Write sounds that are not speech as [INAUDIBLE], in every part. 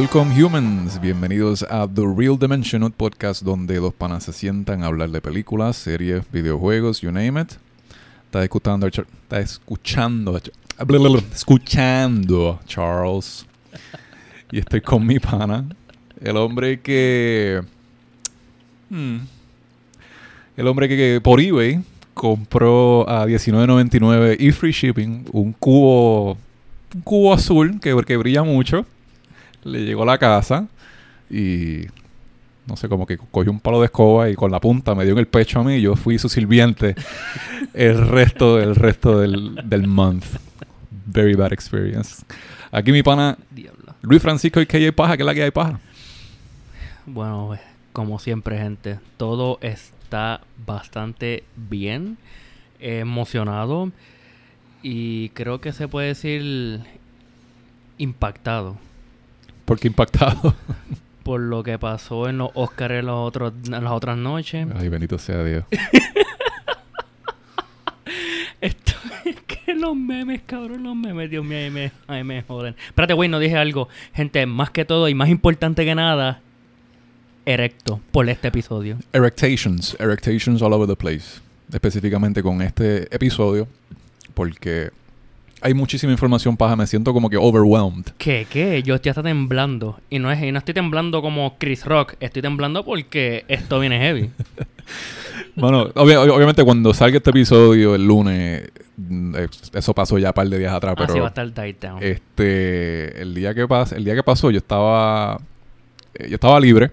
Welcome humans, bienvenidos a The Real Dimension, podcast donde dos panas se sientan a hablar de películas, series, videojuegos, you name it. Está escuchando, está escuchando, escuchando Charles. Y estoy con mi pana, el hombre que, hmm, el hombre que por eBay compró a 19.99 y free shipping un cubo, cubo azul que, que brilla mucho le llegó a la casa y no sé, como que cogió un palo de escoba y con la punta me dio en el pecho a mí y yo fui su sirviente [LAUGHS] el resto, el resto del, del month. Very bad experience. Aquí mi pana Luis Francisco y que hay paja, que es la que hay paja. Bueno, como siempre, gente, todo está bastante bien, emocionado y creo que se puede decir impactado ¿Por qué impactado? [LAUGHS] Por lo que pasó en los Oscars en, los otros, en las otras noches. Ay, bendito sea Dios. [LAUGHS] Esto es [LAUGHS] que los memes, cabrón, los memes, Dios mío, ahí me, ahí me joden. Espérate, güey, no dije algo. Gente, más que todo y más importante que nada, erecto por este episodio. Erectations, erectations all over the place. Específicamente con este episodio, porque hay muchísima información paja, me siento como que overwhelmed. ¿Qué? ¿Qué? Yo estoy hasta temblando. Y no, es, y no estoy temblando como Chris Rock, estoy temblando porque esto viene heavy. [LAUGHS] bueno, obviamente cuando salga este episodio el lunes, mm, eso pasó ya un par de días atrás, pero... Así va a estar tight down. Este, el día que, pas, el día que pasó yo estaba... Eh, yo estaba libre.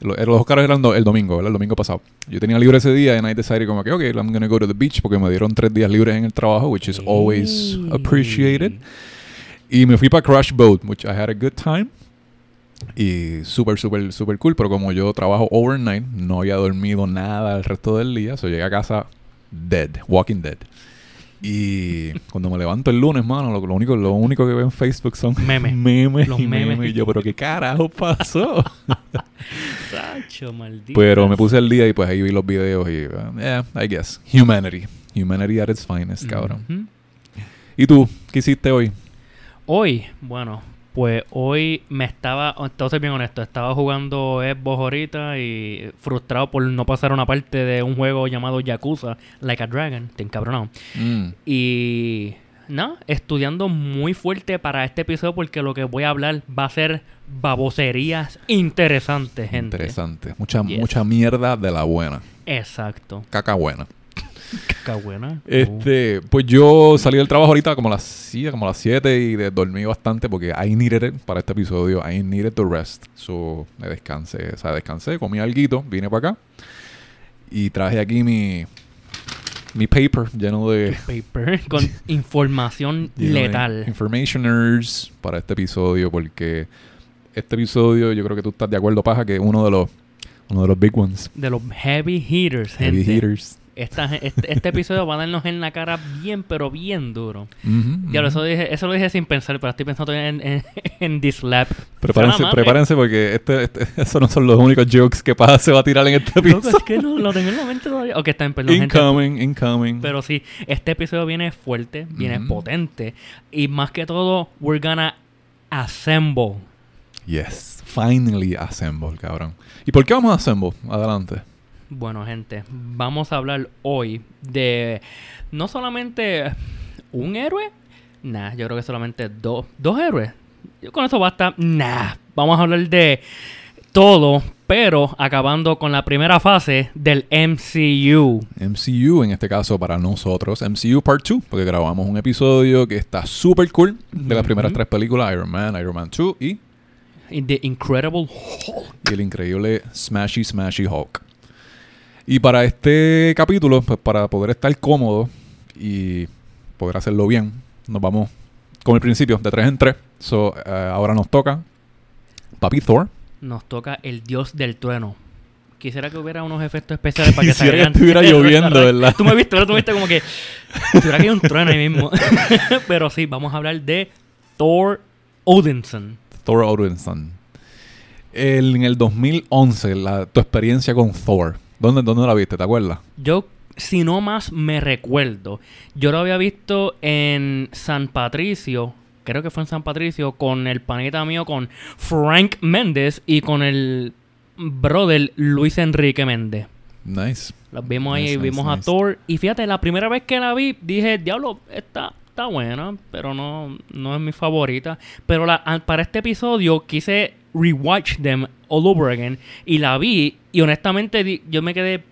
Los Oscars eran el domingo, ¿verdad? El domingo pasado. Yo tenía libre ese día y I decided como que, ok, I'm gonna go to the beach porque me dieron tres días libres en el trabajo, which is always appreciated. Y me fui para Crash Boat, which I had a good time. Y súper, súper, súper cool. Pero como yo trabajo overnight, no había dormido nada el resto del día. So llegué a casa dead, walking dead. Y cuando me levanto el lunes, mano, lo, único, lo único que veo en Facebook son memes. memes Los y memes. Y yo, pero qué carajo pasó. [LAUGHS] Sacho, maldito. Pero me puse el día y pues ahí vi los videos y, yeah, I guess. Humanity. Humanity at its finest, cabrón. ¿Y tú? ¿Qué hiciste hoy? Hoy, bueno, pues hoy me estaba, entonces bien honesto, estaba jugando Xbox ahorita y frustrado por no pasar una parte de un juego llamado Yakuza, Like a Dragon, te encabronado. Mm. Y no, estudiando muy fuerte para este episodio porque lo que voy a hablar va a ser baboserías interesantes, gente. Interesante. Mucha, mucha mierda de la buena. Exacto. Caca buena. Qué buena. Este, pues yo salí del trabajo ahorita como a las como a las 7 y dormí bastante porque I needed it para este episodio. I needed to rest. So, me descansé. O sea, descansé, comí algo, vine para acá y traje aquí mi mi paper lleno de paper [LAUGHS] con [LAUGHS] información letal. Informationers para este episodio porque este episodio yo creo que tú estás de acuerdo paja que es uno de los uno de los big ones. De los heavy hitters, heavy hitters este, este, episodio va a darnos en la cara bien, pero bien duro. Ya, eso, dije, eso lo dije sin pensar, pero estoy pensando en, en, en Dislap. Prepárense, prepárense porque este, este, [LAUGHS] esos no son los únicos jokes que pasa se va a tirar en este episodio. Es que no lo tengo en la mente todavía. Ok, está en perdón, Incoming, incoming. Pero sí, este episodio viene fuerte, viene potente. Y más que todo, we're gonna assemble. Yes, finally assemble, cabrón. ¿Y por qué vamos a assemble? Adelante. Bueno, gente, vamos a hablar hoy de no solamente un héroe, nah, yo creo que solamente dos, dos héroes. Yo con eso basta, nah, vamos a hablar de todo, pero acabando con la primera fase del MCU. MCU, en este caso para nosotros, MCU Part 2, porque grabamos un episodio que está súper cool de las primeras tres películas, Iron Man, Iron Man 2 y... The Incredible Hulk. Y el increíble Smashy Smashy Hulk. Y para este capítulo, pues para poder estar cómodo y poder hacerlo bien, nos vamos con el principio, de tres en tres. So, eh, ahora nos toca Papi Thor. Nos toca el dios del trueno. Quisiera que hubiera unos efectos especiales para que [LAUGHS] Quisiera que estuviera lloviendo, [LAUGHS] ¿verdad? Tú me viste, ¿verdad? Tú viste como que... Quisiera que hay un trueno ahí mismo. [LAUGHS] Pero sí, vamos a hablar de Thor Odinson. Thor Odinson. en el 2011, la, tu experiencia con Thor. ¿Dónde, ¿Dónde la viste? ¿Te acuerdas? Yo, si no más me recuerdo, yo lo había visto en San Patricio creo que fue en San Patricio, con el panita mío, con Frank Méndez y con el brother Luis Enrique Méndez. Nice. Las vimos ahí, Nice, nice, vimos a nice. Thor. Y fíjate, la primera vez que la vi, dije, diablo, está, está buena, pero no, no es mi favorita. Pero la, a- para este episodio quise rewatch them all over again. Y la vi, y honestamente yo me quedé.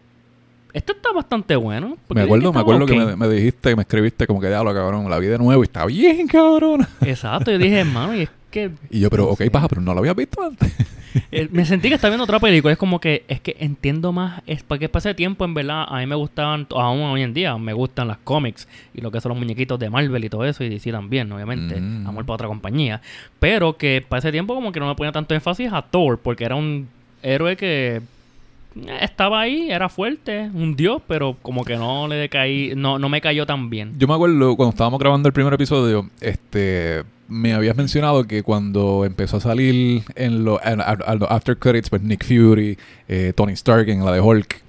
Esto está bastante bueno. Me acuerdo, me acuerdo que me, me dijiste, me escribiste como que diablo, cabrón, la vi de nuevo y está bien, [LAUGHS] cabrón. Exacto, yo dije, hermano, y es que. Y yo, pero, no ok, sé. paja, pero no la había visto antes. [LAUGHS] Eh, me sentí que estaba viendo otra película. Es como que, es que entiendo más. Es porque pasé tiempo, en verdad, a mí me gustaban, aún hoy en día, me gustan las cómics y lo que son los muñequitos de Marvel y todo eso. Y DC también, obviamente. Mm. Amor para otra compañía. Pero que para ese tiempo, como que no me ponía tanto énfasis a Thor, porque era un héroe que eh, estaba ahí, era fuerte, un dios, pero como que no le decaí, no, no me cayó tan bien. Yo me acuerdo cuando estábamos grabando el primer episodio, este, me habías mencionado que cuando empezó a salir en los after credits, pues Nick Fury, eh, Tony Stark en la de Hulk,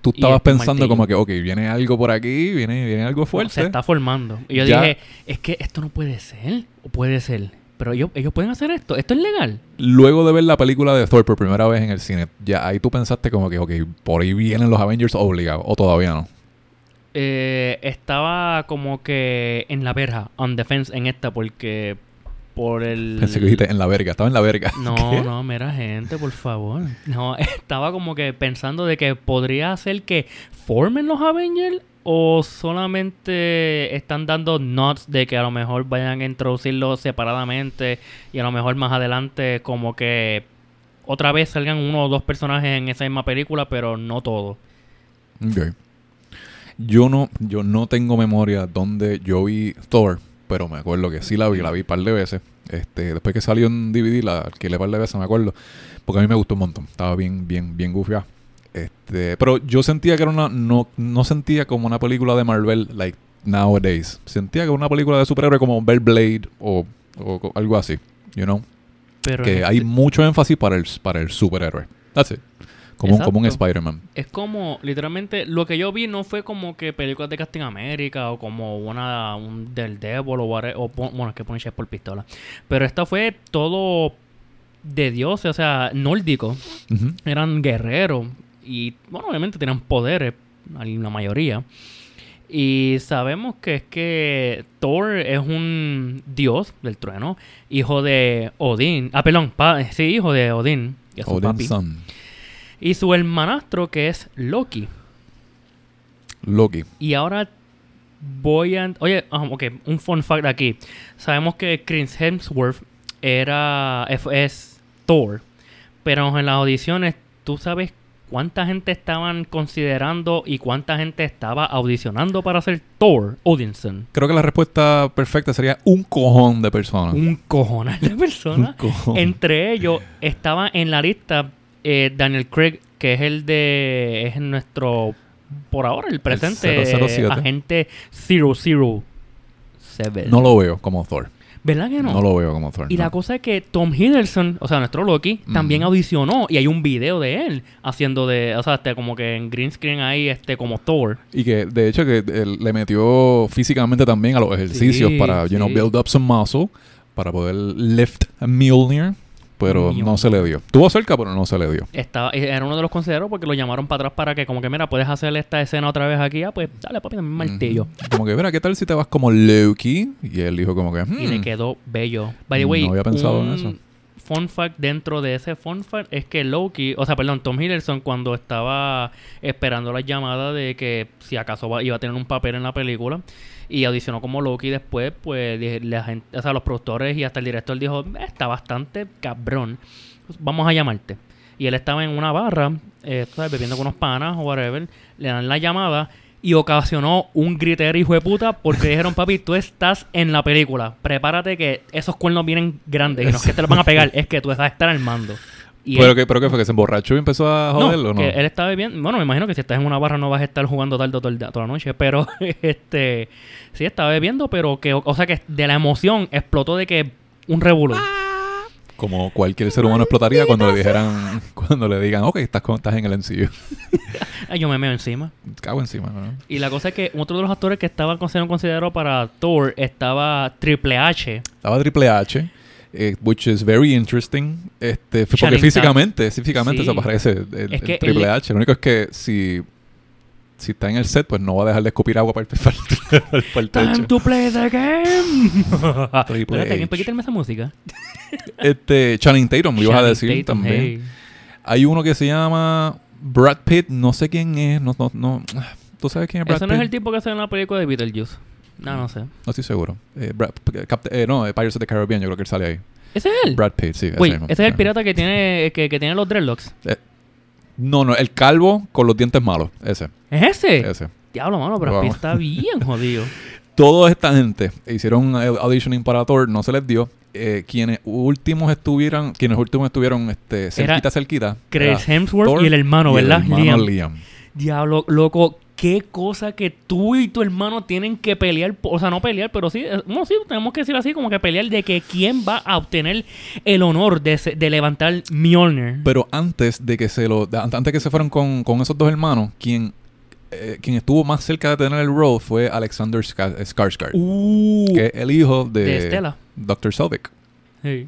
tú estabas este pensando martillo. como que, ok, viene algo por aquí, viene, viene algo No, fuerte. se está formando. Y yo Ya- dije, es que esto no puede ser, o puede ser. Pero ellos, ellos pueden hacer esto, esto es legal. Luego de ver la película de Thor por primera vez en el cine, ya ahí tú pensaste como que, ok, por ahí vienen los Avengers obligados, o todavía no. Eh, estaba como que en la verja, on defense en esta, porque por el... Pensé que dijiste en la verga, estaba en la verga. No, [LAUGHS] ¿Qué? no, mira gente, por favor. No, [LAUGHS] estaba como que pensando de que podría ser que formen los Avengers o solamente están dando nods de que a lo mejor vayan a introducirlos separadamente y a lo mejor más adelante como que otra vez salgan uno o dos personajes en esa misma película, pero no todos. Ok. Yo no, yo no tengo memoria donde yo vi Thor, pero me acuerdo que sí la vi, la vi un par de veces. Este, después que salió en DVD, la alquilé un par de veces, me acuerdo. Porque a mí me gustó un montón. Estaba bien, bien, bien gufiada. Este, pero yo sentía que era una, no, no sentía como una película de Marvel, like nowadays. Sentía que era una película de superhéroe como Blade o, o algo así, you know. Pero que hay mucho énfasis para el, para el superhéroe. That's it. Como, un- como un. Spider-Man. es como, literalmente, lo que yo vi no fue como que películas de Casting América o como una un del Devil o, o bueno, es que por pistola. Pero esta fue todo de dioses, o sea, nórdico. Eran guerreros y, bueno, obviamente tenían poderes, la mayoría. Y sabemos que es que Thor es un dios del trueno, hijo de Odín. Ah, perdón, sí, hijo de Odín, que es su Odin papi. Sun. Y su hermanastro, que es Loki. Loki. Y ahora voy a... Oye, ah, ok, un fun fact aquí. Sabemos que Chris Hemsworth era... es, Thor. Pero en las audiciones, ¿tú sabes cuánta gente estaban considerando y cuánta gente estaba audicionando para ser Thor Odinson? Creo que la respuesta perfecta sería un cojón de personas. Un cojonal de [LAUGHS] Un personas. cojón. Entre ellos estaba en la lista eh, Daniel Craig, que es el de... es nuestro... Por ahora, el presente 007. agente 007. No lo veo como Thor. ¿Verdad que no? No, lo veo como Thor. y no. la cosa es que Tom Hiddleston, o sea, nuestro Loki, también Ujú. audicionó y hay un video de él haciendo de, o sea, este, como que en green screen ahí, este, como Thor. Y que de hecho que él le metió físicamente también a los ejercicios Sí, para, you know, build up some muscle para poder lift a Mjolnir, pero no se le dio. Estuvo cerca, pero no se le dio. Estaba, eh, era uno de los considerados porque lo llamaron para atrás para que, como que, mira, puedes hacer esta escena otra vez aquí, ah, pues dale, papi, dame un martillo. Como que, mira, ¿qué tal si te vas como Loki? Y él dijo como que, Y le "Hmm, quedó bello. By the way, No había pensado en eso. Fun fact dentro de ese fun fact es que Loki, o sea, perdón, Tom Hiddleston cuando estaba esperando la llamada de que si acaso iba a tener un papel en la película y audicionó como Loki después, pues la o sea, los productores y hasta el director dijo, está bastante cabrón, vamos a llamarte. Y él estaba en una barra, eh, bebiendo con unos panas o whatever, le dan la llamada y ocasionó un gritero hijo de puta porque dijeron, papi, tú estás en la película. Prepárate que esos cuernos vienen grandes y no es que te los van a pegar, es que tú a estar al mando. Y ¿Pero, él- que, ¿Pero qué fue? ¿Que se emborrachó y empezó a no, joderlo? No, que él estaba bebiendo. Bueno, me imagino que si estás en una barra no vas a estar jugando tarde todo el día- toda la noche. Pero, [LAUGHS] este. Sí, estaba bebiendo, pero que. O sea, que de la emoción explotó de que. Un revolú. Como cualquier ser humano explotaría cuando le dijeran, cuando le digan, ok, estás, con- estás en el MCU. [LAUGHS] Yo me meo encima. Cago encima, ¿no? Y la cosa es que otro de los actores que estaba siendo considerado para Thor estaba Triple H. Estaba Triple H, eh, which is very interesting. Este, porque Channing físicamente, físicamente Sí. se parece el, el Es que Triple él- H. Lo único es que si, si está en el set, pues no va a dejar de escupir agua para el, [LAUGHS] para el- para el Time techo. to play the game. [LAUGHS] Triple Espérate, ¿alguien H. puede quitarme esa música? Este, Channing Tatum, me ibas a decir Tatum, también. hey. Hay uno que se llama Brad Pitt, no sé quién es, no, no, no. ¿Tú sabes quién es Brad Ese Pitt? no es el tipo que hace en la película de Beetlejuice. No, no sé. No estoy seguro. Eh, Brad- Cap- eh, no, eh, Pirates of the Caribbean, yo creo que él sale ahí. ¿Ese es él? Brad Pitt, sí. ese mismo. ese es el Eh. pirata que tiene, que, que tiene los dreadlocks. No, no, el calvo con los dientes malos. Ese, ¿Es ese? ese. Diablo, mano, pero Vamos. está bien [LAUGHS] jodido. Toda esta gente hicieron eh, auditioning para Thor, no se les dio. Eh, quienes últimos estuvieron, quienes últimos estuvieron este, cerquita, cerquita. Chris era Hemsworth Thor y el hermano, y el ¿verdad? hermano Liam. Liam. Diablo, loco, qué cosa que tú y tu hermano tienen que pelear. O sea, no pelear, pero sí, eh, no, sí, tenemos que decir así, como que pelear de que quién va a obtener el honor de, se- de levantar Mjolnir. Pero antes de que se lo, antes que se fueron con, con esos dos hermanos, quien, eh, quien estuvo más cerca de tener el role fue Alexander Ska- Skarsgård, Uh, que es el hijo de, de Stella. Dr. Selvig. Sí.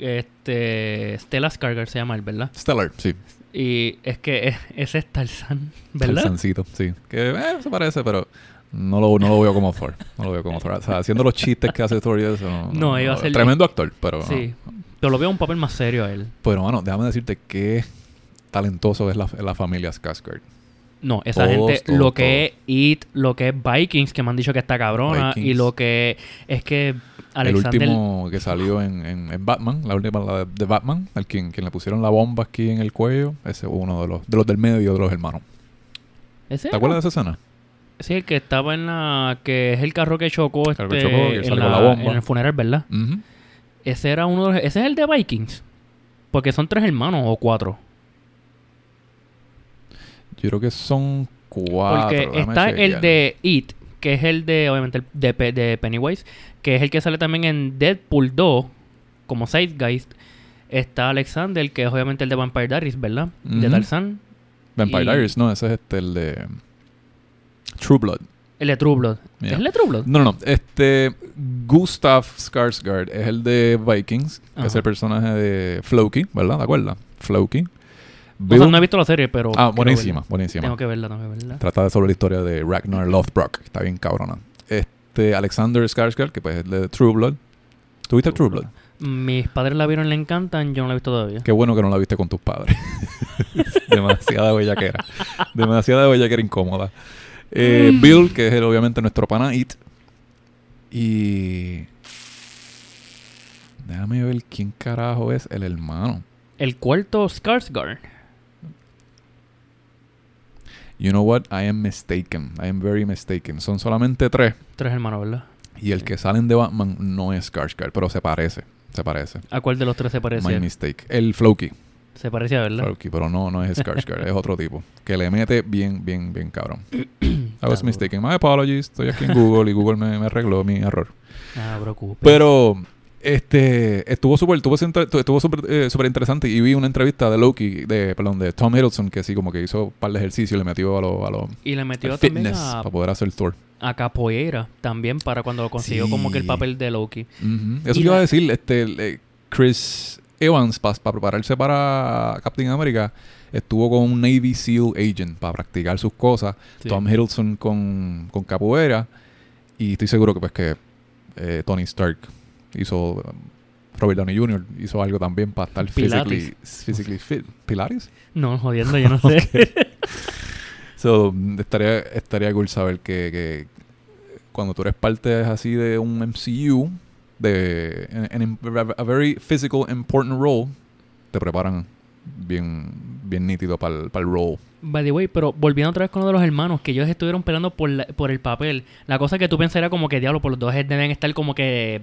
Este, Stella Skarsgård se llama él, ¿verdad? Stellar, sí. Y es que es- ese es Tarzan, ¿verdad? Tarzancito, sí. Que eh, se parece, pero no lo, no lo veo como Thor. No lo veo como Thor. O sea, haciendo los chistes que hace Thor y eso. No, No, iba a ser-. Tremendo actor, pero. Sí. no. Pero lo veo un papel más serio a él. Pero, mano, déjame decirte qué talentoso es la, la familia Skarsgård. No, esa Todos, gente, todos, lo que es It, lo que es Vikings, que me han dicho que está cabrona, y lo que es que El último que salió en, en, en Batman, la última la de, de Batman, al quien, quien le pusieron la bomba aquí en el cuello, ese es uno de los, de los del medio de los hermanos. ¿Ese ¿Te acuerdas de esa escena? Sí, el que estaba en la... que es el carro que chocó, carro que este, chocó, que en, la- bomba. en el funeral, ¿verdad? Ese era uno de los... Ese es el de Vikings. Porque son tres hermanos o cuatro. Yo creo que son cuatro. Porque déjame está el de It, que es el de, obviamente, el de, Pe- de Pennywise, que es el que sale también en Deadpool 2, como Zeitgeist. Está Alexander, que es obviamente el de Vampire Diaries, ¿verdad? De Ujú. Tarzan. Vampire y- Diaries, no, ese es este, el de True Blood. El de True Blood. Yeah. ¿Es el de True Blood? No, no, no. Este, Gustav Skarsgård es el de Vikings, que es el personaje de Floki, ¿verdad? ¿Te acuerdas? Floki. O sea, Bill- no he visto la serie, pero... ah, buenísima, verla. buenísima. Tengo que verla, tengo que verla. Trata de sobre la historia de Ragnar Lothbrok, está bien cabrona. Este, Alexander Skarsgård, que pues es de True Blood. ¿Tuviste True Blood? Mis padres la vieron, le encantan, yo no la he visto todavía. Qué bueno que no la viste con tus padres. [LAUGHS] Demasiada bellaquera. Demasiada bellaquera incómoda. Eh, Mm. Bill, que es el, obviamente nuestro pana It. Y... Déjame ver quién carajo es el hermano. El cuarto Skarsgård. You know what? I am mistaken. I am very mistaken. Son solamente tres. Tres hermanos, ¿verdad? Y el que salen de Batman no es Skarsgård, pero se parece. Se parece. ¿A cuál de los tres se My parecía? mistake. El Floki. Se parecía, ¿verdad? Floki, pero no, no es Skarsgård, es otro tipo. Que le mete bien, bien, bien cabrón. [CLEARS THROAT] I was mistaken. My apologies. Estoy aquí en Google y Google me, me arregló mi error. Ah, preocupes. Pero este estuvo súper estuvo, estuvo súper eh, interesante y vi una entrevista de Loki, de perdón, de Tom Hiddleston que sí como que hizo un par de ejercicios y le metió a lo, a lo Y le metió también fitness a, para poder hacer Thor. a capoeira también para cuando lo consiguió como que el papel de Loki. Eso Y iba a decir, este eh, Chris Evans para prepararse para Captain America estuvo con un Navy SEAL agent para practicar sus cosas. Sí. Tom Hiddleston con, con capoeira y estoy seguro que pues que eh, Tony Stark hizo um, Robert Downey Jr. hizo algo también para estar physically, physically fit. ¿Pilates? No, jodiendo, yo no [LAUGHS] sé. So, mm, estaría, estaría cool saber que, que cuando tú eres parte así de un MCU, de en, en a very physical, important role, te preparan bien, bien nítido para el role. By the way, pero volviendo otra vez con uno de los hermanos, que ellos estuvieron peleando por, la- por el papel. La cosa que tú pensas era como que, diablo, por los dos deben estar como que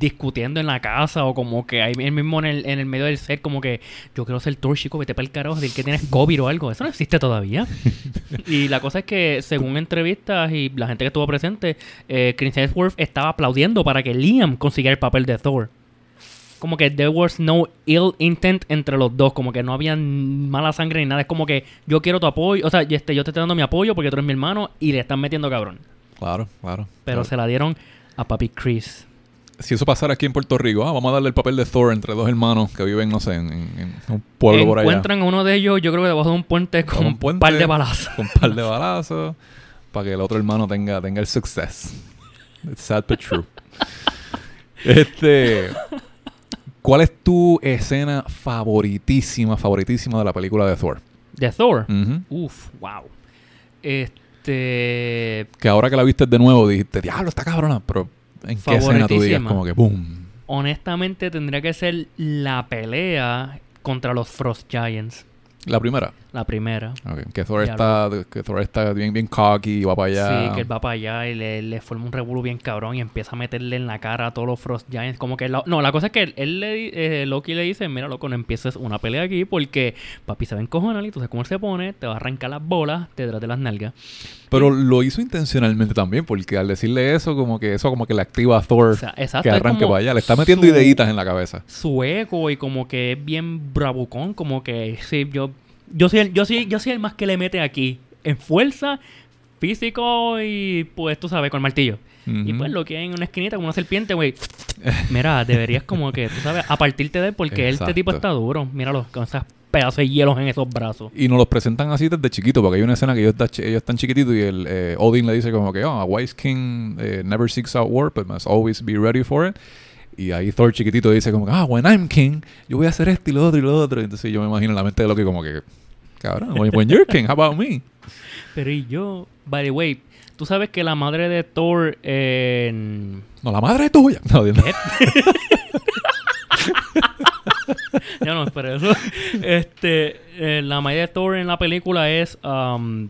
discutiendo en la casa o como que ahí mismo en el, en el medio del set, como que yo quiero ser Thor, chico, vete para el carajo, del que tienes [LAUGHS] COVID o algo. Eso no existe todavía. [LAUGHS] y la cosa es que, según entrevistas y la gente que estuvo presente, eh, Chris Hemsworth estaba aplaudiendo para que Liam consiguiera el papel de Thor. Como que there was no ill intent entre los dos, como que no había mala sangre ni nada. Es como que yo quiero tu apoyo, o sea, este, yo te estoy dando mi apoyo porque tú eres mi hermano y le están metiendo cabrón. Claro, claro. Pero claro. se la dieron a papi Chris. Si eso pasara aquí en Puerto Rico, ah, vamos a darle el papel de Thor entre dos hermanos que viven, no sé, en, un pueblo por allá. Encuentran a uno de ellos, yo creo que debajo de un puente con un un puente. par de balazos. Con un par de balazos. Para que el otro hermano tenga, tenga el success. It's sad but true. [LAUGHS] este. ¿Cuál es tu escena favoritísima, favoritísima de la película de Thor? De Thor. Ujú. Uf, wow. Este. Que ahora que la viste de nuevo dijiste, diablo, está cabrona. Pero ¿en qué escena tú digas como que boom? Honestamente, tendría que ser la pelea contra los Frost Giants. La primera. La primera. Que Thor está, que Thor está bien, bien cocky y va para allá. Sí, que él va para allá y le, le forma un revuelo bien cabrón y empieza a meterle en la cara a todos los Frost Giants. Como que... la- no, la cosa es que él, él le, eh, Loki le dice, mira, loco, no empieces una pelea aquí porque papi se va a encojonar y tú sabes cómo él se pone, te va a arrancar las bolas detrás de las nalgas. Pero lo hizo intencionalmente también, porque al decirle eso, como que eso como que le activa a Thor O sea, exacto. que arranque como para allá. Le está metiendo su- ideitas en la cabeza. Su eco y como que es bien bravucón, como que sí, yo... Yo soy, el, yo, soy, yo soy el más que le mete aquí. En fuerza, físico y pues tú sabes, con el martillo. Y pues lo que hay en una esquinita como una serpiente, güey. Mira, deberías como que, tú sabes, a partirte de él porque este tipo está duro. Míralo, con esos pedazos de hielos en esos brazos. Y nos los presentan así desde chiquito, porque hay una escena que ellos, está chi- ellos están chiquititos y el eh, Odin le dice como que, oh, a wise king eh, never seeks out war, but must always be ready for it. Y ahí Thor chiquitito dice como que, ah, when I'm king, yo voy a hacer esto y lo otro y lo otro. Entonces yo me imagino en la mente de Loki como que, cabrón, when, you're king, how about me? Pero y yo, by the way, tú sabes que la madre de Thor en... No, la madre es tuya. No, Dios, no. [LAUGHS] Ya no, pero eso. Este, eh, la madre de Thor en la película es, um,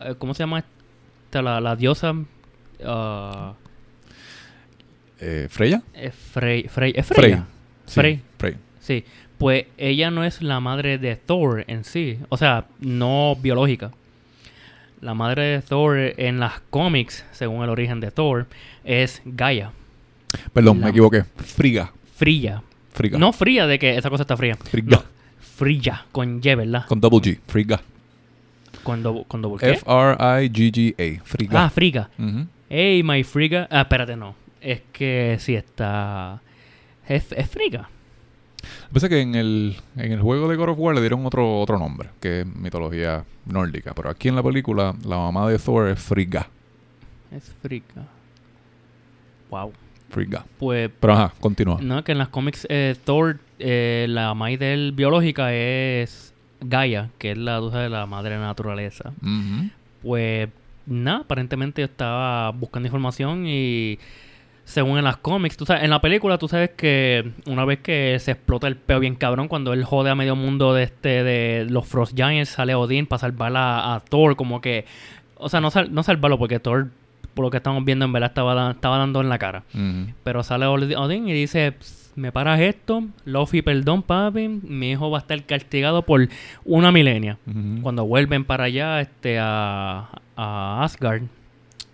eh, ¿cómo se llama? esta? La, la diosa... ah, Eh, ¿Freya? es Frey, Frey, ¿es Frey. Freya? Sí, Frey. Frey. Sí, pues ella no es la madre de Thor en sí, o sea, no biológica. La madre de Thor en las cómics, según el origen de Thor, es Gaia, Perdón, La- me equivoqué. Friga. fría. Friga. No fría de que esa cosa está fría. Friga. No, fría, con Y, ¿verdad? Con double G. Friga. Cuando, cuando ¿qué? F-R-I-G-G-A. Friga. Ah, friga. Ujú. Hey, my friga. Ah, espérate, no. Es que sí está... Es, es friga. Pasa que en el, en el juego de God of War le dieron otro, otro nombre, que es mitología nórdica. Pero aquí en la película, la mamá de Thor es Frigga. Es friga. Wow. Frigga. Pues Pero ajá, continúa. No, que en las cómics eh, Thor, eh, la maíz de él biológica es Gaia, que es la diosa de la madre naturaleza. Ujú. Pues nada, aparentemente yo estaba buscando información y según en las cómics, tú sabes, en la película tú sabes que una vez que se explota el peo bien cabrón, cuando él jode a medio mundo de este de los Frost Giants, sale Odín para salvar a, a Thor, como que, o sea, no, sal- no salvarlo porque Thor, por lo que estamos viendo, en verdad estaba, estaba dando en la cara. Pero sale Od- Odín y dice, "Ps, me paras esto, Luffy, perdón, papi, mi hijo va a estar castigado por una milenia. Cuando vuelven para allá este, a, a Asgard,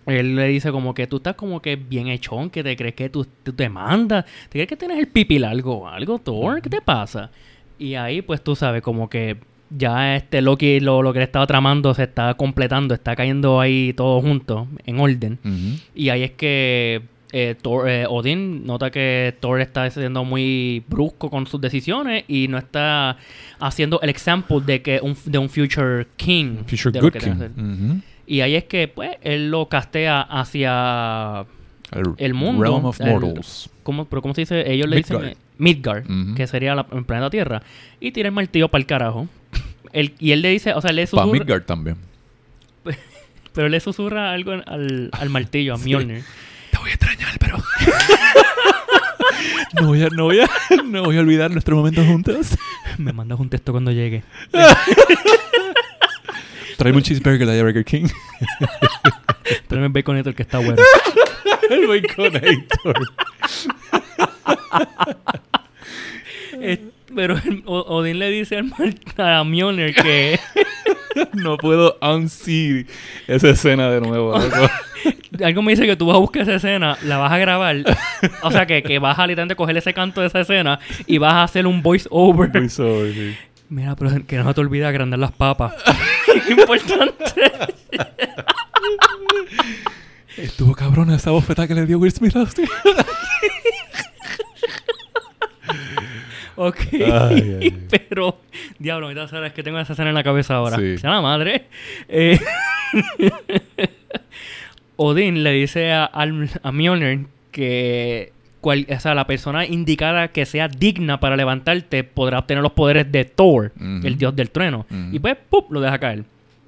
él le dice como que tú estás como que bien hechón, que te crees que tú, tú te mandas, te crees que tienes el pipi largo algo, Thor, ¿qué te pasa? Y ahí pues tú sabes como que ya este Loki lo, lo que le estaba tramando se está completando, está cayendo ahí todo junto, en orden. Y ahí es que eh, Thor- eh, Odin nota que Thor está siendo muy brusco con sus decisiones y no está haciendo el example de que un, de un future king. Future de lo Good que King. Y ahí es que pues él lo castea hacia El, El mundo, Realm of el- Mortals. ¿cómo, pero ¿cómo se dice? Ellos le Midgard. dicen eh, Midgard, Ujú. que sería la- el planeta Tierra. Y tira el martillo para el carajo. [LAUGHS] Él- y él le dice, o sea, le Para susurra, Midgard también. [LAUGHS] pero él le susurra algo al, al martillo, a [LAUGHS] Sí. Mjolnir. Te voy a extrañar, pero... no, voy a, no, voy a, no voy a olvidar nuestro momento juntos. Me mandas un texto cuando llegue. Tráeme un cheeseburger de Burger King. [LAUGHS] Tráeme el baconator que está bueno. [LAUGHS] el Baconator. [LAUGHS] Eh, pero O- Odín le dice al a Mjolnir que no puedo unsee esa escena de nuevo. algo me dice que tú vas a buscar esa escena, la vas a grabar. o sea, que, que vas a literalmente coger ese canto de esa escena y vas a hacer un voice over. Mira, pero que no se te olvide agrandar las papas. [LAUGHS] Importante. Estuvo cabrón esa bofeta que le dio Will Smith a usted. ok. [LAUGHS] Pero, diablo, me da es que tengo esa escena en la cabeza ahora. Sí. Sea la madre. Eh, [LAUGHS] Odín le dice a, a Mjolnir que cual, o sea, la persona indicada que sea digna para levantarte podrá obtener los poderes de Thor, el dios del trueno. Y pues, ¡pum! lo deja caer.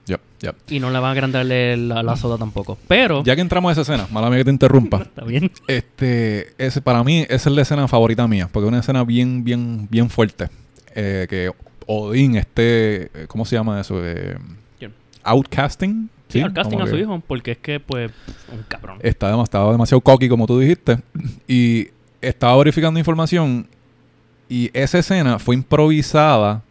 Yep, yep. Y no le va a agrandarle la, la, soda tampoco. Pero. Ya que entramos a esa escena, mala mía que te interrumpa. [LAUGHS] Está bien. Este, ese, para mí, esa es la escena favorita mía. Porque es una escena bien, bien, bien fuerte. Eh, que Odín esté. ¿Cómo se llama eso? Eh, outcasting. Sí, outcasting a su hijo. Porque es que, pues, un cabrón. Está, estaba demasiado cocky, como tú dijiste. Y estaba verificando información. Y esa escena fue improvisada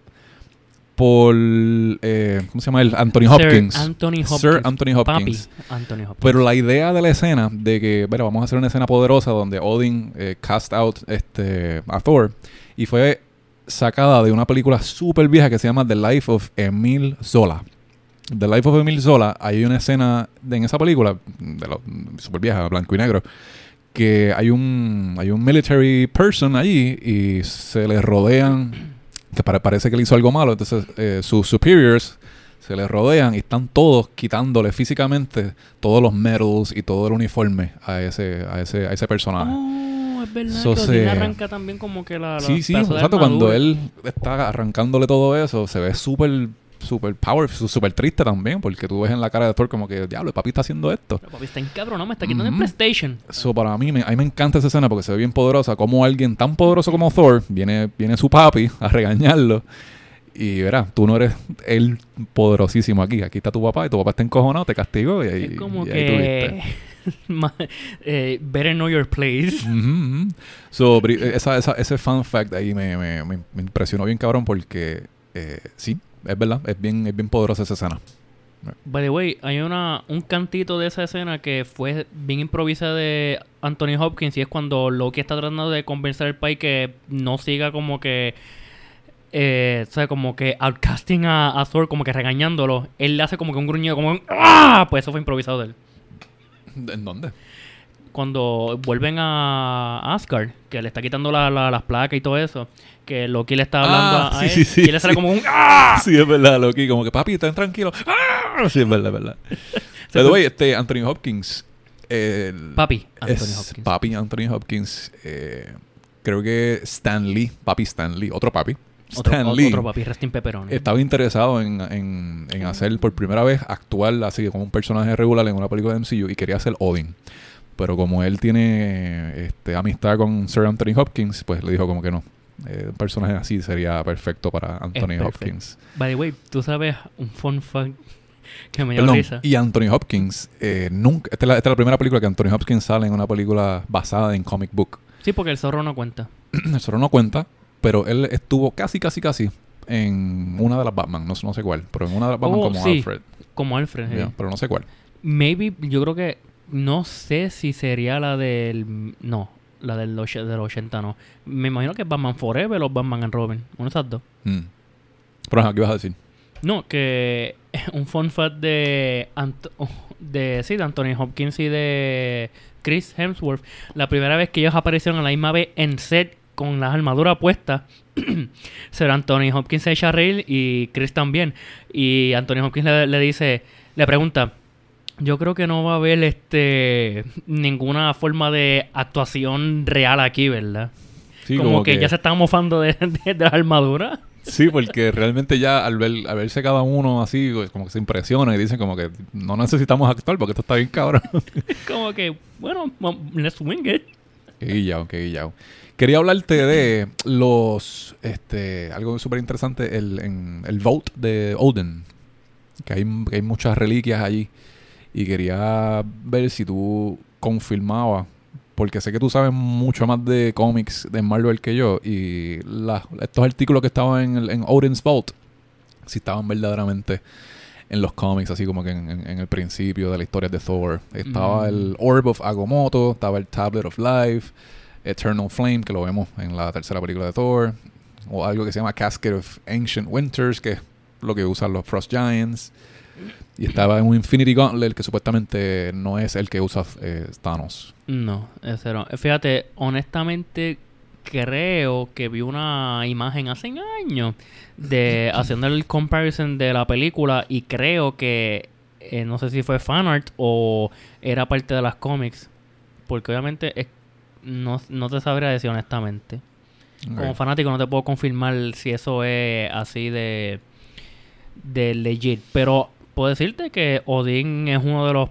por eh, ¿cómo se llama él? Anthony Hopkins. Sir Anthony Hopkins. Sir Anthony Hopkins. Anthony Hopkins. Pero la idea de la escena de que, bueno, vamos a hacer una escena poderosa donde Odin eh, cast out este, a Thor y fue sacada de una película súper vieja que se llama The Life of Emil Zola. The Life of Emil Zola, hay una escena en esa película, de súper vieja, blanco y negro, que hay un, hay un military person allí y se le rodean que parece que le hizo algo malo, entonces eh, sus superiors se le rodean y están todos quitándole físicamente todos los medals y todo el uniforme a ese, a ese, a ese personaje. Oh, es verdad que arranca también como que la, Sí, sí, exacto, cuando él está arrancándole todo eso, se ve súper súper powerful, súper triste también, porque tú ves en la cara de Thor como que, diablo, el papi está haciendo esto. El papi está en cabrón, no me está quitando el PlayStation. Eso para mí, me, a mí me encanta esa escena porque se ve bien poderosa, como alguien tan poderoso como Thor, viene, viene su papi a regañarlo. Y verás, tú no eres el poderosísimo aquí. Aquí está tu papá y tu papá está encojonado, te castigó y ahí, es como que... [LAUGHS] eh, better know your place. so, esa, esa, ese fun fact ahí me, me, me, impresionó bien cabrón porque eh, sí, es verdad, es bien, es bien poderosa esa escena. By the way, hay una, un cantito de esa escena que fue bien improvisada de Anthony Hopkins y es cuando Loki está tratando de convencer al país que no siga como que eh, o sea, como que outcasting a, a, Thor, como que regañándolo. Él le hace como que un gruñido, como un ¡Ah! Pues eso fue improvisado de él. ¿En dónde? Cuando vuelven a Asgard, que le está quitando las placas y todo eso que Loki le está hablando ah, a, él sí, sí, y él sale como un ¡Ah! Sí, es verdad, Loki, como que papi, están tranquilos. ¡Ah! Sí, es verdad, es verdad. [LAUGHS] Pero este Anthony Hopkins. papi Anthony Hopkins. Papi Anthony Hopkins. Eh, creo que Stan Lee, papi Stan Lee, otro papi. Stan otro, Lee otro papi, Resting Pepperoni. Estaba interesado en, en, en hacer por primera vez actuar así como un personaje regular en una película de MCU y quería ser Odin. Pero como él tiene este, amistad con Sir Anthony Hopkins, pues le dijo como que no. Eh, un personaje así sería perfecto para Anthony Hopkins. By the way, tú sabes un fun fact que me dio risa. Y Anthony Hopkins, eh, nunca. Esta es, la, primera película que Anthony Hopkins sale en una película basada en comic book. Sí, porque el zorro no cuenta. [CLEARS THROAT] el zorro no cuenta, pero él estuvo casi, casi, casi en una de las Batman, no, sé cuál, pero en una de las Batman oh, como Alfred. Como Alfred, Pero no sé cuál. Maybe, yo creo que. No sé si sería la del. No, la del, del 80 no. Me imagino que es Batman Forever o Batman and Robin. Uno de esas dos. Mm. Pero, ¿qué vas a decir? No, que [LAUGHS] un fun fact de, [LAUGHS] de, sí, de Anthony Hopkins y de Chris Hemsworth. La primera vez que ellos aparecieron a la misma vez en set con las armaduras puestas, [CLEARS THROAT] será Anthony Hopkins se echa y Chris también. Y Anthony Hopkins le, le dice, le pregunta, yo creo que no va a haber este ninguna forma de actuación real aquí, ¿verdad? Sí, como, que, ya se están mofando [LAUGHS] de, la armadura. Sí, porque realmente ya al, ver, verse cada uno así, pues, como que se impresiona y dicen como que no necesitamos actuar porque esto está bien cabrón. [LAUGHS] como que, bueno, let's wing it. Qué guillao, qué guillao. Quería hablarte de los, este, algo súper interesante, el, en, el Vault de Odin. Que hay, que hay muchas reliquias allí. Y quería ver si tú confirmabas, porque sé que tú sabes mucho más de cómics de Marvel que yo, y estos artículos que estaban en, en Odin's Vault, si estaban verdaderamente en los cómics, así como que en, en- en el principio de la historia de Thor. Estaba Mm. el Orb of Agamotto, estaba el Tablet of Life, Eternal Flame, que lo vemos en la tercera película de Thor, o algo que se llama Casket of Ancient Winters, que es lo que usan los Frost Giants. Y estaba en un Infinity Gauntlet que supuestamente no es el que usa eh, Thanos. No, ese no. Fíjate, honestamente creo que vi una imagen hace años de [LAUGHS] haciendo el comparison de la película y creo que eh, no sé si fue fanart o era parte de las cómics porque obviamente es- no, no te sabría decir honestamente. Como fanático no te puedo confirmar si eso es así de de legit, pero puedo decirte que Odín es uno de los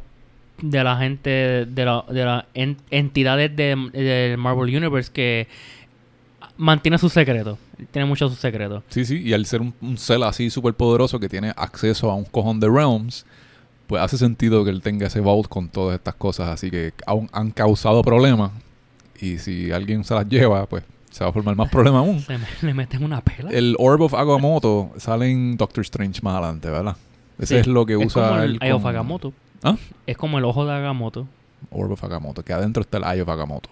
de la gente de la de las en- entidades de, del Marvel Universe que mantiene sus secretos, tiene muchos sus secretos. Sí, sí, y al ser un, un cel así súper poderoso que tiene acceso a un cojón de realms, pues hace sentido que él tenga ese vault con todas estas cosas, así que aún han causado problemas y si alguien se las lleva, pues se va a formar más problema aún. [LAUGHS] Se me- le meten una pela. El Orb of Agamotto sale en Doctor Strange más adelante, ¿verdad? Ese Sí, es lo que es usa como el él Eye of Agamotto. ¿Ah? Es como el ojo de Agamotto. Orb of Agamotto, que adentro está el Eye of Agamotto.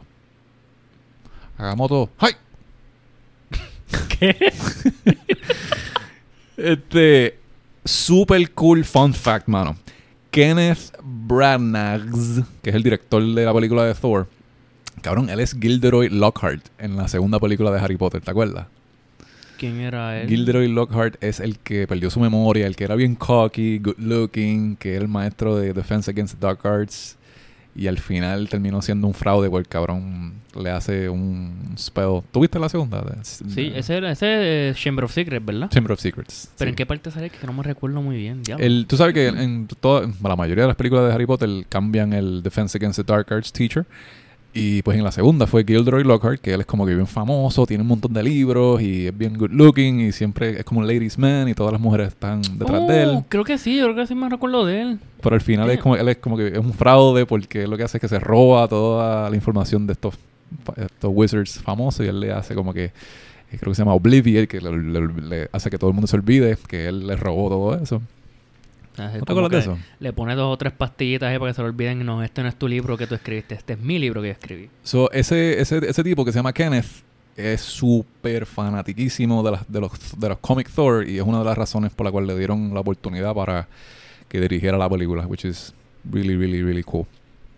Agamotto, ¡ay! [LAUGHS] ¿Qué? [LAUGHS] Este, super cool fun fact, mano. Kenneth Branagh, que es el director de la película de Thor, cabrón, él es Gilderoy Lockhart en la segunda película de Harry Potter, ¿te acuerdas? ¿Quién era él? Gilderoy Lockhart es el que perdió su memoria, el que era bien cocky, good looking, que era el maestro de Defense Against the Dark Arts. Y al final terminó siendo un fraude porque el cabrón le hace un spell. ¿Tuviste la segunda? Sí, ese era ese es Chamber of Secrets, ¿verdad? Chamber of Secrets. Pero sí. ¿en qué parte sale que no me recuerdo muy bien? El, tú sabes que en toda, la mayoría de las películas de Harry Potter cambian el Defense Against the Dark Arts teacher. Y pues en la segunda fue Gilderoy Lockhart, que él es como que bien famoso, tiene un montón de libros y es bien good looking y siempre es como un ladies man y todas las mujeres están detrás de él. Oh, Creo que sí, yo creo que sí me recuerdo de él. Pero al final es Damn. como, él es como que es un fraude porque lo que hace es que se roba toda la información de estos, estos wizards famosos y él le hace como que, eh, creo que se llama Obliviate, que le, le- le hace que todo el mundo se olvide que él le robó todo eso. Es ¿No te como acuerdas de eso? Le pone dos o tres pastillitas ahí para que se lo olviden. No, este no es tu libro que tú escribiste, este es mi libro que yo escribí. So, ese, ese, ese tipo que se llama Kenneth es súper fanatiquísimo de, las, de, los, de los comic Thor y es una de las razones por la cual le dieron la oportunidad para que dirigiera la película, which is really, really, really cool.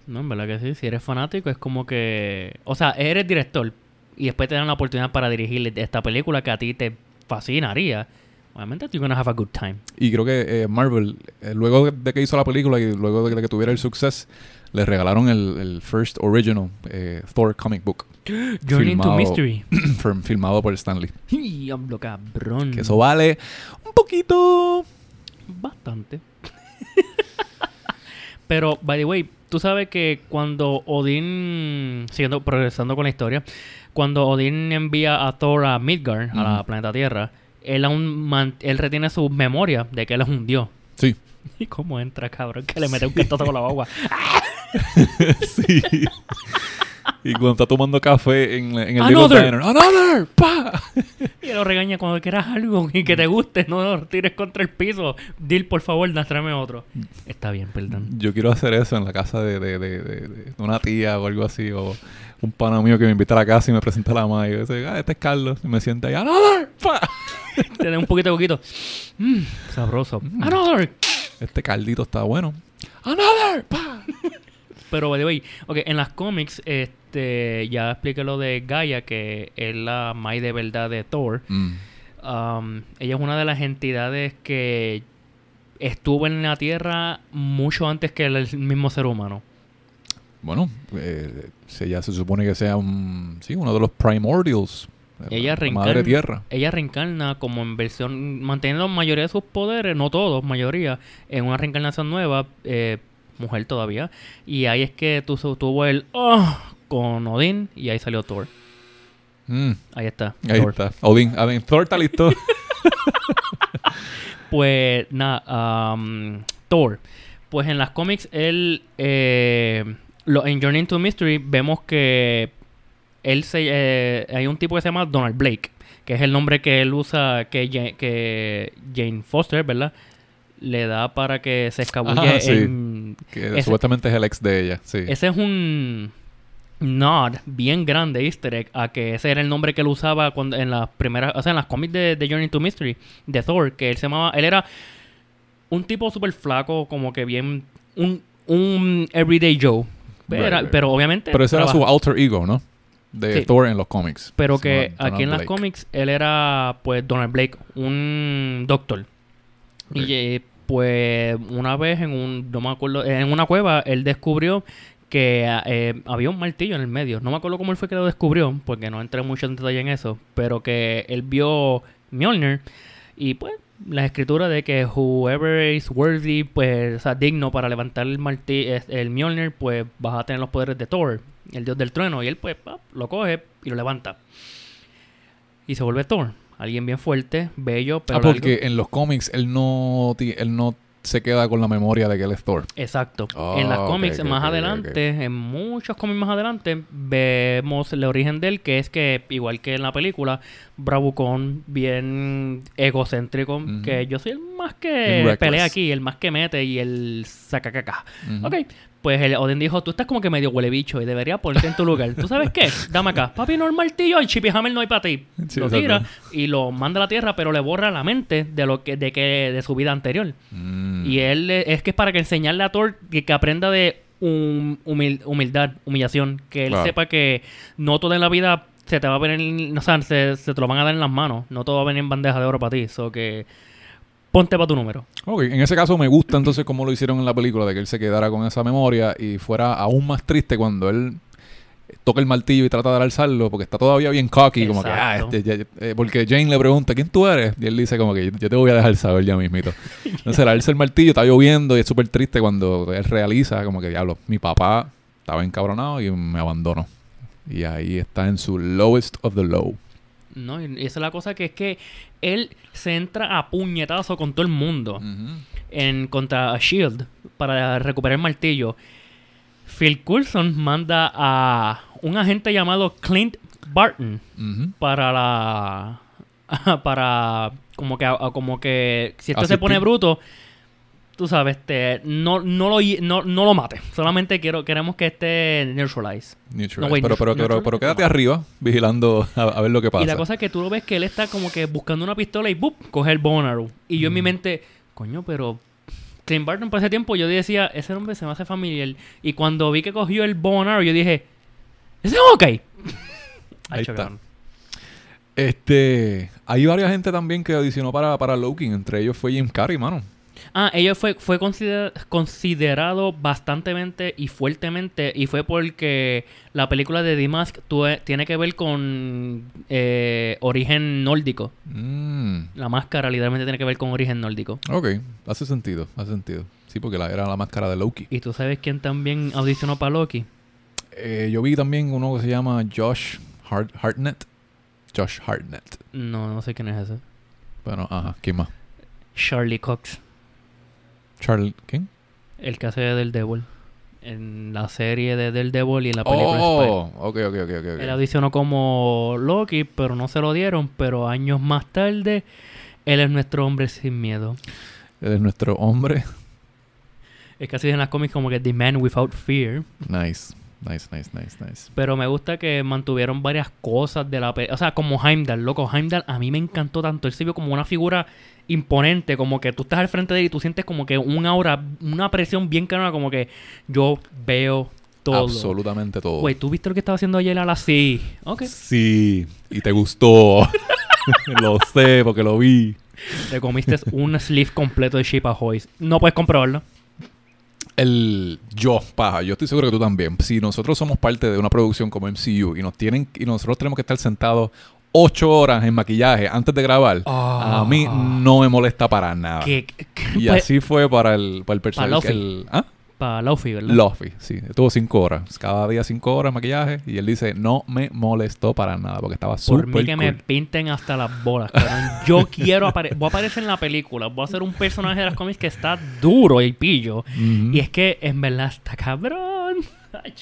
No, en verdad que sí. Si eres fanático es como que... O sea, eres director y después te dan la oportunidad para dirigir esta película que a ti te fascinaría. Obviamente you're gonna have a good time. Y creo que eh, Marvel, eh, luego de que hizo la película y luego de que tuviera el suceso, le regalaron el, el first original eh, Thor comic book, [GASPS] Journey into Filmado. Mystery. [CLEARS THROAT] firm- filmado por Stanley. [LAUGHS] Diablo, cabrón. Que eso vale un poquito. Bastante. [LAUGHS] Pero, by the way, tú sabes que cuando Odín, siguiendo progresando con la historia, cuando Odín envía a Thor a Midgard, a la planeta Tierra, él aún él retiene su memoria de que él es un dios. Sí. [LAUGHS] ¿Y cómo entra, cabrón? Que le mete un cantazo con la agua. [LAUGHS] sí. [LAUGHS] y cuando está tomando café en, en el Another. Diner, ¡Another! ¡Pa! [LAUGHS] Y lo regaña cuando quieras algo y que te guste, no lo tires contra el piso. Dil, por favor, tráeme otro. Está bien, perdón. Yo quiero hacer eso en la casa de, de, de, de- una tía o algo así. O un pana mío que me invita a la casa y me presenta a la madre. Y yo ah, este es Carlos. Y me sienta ahí, ¡Another! ¡Pa! [LAUGHS] Te da un poquito de poquito. Mm, sabroso. Mm. Another. Este caldito está bueno. ¡Another! ¡Pa! Pero, by the way, ok, en las cómics, este, ya expliqué lo de Gaia, que es la Mai de verdad de Thor. Mm. Um, ella es una de las entidades que estuvo en la Tierra mucho antes que el mismo ser humano. Bueno, eh, se, ya se supone que sea un, sí, uno de los primordials. Ella la madre reencarna- tierra. Ella reencarna como en versión, manteniendo la mayoría de sus poderes, no todos, mayoría, en una reencarnación nueva, eh, mujer todavía. Y ahí es que tu- tuvo el "Oh", con Odín y ahí salió Thor. Mm, Ahí está. ahí Thor. está. Odin, Odin, Thor está listo. [LAUGHS] Pues nada, um, Thor. Pues en las cómics, él, eh, lo, en Journey into Mystery, vemos que él se, eh, hay un tipo que se llama Donald Blake, que es el nombre que él usa, que Jane Foster, ¿verdad? Le da para que se escabulle Ajá, sí. en... Que Ese- supuestamente es el ex de ella, sí. Ese es un nod bien grande, easter egg, a que ese era el nombre que él usaba cuando, en las primeras, o sea, en las cómics de, de Journey to Mystery, de Thor, que él se llamaba, él era un tipo súper flaco, como que bien, un, un everyday Joe. Pero, Right, right. pero obviamente... Pero ese era su alter ego, ¿no? De Sí. Thor en los cómics. Pero que aquí en las cómics él era, pues, Donald Blake, un doctor. Y eh, pues una vez en un, no me acuerdo, en una cueva él descubrió que eh, había un martillo en el medio. No me acuerdo cómo él fue que lo descubrió, porque no entré mucho en detalle en eso, pero que él vio Mjolnir y pues la escritura de que whoever is worthy, pues, o sea, digno para levantar el martillo, el Mjolnir, pues vas a tener los poderes de Thor, el dios del trueno, y él pues lo coge y lo levanta. Y se vuelve Thor. Alguien bien fuerte, bello, pero Ah, porque en los cómics él no, él no se queda con la memoria de que él es Thor. Exacto. Oh, en las cómics más adelante, en muchos cómics más adelante, vemos el origen de él, que es que, igual que en la película, Bravucón, bien egocéntrico, que yo soy el más que pelea aquí, el más que mete y el sacacaca. Ujú. Ok, pues el Odin dijo, tú estás como que medio huele bicho y deberías ponerte en tu lugar. ¿Tú sabes qué? Dame acá. Papi, no el martillo, el Chippy Hammer no hay para ti. Sí, lo tira y lo manda a la tierra, pero le borra la mente de lo que, de que, de su vida anterior. Mm. Y él eh, es que es para que enseñarle a Thor que, que aprenda de hum- humil- humildad, humillación. Que él Claro. sepa que no todo en la vida se te va a venir, no, o sea, se, se te lo van a dar en las manos. No todo va a venir en bandeja de oro para ti. So que ponte para tu número. Ok, en ese caso me gusta entonces cómo lo hicieron en la película, de que él se quedara con esa memoria y fuera aún más triste cuando él toca el martillo y trata de alzarlo, porque está todavía bien cocky, como que, ah, este, ya- eh, porque Jane le pregunta, ¿quién tú eres? Y él dice como que, yo te voy a dejar saber ya mismito. [LAUGHS] Entonces, alza el martillo, está lloviendo y es súper triste cuando él realiza como que, diablo, mi papá estaba encabronado y me abandonó. Y ahí está en su lowest of the low. ¿No? Y esa es la cosa que es que él se entra a puñetazo con todo el mundo. En contra Shield para recuperar el martillo. Phil Coulson manda a un agente llamado Clint Barton para la [LAUGHS] para como que como que si esto se pone bruto tú sabes este no no lo no, no lo mate solamente quiero queremos que esté neutralize Neutralize. No, wait, pero, pero, pero, neutralize pero no. quédate arriba vigilando a, a ver lo que pasa. y la cosa es que tú lo ves que él está como que buscando una pistola y ¡bup! coge el arrow. y yo en mi Mm. mente coño pero Clint Barton para ese tiempo yo decía ese hombre se me hace familiar y cuando vi que cogió el arrow yo dije ese es ok [LAUGHS] Ahí está. Este, hay varias gente también que audicionó para, para Loki, entre ellos fue Jim Carrey, mano. Ah, ella fue, fue consider- considerado bastantemente y fuertemente y fue porque la película de The Mask tue- tiene que ver con eh, origen nórdico. Mm, La máscara literalmente tiene que ver con origen nórdico. ok, hace sentido, hace sentido. Sí, porque la, era la máscara de Loki. ¿Y tú sabes quién también audicionó para Loki? Eh, yo vi también uno que se llama Josh Hart Hartnett. Josh Hartnett. No, no sé quién es ese. Bueno, ajá, ¿quién más? Charlie Cox, Charlie, ¿quién? el que hace de Daredevil. En la serie de Daredevil y en la película Spy. Oh, ok, ok, ok, ok. ok. Él audicionó como Loki, pero no se lo dieron. Pero años más tarde, él es nuestro hombre sin miedo. Él es nuestro hombre. Es casi en las cómics como que The Man Without Fear. Nice, nice, nice, nice, nice. Pero me gusta que mantuvieron varias cosas de la... O sea, como Heimdall, loco. Heimdall a mí me encantó tanto. Él se vio como una figura imponente. Como que tú estás al frente de él y tú sientes como que un aura, una presión bien cabrona. Como que yo veo todo. Absolutamente todo. Güey, ¿tú viste lo que estaba haciendo ayer a las sí? Ok. Sí, y te gustó. [LAUGHS] lo sé, porque lo vi. Te comiste un sleeve completo de Ship Ahoy. No puedes comprobarlo. El yo, paja, yo estoy seguro que tú también. Si nosotros somos parte de una producción como MCU y nos tienen y nosotros tenemos que estar sentados ocho horas en maquillaje antes de grabar, a mí no me molesta para nada. Y pues, así fue para el, para el personaje. Luffy. el- ¿Ah? Para Luffy, ¿verdad? Luffy, sí. Estuvo cinco horas. Cada día cinco horas maquillaje. Y él dice, no me molestó para nada porque estaba Por súper mí que me pinten hasta las bolas, cabrón. Yo [LAUGHS] quiero aparecer. Voy a aparecer en la película. Voy a ser un personaje de las cómics que está duro y pillo. Y es que en verdad está cabrón. [LAUGHS]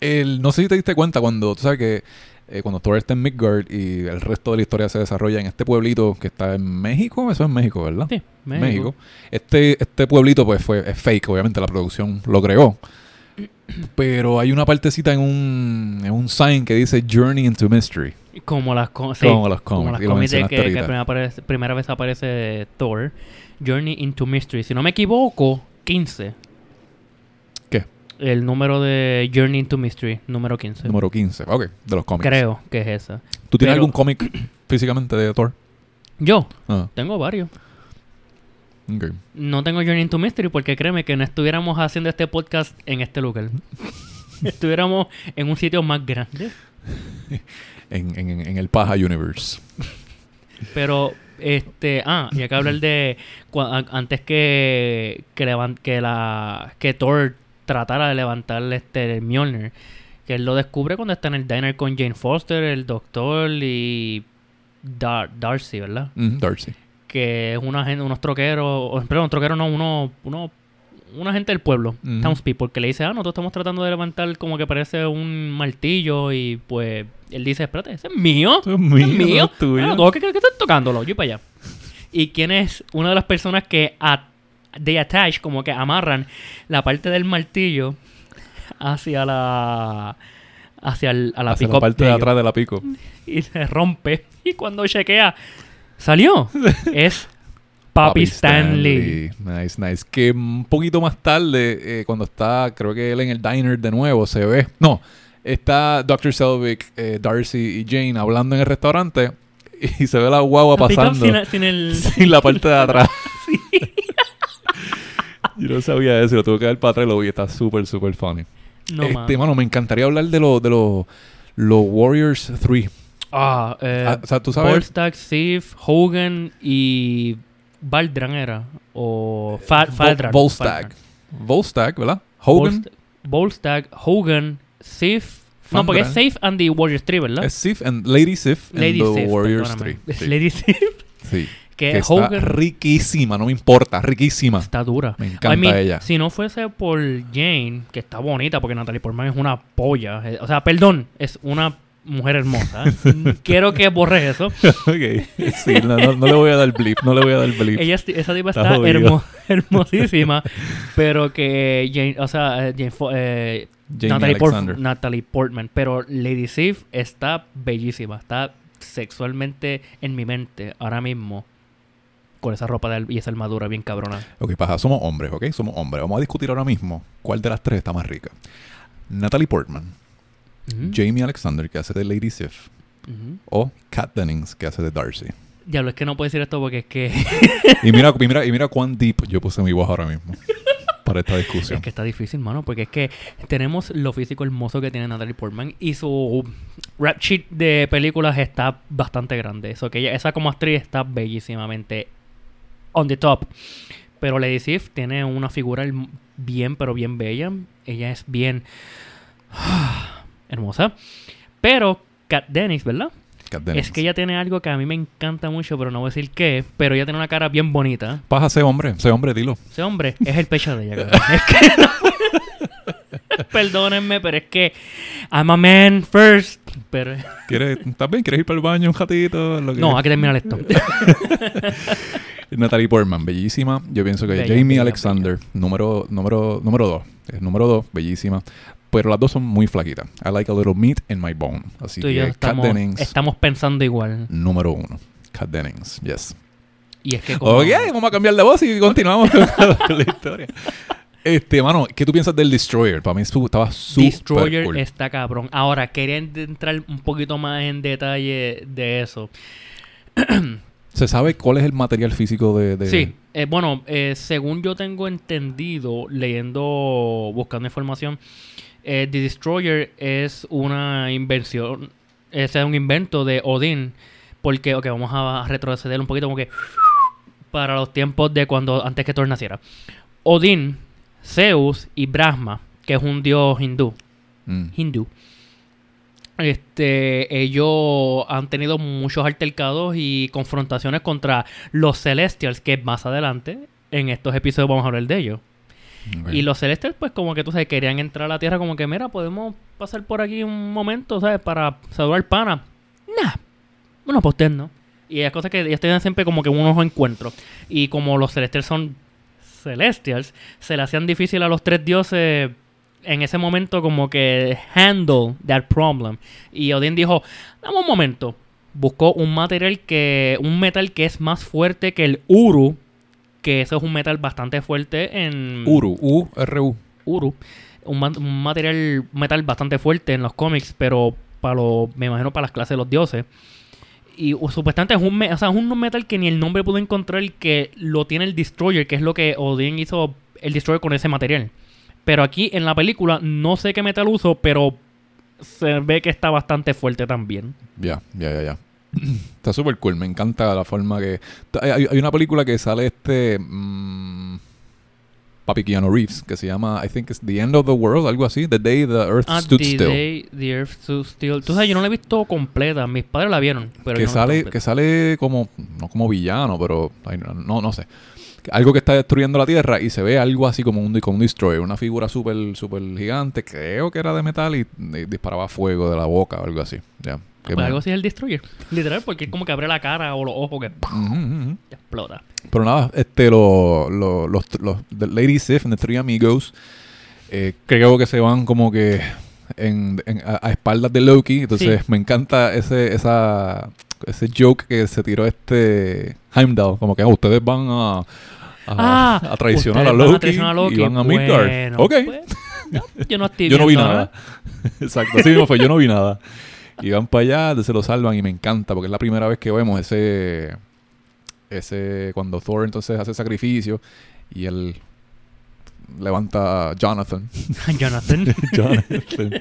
El- no sé si te diste cuenta cuando, tú sabes que eh, cuando Thor está en Midgard y el resto de la historia se desarrolla en este pueblito que está en México, eso es México, ¿verdad? Sí, México. Este, este pueblito pues fue es fake, obviamente la producción lo creó. [CLEARS THROAT] Pero hay una partecita en un, en un sign que dice Journey into Mystery. Como las, co- sí, Como como las de mencionaste que, que primera, primera vez aparece Thor. Journey into Mystery. Si no me equivoco, 15. El número de Journey into Mystery, número 15. Número 15. Ok, de los cómics. Creo que es esa. ¿Tú tienes Pero- algún cómic [CLEARS THROAT] físicamente de Thor? Yo Ah, tengo varios. ok. No tengo Journey into Mystery porque créeme que no estuviéramos haciendo este podcast en este lugar. [LAUGHS] estuviéramos en un sitio más grande. [LAUGHS] En, en, en el Paja Universe. [LAUGHS] Pero, este, ah, y acá hablar de cua- antes que que la que Thor tratara de levantar este Mjolnir, que él lo descubre cuando está en el diner con Jane Foster, el doctor y Dar- Darcy, ¿verdad? Mm, Darcy. Que es una gente, unos troqueros, perdón, troqueros no, uno, uno, una gente del pueblo, townspeople, que le dice, ah, nosotros estamos tratando de levantar como que parece un martillo y pues él dice, espérate, ese es mío. Eso es mío, ¿Es mío? no es tuyo. Ah, ¿todo ¿qué, qué, qué estás tocándolo? Yo para allá. ¿Y quién es una de las personas que a- they attach, como que amarran la parte del martillo hacia la... hacia el, a la Hacia la parte de atrás de la pico. y se rompe. Y cuando chequea, salió. [LAUGHS] es Papi Stanley. Nice, nice. Que un poquito más tarde, eh, cuando está, creo que él en el diner de nuevo, se ve. No, está Dr. Selvig, eh, Darcy y Jane hablando en el restaurante y se ve la guagua La pasando el... [LAUGHS] sin la parte de atrás. [LAUGHS] Yo no sabía eso, lo tuve que dar para atrás y lo vi. Está súper, súper funny. No, este, mano. mano, me encantaría hablar de los de los los Warriors 3. Ah, eh, Ah, o sea, tú sabes. Volstagg, Sif, Hogan y Valdran era. O Fa Faldran. Volstagg. Volstagg, ¿verdad? Hogan. Volst- Volstagg, Hogan, Sif. No, porque es. Safe and the Warriors 3, ¿verdad? Es Sif and Lady Sif Lady and the Sif, Warriors perdóname. 3. [LAUGHS] Sí. Lady Sif. Sí. Que, Que está Hogan riquísima, no me importa, riquísima. está dura. Me encanta I mean, ella. Si no fuese por Jane, que está bonita, porque Natalie Portman es una polla. O sea, perdón, es una mujer hermosa. [LAUGHS] Quiero que borres eso. [LAUGHS] ok. Sí, no, no- no le voy a dar blip, no le voy a dar blip. Ella, esa tipa Está está jodido. hermo- [LAUGHS] hermosísima, pero que Jane, o sea, eh, Jane Fo- eh, Natalie. Natalie Portman, pero Lady Sif está bellísima, está sexualmente en mi mente ahora mismo con esa ropa de y esa armadura bien cabrona. Ok, paja, somos hombres, ¿ok? Somos hombres. Vamos a discutir ahora mismo cuál de las tres está más rica. Natalie Portman, Ujú, Jamie Alexander, que hace de Lady Sif, ujú. o Kat Dennings, que hace de Darcy. Diablo, es que no puedo decir esto porque es que, [LAUGHS] Y mira, y mira, y mira cuán deep yo puse mi voz ahora mismo para esta discusión. es que está difícil, mano, porque es que tenemos lo físico hermoso que tiene Natalie Portman y su rap sheet de películas está bastante grande. Eso que ella, esa como actriz está bellísimamente on the top. Pero Lady Sif tiene una figura bien, pero bien bella. Ella es bien [SIGHS] hermosa. Pero Kat Dennis, ¿verdad? Kat Dennings. Es que ella tiene algo que a mí me encanta mucho, pero no voy a decir qué. Pero ella tiene una cara bien bonita. Paja, sé hombre, sé hombre, dilo. Ese hombre es el pecho de ella. [LAUGHS] Es que no- [LAUGHS] Perdónenme, pero es que I'm a man first. Pero ¿Quieres, ¿Estás bien? ¿Quieres ir para el baño un ratito? Lo que- no, hay que terminar esto. [LAUGHS] Natalie Portman, bellísima. Yo pienso que Bella, Jamie bella, Alexander, número número número dos. Es número dos, bellísima. Pero las dos son muy flaquitas. I like a little meat in my bone. Así Tú yo que Kat estamos, Dennings, estamos pensando igual. número uno. Kat Dennings, yes. Y es que como... Ok, vamos a cambiar de voz y continuamos [LAUGHS] con la historia. Este, mano, ¿qué tú piensas del Destroyer? Para mí estaba súper Destroyer cool. está cabrón. Ahora, quería entrar un poquito más en detalle de eso. [CLEARS THROAT] ¿Se sabe cuál es el material físico de...? de- Sí, eh, bueno, eh, según yo tengo entendido, leyendo, buscando información, eh, The Destroyer es una invención, es un invento de Odín, porque, ok, vamos a retroceder un poquito como que para los tiempos de cuando, antes que Thor naciera. Odín, Zeus y Brahma, que es un dios hindú, Mm. hindú. Este, ellos han tenido muchos altercados y confrontaciones contra los Celestials, que más adelante, en estos episodios vamos a hablar de ellos. Y los Celestials, pues como que tú sabes, querían entrar a la Tierra como que, mira, podemos pasar por aquí un momento, ¿sabes? Para saludar al pana. Nah, bueno, pues usted no. Y es cosa que ellos tienen siempre como que unos encuentros. Y como los Celestials son Celestials, se le hacían difícil a los tres dioses en ese momento como que handle that problem. Y Odín dijo, dame un momento. Buscó un material que, un metal que es más fuerte que el Uru, que eso es un metal bastante fuerte en Uru, U-R-U. Uru, un, un material metal bastante fuerte en los cómics, pero para los, me imagino para las clases de los dioses. Y supuestamente es un, o sea, es un metal que ni el nombre pudo encontrar que lo tiene el Destroyer, que es lo que Odin hizo el Destroyer con ese material. Pero aquí en la película no sé qué metal uso, pero se ve que está bastante fuerte también. Ya, ya, ya, ya. Está súper cool. Me encanta la forma que... Hay, hay una película que sale este... mm, Papi Keanu Reeves, que se llama, I think it's The End of the World, algo así. The Day the Earth Ah, Stood the Still. Day the Earth Stood Still. Tú sabes, yo no la he visto completa. Mis padres la vieron. Pero que yo no sale, que sale como, no como villano, pero no, no, sé. Algo que está destruyendo la Tierra y se ve algo así como un, como un destroyer, una figura súper super gigante, creo que era de metal y, y disparaba fuego de la boca o algo así. Ya. Que Pues algo así es el Destroyer. Literal, porque es como que abre la cara o los ojos que ujú. explota. Pero nada, este, lo- lo- los, los The Lady Sif and the Three Amigos, eh, creo que se van como que en, en- a, a espaldas de Loki. Entonces Sí. me encanta ese, esa, ese joke que se tiró este Heimdall. Como que ah, ustedes van a, a, Ah, a traicionar a Loki, traicionar a Loki. y van a Midgard. Bueno, ok. pues, no, yo no [LAUGHS] yo no vi viendo nada. [LAUGHS] Exacto, así mismo fue, yo no vi nada. Y van para allá, se lo salvan y me encanta porque es la primera vez que vemos ese ese cuando Thor entonces hace sacrificio y él levanta a Jonathan, [LAUGHS] Jonathan. [LAUGHS] Jonathan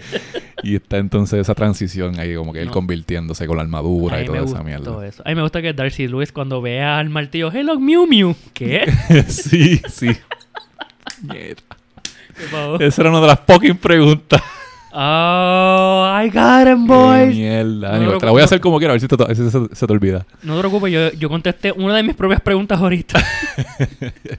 y está entonces esa transición ahí como que él No. convirtiéndose con la armadura y toda esa mierda. eso. A mí me gusta que Darcy Lewis cuando vea al martillo, hello Mew Mew. ¿Qué? [LAUGHS] sí, sí. Mierda. Esa era una de las fucking preguntas. Oh, I got him, Qué boys. mierda. No, no, te la voy a hacer como quiera, a ver si, te, si se, se te olvida. No te preocupes, yo, yo contesté una de mis propias preguntas ahorita. [LAUGHS]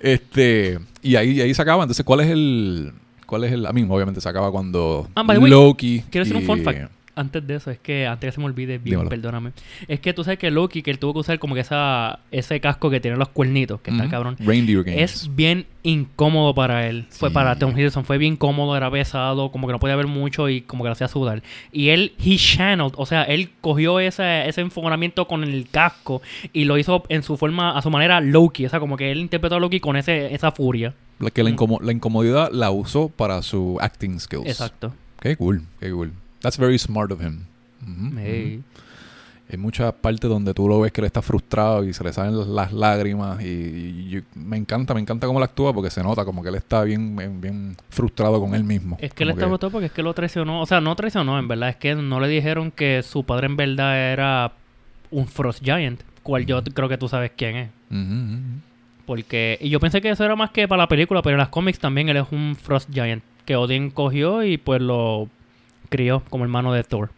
Este, y ahí, ahí se acaba. Entonces, ¿cuál es el. ¿Cuál es el. A mí, obviamente, se acaba cuando Ah, by the way, Loki. quiero hacer un y- fun fact. Antes de eso, es que antes que se me olvide, bien, Dímelo. perdóname. Es que tú sabes que Loki, que él tuvo que usar como que esa, ese casco que tiene los cuernitos, que está Ujú. cabrón. Reindeer Games. Es bien incómodo para él. Fue Sí. para Tom Hiddleston, fue bien cómodo, era pesado, como que no podía ver mucho y como que lo hacía sudar. Y él, he channeled, o sea, él cogió ese, ese enfogonamiento con el casco y lo hizo en su forma, a su manera, Loki. O sea, como que él interpretó a Loki con ese, esa furia. La, que la, la incomodidad la usó para su acting skills. Exacto. Qué cool, qué cool. That's very smart of him. Ujú, Hey. ujú. Hay muchas partes donde tú lo ves que él está frustrado y se le salen las, lágrimas y, y yo- me encanta, me encanta cómo él actúa porque se nota como que él está bien, bien, bien frustrado con él mismo. Es que él está brotado porque es que lo traicionó. O sea, no traicionó, en verdad. Es que no le dijeron que su padre en verdad era un Frost Giant. Cual yo creo que tú sabes quién es. Porque... Y yo pensé que eso era más que para la película, pero en las cómics también él es un Frost Giant. Que Odin cogió y pues lo crió como hermano de Thor.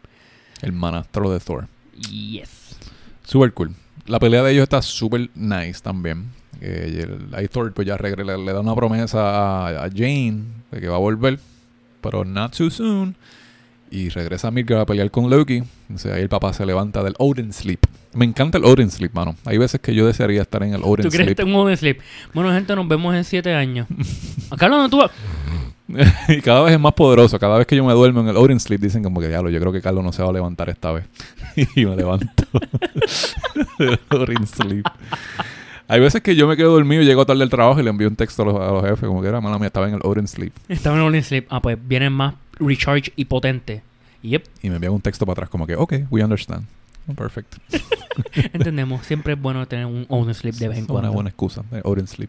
El manastro de Thor. Yes. Super cool. La pelea de ellos está súper nice también. Eh, el- ahí Thor pues ya regre- le, le da una promesa a, a Jane de que va a volver, pero not too soon. Y regresa a Midgard a pelear con Loki. Entonces ahí el papá se levanta del Odin Sleep. Me encanta el Odin Sleep, mano. Hay veces que yo desearía estar en el Odin ¿Tú crees Sleep. que un Odin Sleep? Bueno, gente, nos vemos en siete años. [LAUGHS] Acá no tú vas? [LAUGHS] y cada vez es más poderoso. Cada vez que yo me duermo en el Odin Sleep, dicen como que diablo, yo creo que Carlos no se va a levantar esta vez. [LAUGHS] y me levanto. [LAUGHS] del Odin Sleep. Hay veces que yo me quedo dormido y llego tarde del trabajo y le envío un texto a los, a los jefes, como que era, mala mía, estaba en el Odin Sleep. Estaba en Odin Sleep. Ah, pues vienen más recharge y potente. Yep. Y me envían un texto para atrás, como que, ok, we understand. Oh, perfect. Entendemos. Siempre es bueno tener un Odin Sleep de vez en Es una cuando. buena excusa, eh, Odin Sleep.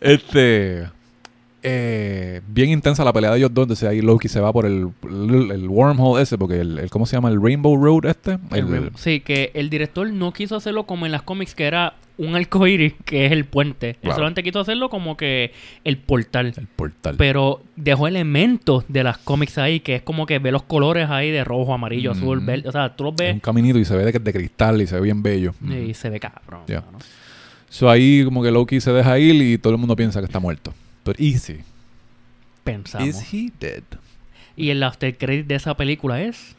este. Eh, bien intensa la pelea de ellos dos. Entonces ahí Loki se va por el, el, el wormhole ese, porque el, el- ¿Cómo se llama? El Rainbow Road este. El sí, que el director no quiso hacerlo como en las cómics, que era un arco iris, que es el puente. Él Claro. solamente quiso hacerlo como que el portal. el portal. Pero dejó elementos de las cómics ahí, que es como que ve los colores ahí de rojo, amarillo, azul, verde. O sea, tú los Es ves un caminito y se ve de, de cristal y se ve bien bello. y se ve cabrón. Ya. mano. So ahí como que Loki se deja ir y todo el mundo piensa que está muerto. Pero easy. Pensamos. Is he dead? Y el after credit de esa película es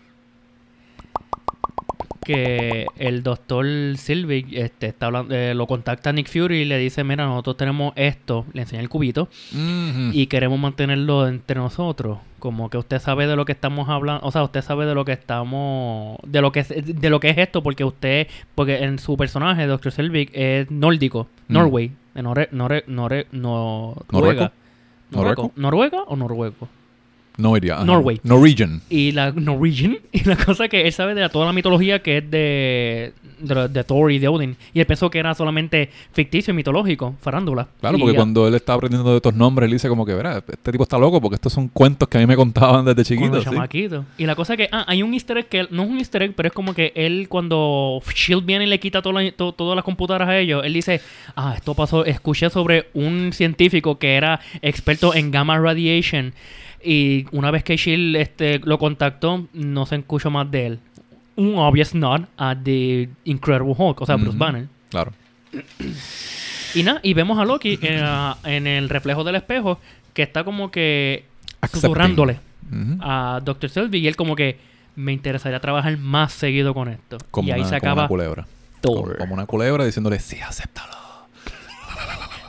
que el doctor Sylvie este, está hablando, eh, lo contacta a Nick Fury y le dice, mira, nosotros tenemos esto, le enseña el cubito Mhm. y queremos mantenerlo entre nosotros. Como que usted sabe de lo que estamos hablando, o sea, usted sabe de lo que estamos, de lo que es, de lo que es esto, porque usted, porque en su personaje, Doctor Selvig, es nórdico. Norway, de Norre, Norre, Norre, no- ¿Norueco? Noruego. ¿Noruega o noruego? No iría. Norway. Norwegian. Y la Norwegian, [LAUGHS] y la cosa que él sabe de la- toda la mitología que es de, de, de Thor y de Odin. Y él pensó que era solamente ficticio y mitológico, farándula. Claro, Y porque ya- cuando él está aprendiendo de estos nombres, él dice como que, verá, este tipo está loco porque estos son cuentos que a mí me contaban desde chiquito. Y la cosa que, ah, hay un easter egg que él- no es un easter egg, pero es como que él cuando Shield viene y le quita to- todas las computadoras a ellos, él dice, ah, esto pasó, escuché sobre un científico que era experto en gamma radiation y una vez que Shield este, lo contactó, no se escuchó más de él. Un obvious nod a The Incredible Hulk, o sea, Bruce. Banner. Claro. Y nada, y vemos a Loki en, ah, en el reflejo del espejo que está como que Accepting. susurrándole a Dr. Selby y él como que me interesaría trabajar más seguido con esto. Como, y ahí una, se como acaba una culebra. Como, como una culebra diciéndole, sí, acéptalo.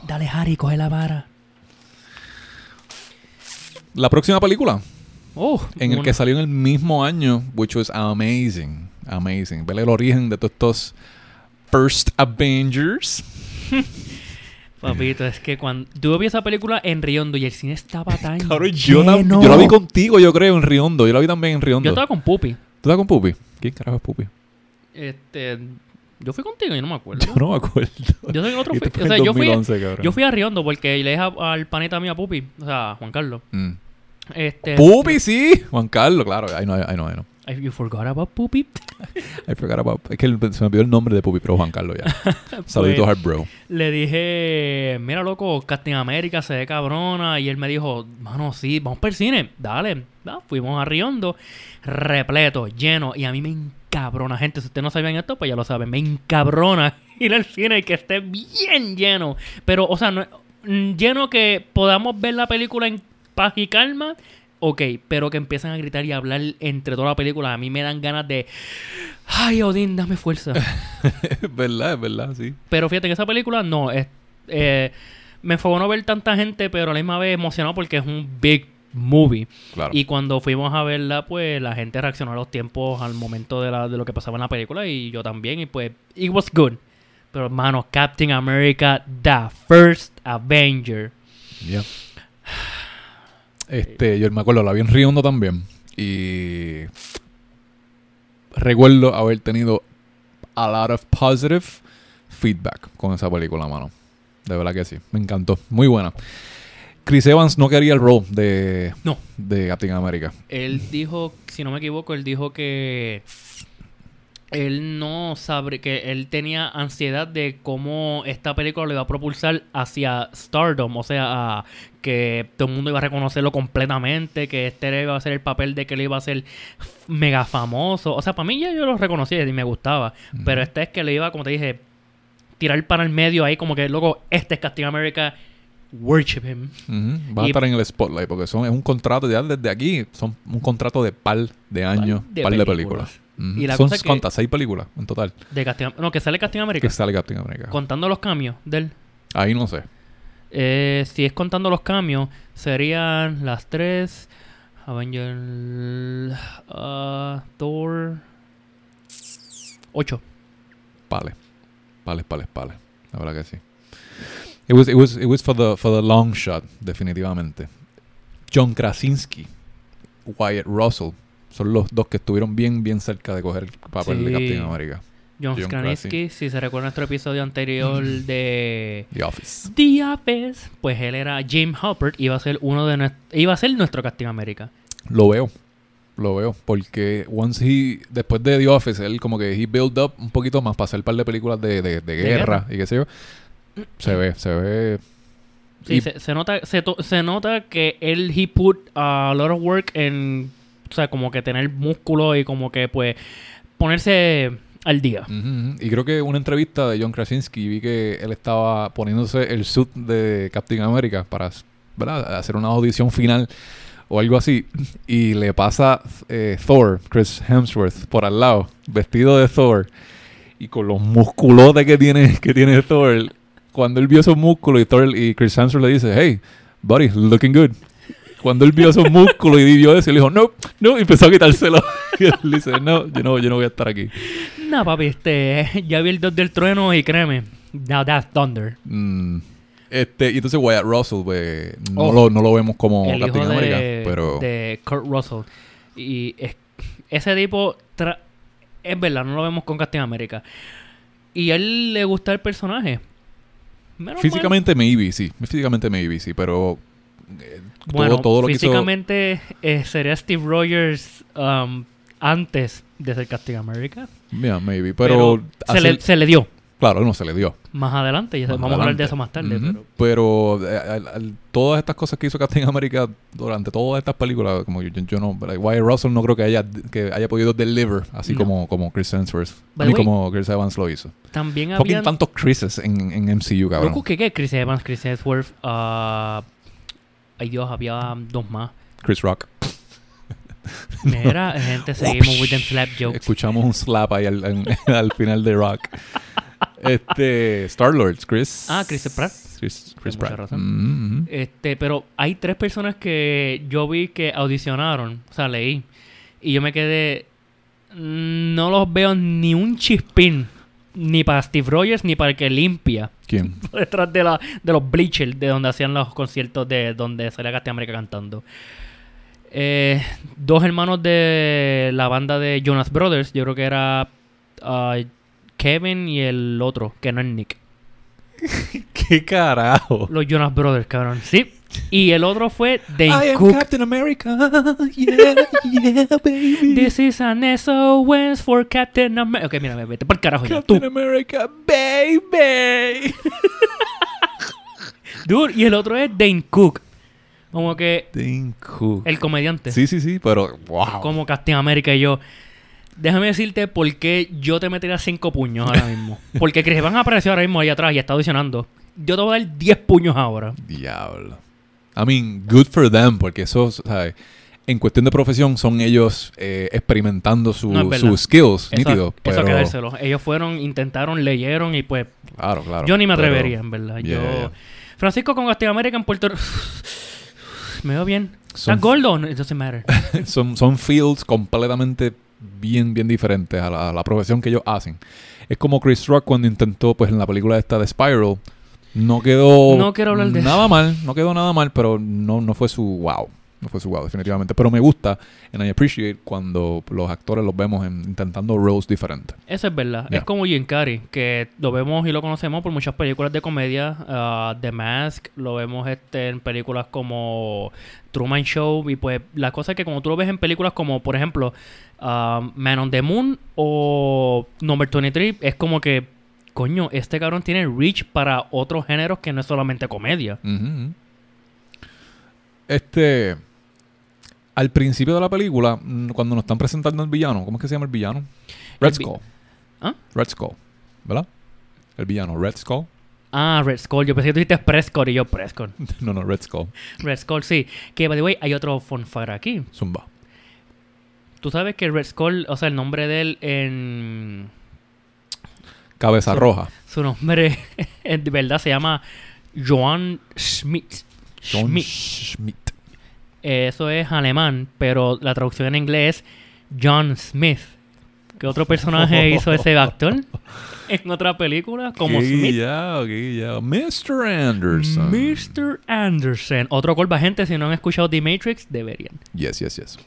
Dale, Harry, coge la vara. La próxima película, Oh, en el una- que salió en el mismo año, which was amazing. Amazing. Ver el origen de todos estos First Avengers. [LAUGHS] Papito, es que cuando... Yo vi esa película en Riondo y el cine estaba tan [LAUGHS] Cabrón, yo, la, yo la vi contigo, yo creo, en Riondo. Yo la vi también en Riondo. Yo estaba con Pupi. ¿Tú estás con Pupi? ¿Quién carajo es Pupi? Este... Yo fui contigo y no me acuerdo. Yo no me acuerdo. Yo sé que otro [LAUGHS] fui- o sea, yo fui, 2011, cabrón. yo fui a Riondo porque le dije a- al panita mío a Pupi, o sea, Juan Carlos. Mm. Este, Pupi, sí. Juan Carlos, claro. Ay, no, ay, no, ay, no. You forgot about Pupi. I forgot about... Es que se me olvidó el nombre de Pupi, pero Juan Carlos ya. Saluditos [LAUGHS] Pues, al bro. Le dije, mira loco, Casting América se ve cabrona. Y él me dijo, mano, sí, vamos para el cine. Dale. Da, fuimos a Riondo, repleto, lleno. Y a mí me encabrona, gente. Si ustedes no sabían esto, pues ya lo saben. Me encabrona [LAUGHS] ir al cine y que esté bien lleno. Pero, o sea, no, mm, lleno que podamos ver la película en paz y calma. Ok, pero que empiezan a gritar y a hablar entre toda la película. A mí me dan ganas de. Ay, Odín, dame fuerza. es [LAUGHS] verdad, es verdad, sí. Pero fíjate que esa película no es. eh, me enfocó no ver tanta gente, pero a la misma vez emocionado porque es un big movie. Claro. Y cuando fuimos a verla, pues la gente reaccionó a los tiempos al momento de, la, de lo que pasaba en la película y yo también. Y pues, it was good. Pero hermano, Captain America, The First Avenger. Ya. Este, yo me acuerdo, la vi en Riondo también. Y recuerdo haber tenido a lot of positive feedback con esa película, mano. De verdad que sí. Me encantó. Muy buena. Chris Evans no quería el rol de, No. de Captain America. Él dijo, si no me equivoco, él dijo que él no sabe, que él tenía ansiedad de cómo esta película lo iba a propulsar hacia Stardom, o sea, a que todo el mundo iba a reconocerlo completamente, que este iba a ser el papel de que él iba a ser mega famoso. O sea, para mí ya yo lo reconocía y me gustaba, pero este es que le iba, como te dije, tirar para el medio ahí como que, luego, este es Captain America, worship him. Va a estar en el spotlight porque son, es un contrato ya desde aquí. Son un contrato de par de años, de par de películas. Y la son cosa que- ¿cuántas? seis películas en total De Captain, no, que sale Captain America. que sale Captain America. Contando los cambios de él. Ahí no sé. Eh, si es contando los cambios, serían las tres. Avenger. ah, Thor. Ocho. Pales. Pales, pales, pales. La verdad que sí. It was, it was, it was for the, for the long shot, definitivamente. John Krasinski, Wyatt Russell, son los dos que estuvieron bien, bien cerca de coger el papel de. Captain America. John, John Krasinski, si se recuerda nuestro episodio anterior de The Office. The Office, pues él era Jim Halpert, iba a ser uno de iba a ser nuestro Captain America. Lo veo. Lo veo. Porque once he, después de The Office, él como que he build up un poquito más para hacer un par de películas de, de, de guerra, guerra. y qué sé yo. Se ve, se ve. Sí, se, se nota, se, to- se nota que él he put a lot of work en, o sea, como que tener músculo y como que pues ponerse al día. Y creo que una entrevista de John Krasinski vi que él estaba poniéndose el suit de Captain America para hacer una audición final o algo así. [LAUGHS] Y le pasa eh, Thor, Chris Hemsworth, por al lado, vestido de Thor. Y con los musculotes que tiene, [LAUGHS] que tiene Thor. Cuando él vio esos músculos y Thor y Chris Hemsworth le dice, hey, buddy, looking good. Cuando él vio esos músculos y vio eso, él dijo, no, no, y empezó a quitárselo. [LAUGHS] Y él dice, no, yo no, yo no voy a estar aquí. No, papi, este, ya vi el Dios del trueno y créeme, now that's thunder. Mm, este, y entonces Wyatt Russell, pues, no, Oh. lo, no lo vemos como el hijo de, America, pero de Kurt Russell. Y es- ese tipo, tra- es verdad, no lo vemos con Captain America. Y a él le gusta el personaje. Menos mal. físicamente maybe, sí. Físicamente maybe, sí, pero eh, Bueno, todo, todo lo que hizo... físicamente eh, sería Steve Rogers um, antes de ser Captain America. Yeah, maybe, Pero, pero... se, le, se le dio Claro, no se le dio. más adelante. y Más vamos a hablar de adelante. eso más tarde. Ujú. pero- Pero, eh, al- todas estas cosas que hizo Captain America durante todas estas películas, como yo, yo no, like, Wyatt Russell no creo que haya, que haya podido deliver así No. como, como Chris Hemsworth, ni como Chris Evans lo hizo. También Fucking había... tantos Chrises en, en MCU, cabrón. ¿qué, qué? Chris Evans, Chris Hemsworth. ah, ay Dios, había dos más. Chris Rock. [LAUGHS] Mira, [LAUGHS] gente, seguimos with them slap jokes. Escuchamos un slap ahí al, al- [LAUGHS] al final de Rock. Este, Star-Lord, Chris. Ah, Chris Pratt. Chris, Pratt. razón. Mm, mm. Este, pero hay tres personas que yo vi que audicionaron, o sea, leí, y yo me quedé, no los veo ni un chispín, ni para Steve Rogers, ni para el que limpia, ¿Quién? [LAUGHS] detrás de, la, de los bleachers, de donde hacían los conciertos de donde salía Captain America cantando. Eh, dos hermanos de la banda de Jonas Brothers, yo creo que era ah, Kevin y el otro, que no es Nick. [LAUGHS] ¿Qué carajo? Los Jonas Brothers, cabrón. Sí. Y el otro fue I Dane am Cook. Captain America. [LAUGHS] Yeah, yeah, baby. This is an SOS for Captain America. Ok, mira, vete por carajo ya. Tú. Captain America, baby. [LAUGHS] Dude, y el otro es Dane Cook. Como que Dane Cook. el comediante. Sí, sí, sí, pero wow. Como Captain America y yo. Déjame decirte por qué yo te metería cinco puños ahora [LAUGHS] mismo. Porque Chris Evans apareció ahora mismo ahí atrás y está audicionando. Yo te voy a dar 10 puños ahora. Diablo. I mean, good for them, porque eso, ¿sabes? En cuestión de profesión, son ellos eh, experimentando su- No, sus skills, Eso, nítido. eso Pero. Ellos fueron, intentaron, leyeron y pues Claro, claro. yo ni me pero- atrevería, en verdad. Yeah, yo... yeah. Francisco con America en Puerto Rico. [SIGHS] Me veo bien. Son- ¿Estás gordo? It doesn't matter. [LAUGHS] son, son fields completamente bien, bien diferentes a la, a la profesión que ellos hacen. Es como Chris Rock cuando intentó, pues en la película esta de Spiral, no quedó No quiero hablar de nada mal, no quedó nada mal, pero no, no fue su wow. No fue su wow, definitivamente. Pero me gusta, and I appreciate, cuando los actores los vemos en- intentando roles diferentes. Eso es verdad. Yeah. Es como Jim Carrey, que lo vemos y lo conocemos por muchas películas de comedia. ah, The Mask, lo vemos este en películas como Truman Show. Y pues la cosa es que como tú lo ves en películas como, por ejemplo, ah, Man on the Moon o Number 23, es como que, coño, este cabrón tiene reach para otros géneros que no es solamente comedia. Este. Al principio de la película, mm, cuando nos están presentando al villano, ¿cómo es que se llama el villano? Red Skull. ¿Ah? Red Skull, ¿verdad? El villano, Red Skull. Ah, Red Skull. Yo pensé que tú dijiste Prescott y yo Prescott. [LAUGHS] no, no, Red Skull. Red Skull, sí. Que, by the way, hay otro fun fact aquí. Zumba. Tú sabes que Red Skull, o sea, el nombre de él en... Cabeza Su- roja. Su nombre [LAUGHS] de verdad se llama Joan Schmidt. John Schmidt. Schmidt. Eh, Eso es alemán, pero la traducción en inglés es John Smith. ¿Qué otro personaje [LAUGHS] hizo ese actor [LAUGHS] en otra película? Como Smith. ya, ya. Mr. Anderson. Mr. Anderson. Otro colpa, gente, si no han escuchado The Matrix, deberían. Yes, yes, yes.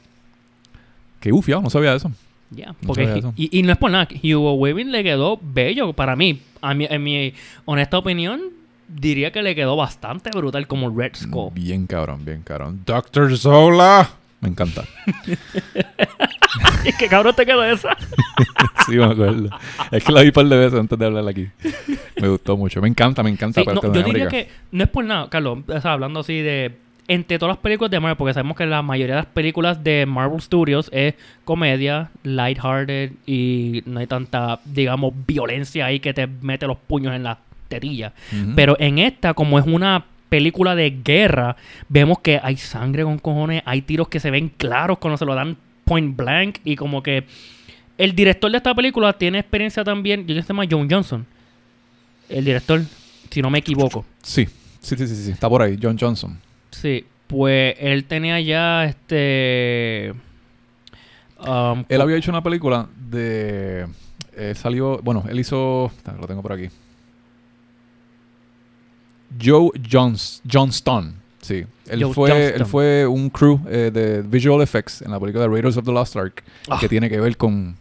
Qué ufiado, no sabía eso. Ya, porque y, y no es por nada, Hugo Weaving le quedó bello para mí. A mi, en mi honesta opinión, diría que le quedó bastante brutal como Red Skull. Bien cabrón, bien cabrón. Doctor Zola. Me encanta. [LAUGHS] ¿Qué cabrón te quedó esa? [LAUGHS] sí, me acuerdo. Es que la vi un par de veces antes de hablar aquí. Me gustó mucho. Me encanta, me encanta. Sí, no, Captain yo diría America. que no es por nada, Carlos, o sea, hablando así de entre todas las películas de Marvel, porque sabemos que la mayoría de las películas de Marvel Studios es comedia, lighthearted y no hay tanta, digamos, violencia ahí que te mete los puños en la tetilla. Pero en esta, como es una película de guerra, vemos que hay sangre con cojones, hay tiros que se ven claros cuando se lo dan point blank y como que el director de esta película tiene experiencia también, yo que se llama John Johnson. El director, si no me equivoco. Sí, sí, sí, sí, sí, está por ahí, John Johnson. Sí, pues él tenía ya este um, Él había hecho una película de... eh, salió... Bueno, él hizo... Lo tengo por aquí. Joe Johns, Johnston. Sí. Él Joe fue, Johnston. él fue un crew eh, de visual effects en la película de Raiders of the Lost Ark. Ah. Que tiene que ver con...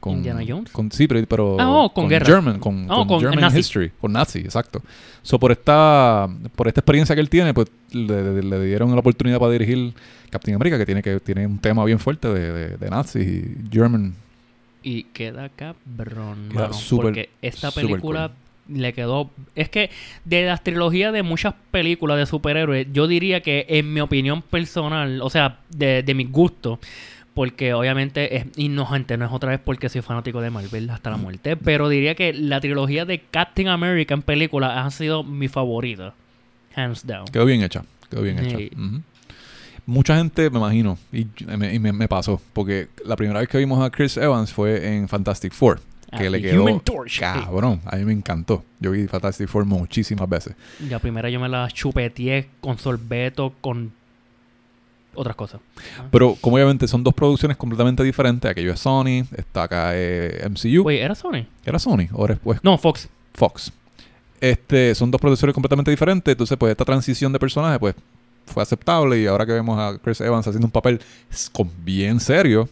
con Indiana Jones. con- sí, pero... pero Ah, oh, con guerra. German, con, Oh, con German nazi. history. Con nazi, exacto. So, por esta, por esta experiencia que él tiene, pues le, dieron la oportunidad para dirigir Captain America, que tiene, que tiene un tema bien fuerte de, de, de nazis y German y queda cabrón, Queda mano, porque esta película le quedó es que de las trilogías de muchas películas de superhéroes, yo diría que en mi opinión personal, o sea, de, de mi gusto porque obviamente es inocente, no es otra vez porque soy fanático de Marvel hasta la muerte, pero diría que la trilogía de Captain America en película ha sido mi favorita, hands down. Quedó bien hecha. Quedó bien Sí. hecha. Ujú. Mucha gente, me imagino, y, me, y me- me pasó, porque la primera vez que vimos a Chris Evans fue en Fantastic Four, que Ah, le quedó cabrón. A mí me encantó. Yo vi Fantastic Four muchísimas veces. La primera yo me la chupeteé con sorbeto, con otras cosas. Pero como obviamente son dos producciones completamente diferentes, aquello es Sony, está acá eh, MCU. Oye, ¿era Sony? ¿Era Sony? Ahora es pues No, Fox. Fox. Este, son dos producciones completamente diferentes, entonces pues esta transición de personaje pues fue aceptable y ahora que vemos a Chris Evans haciendo un papel con- bien serio,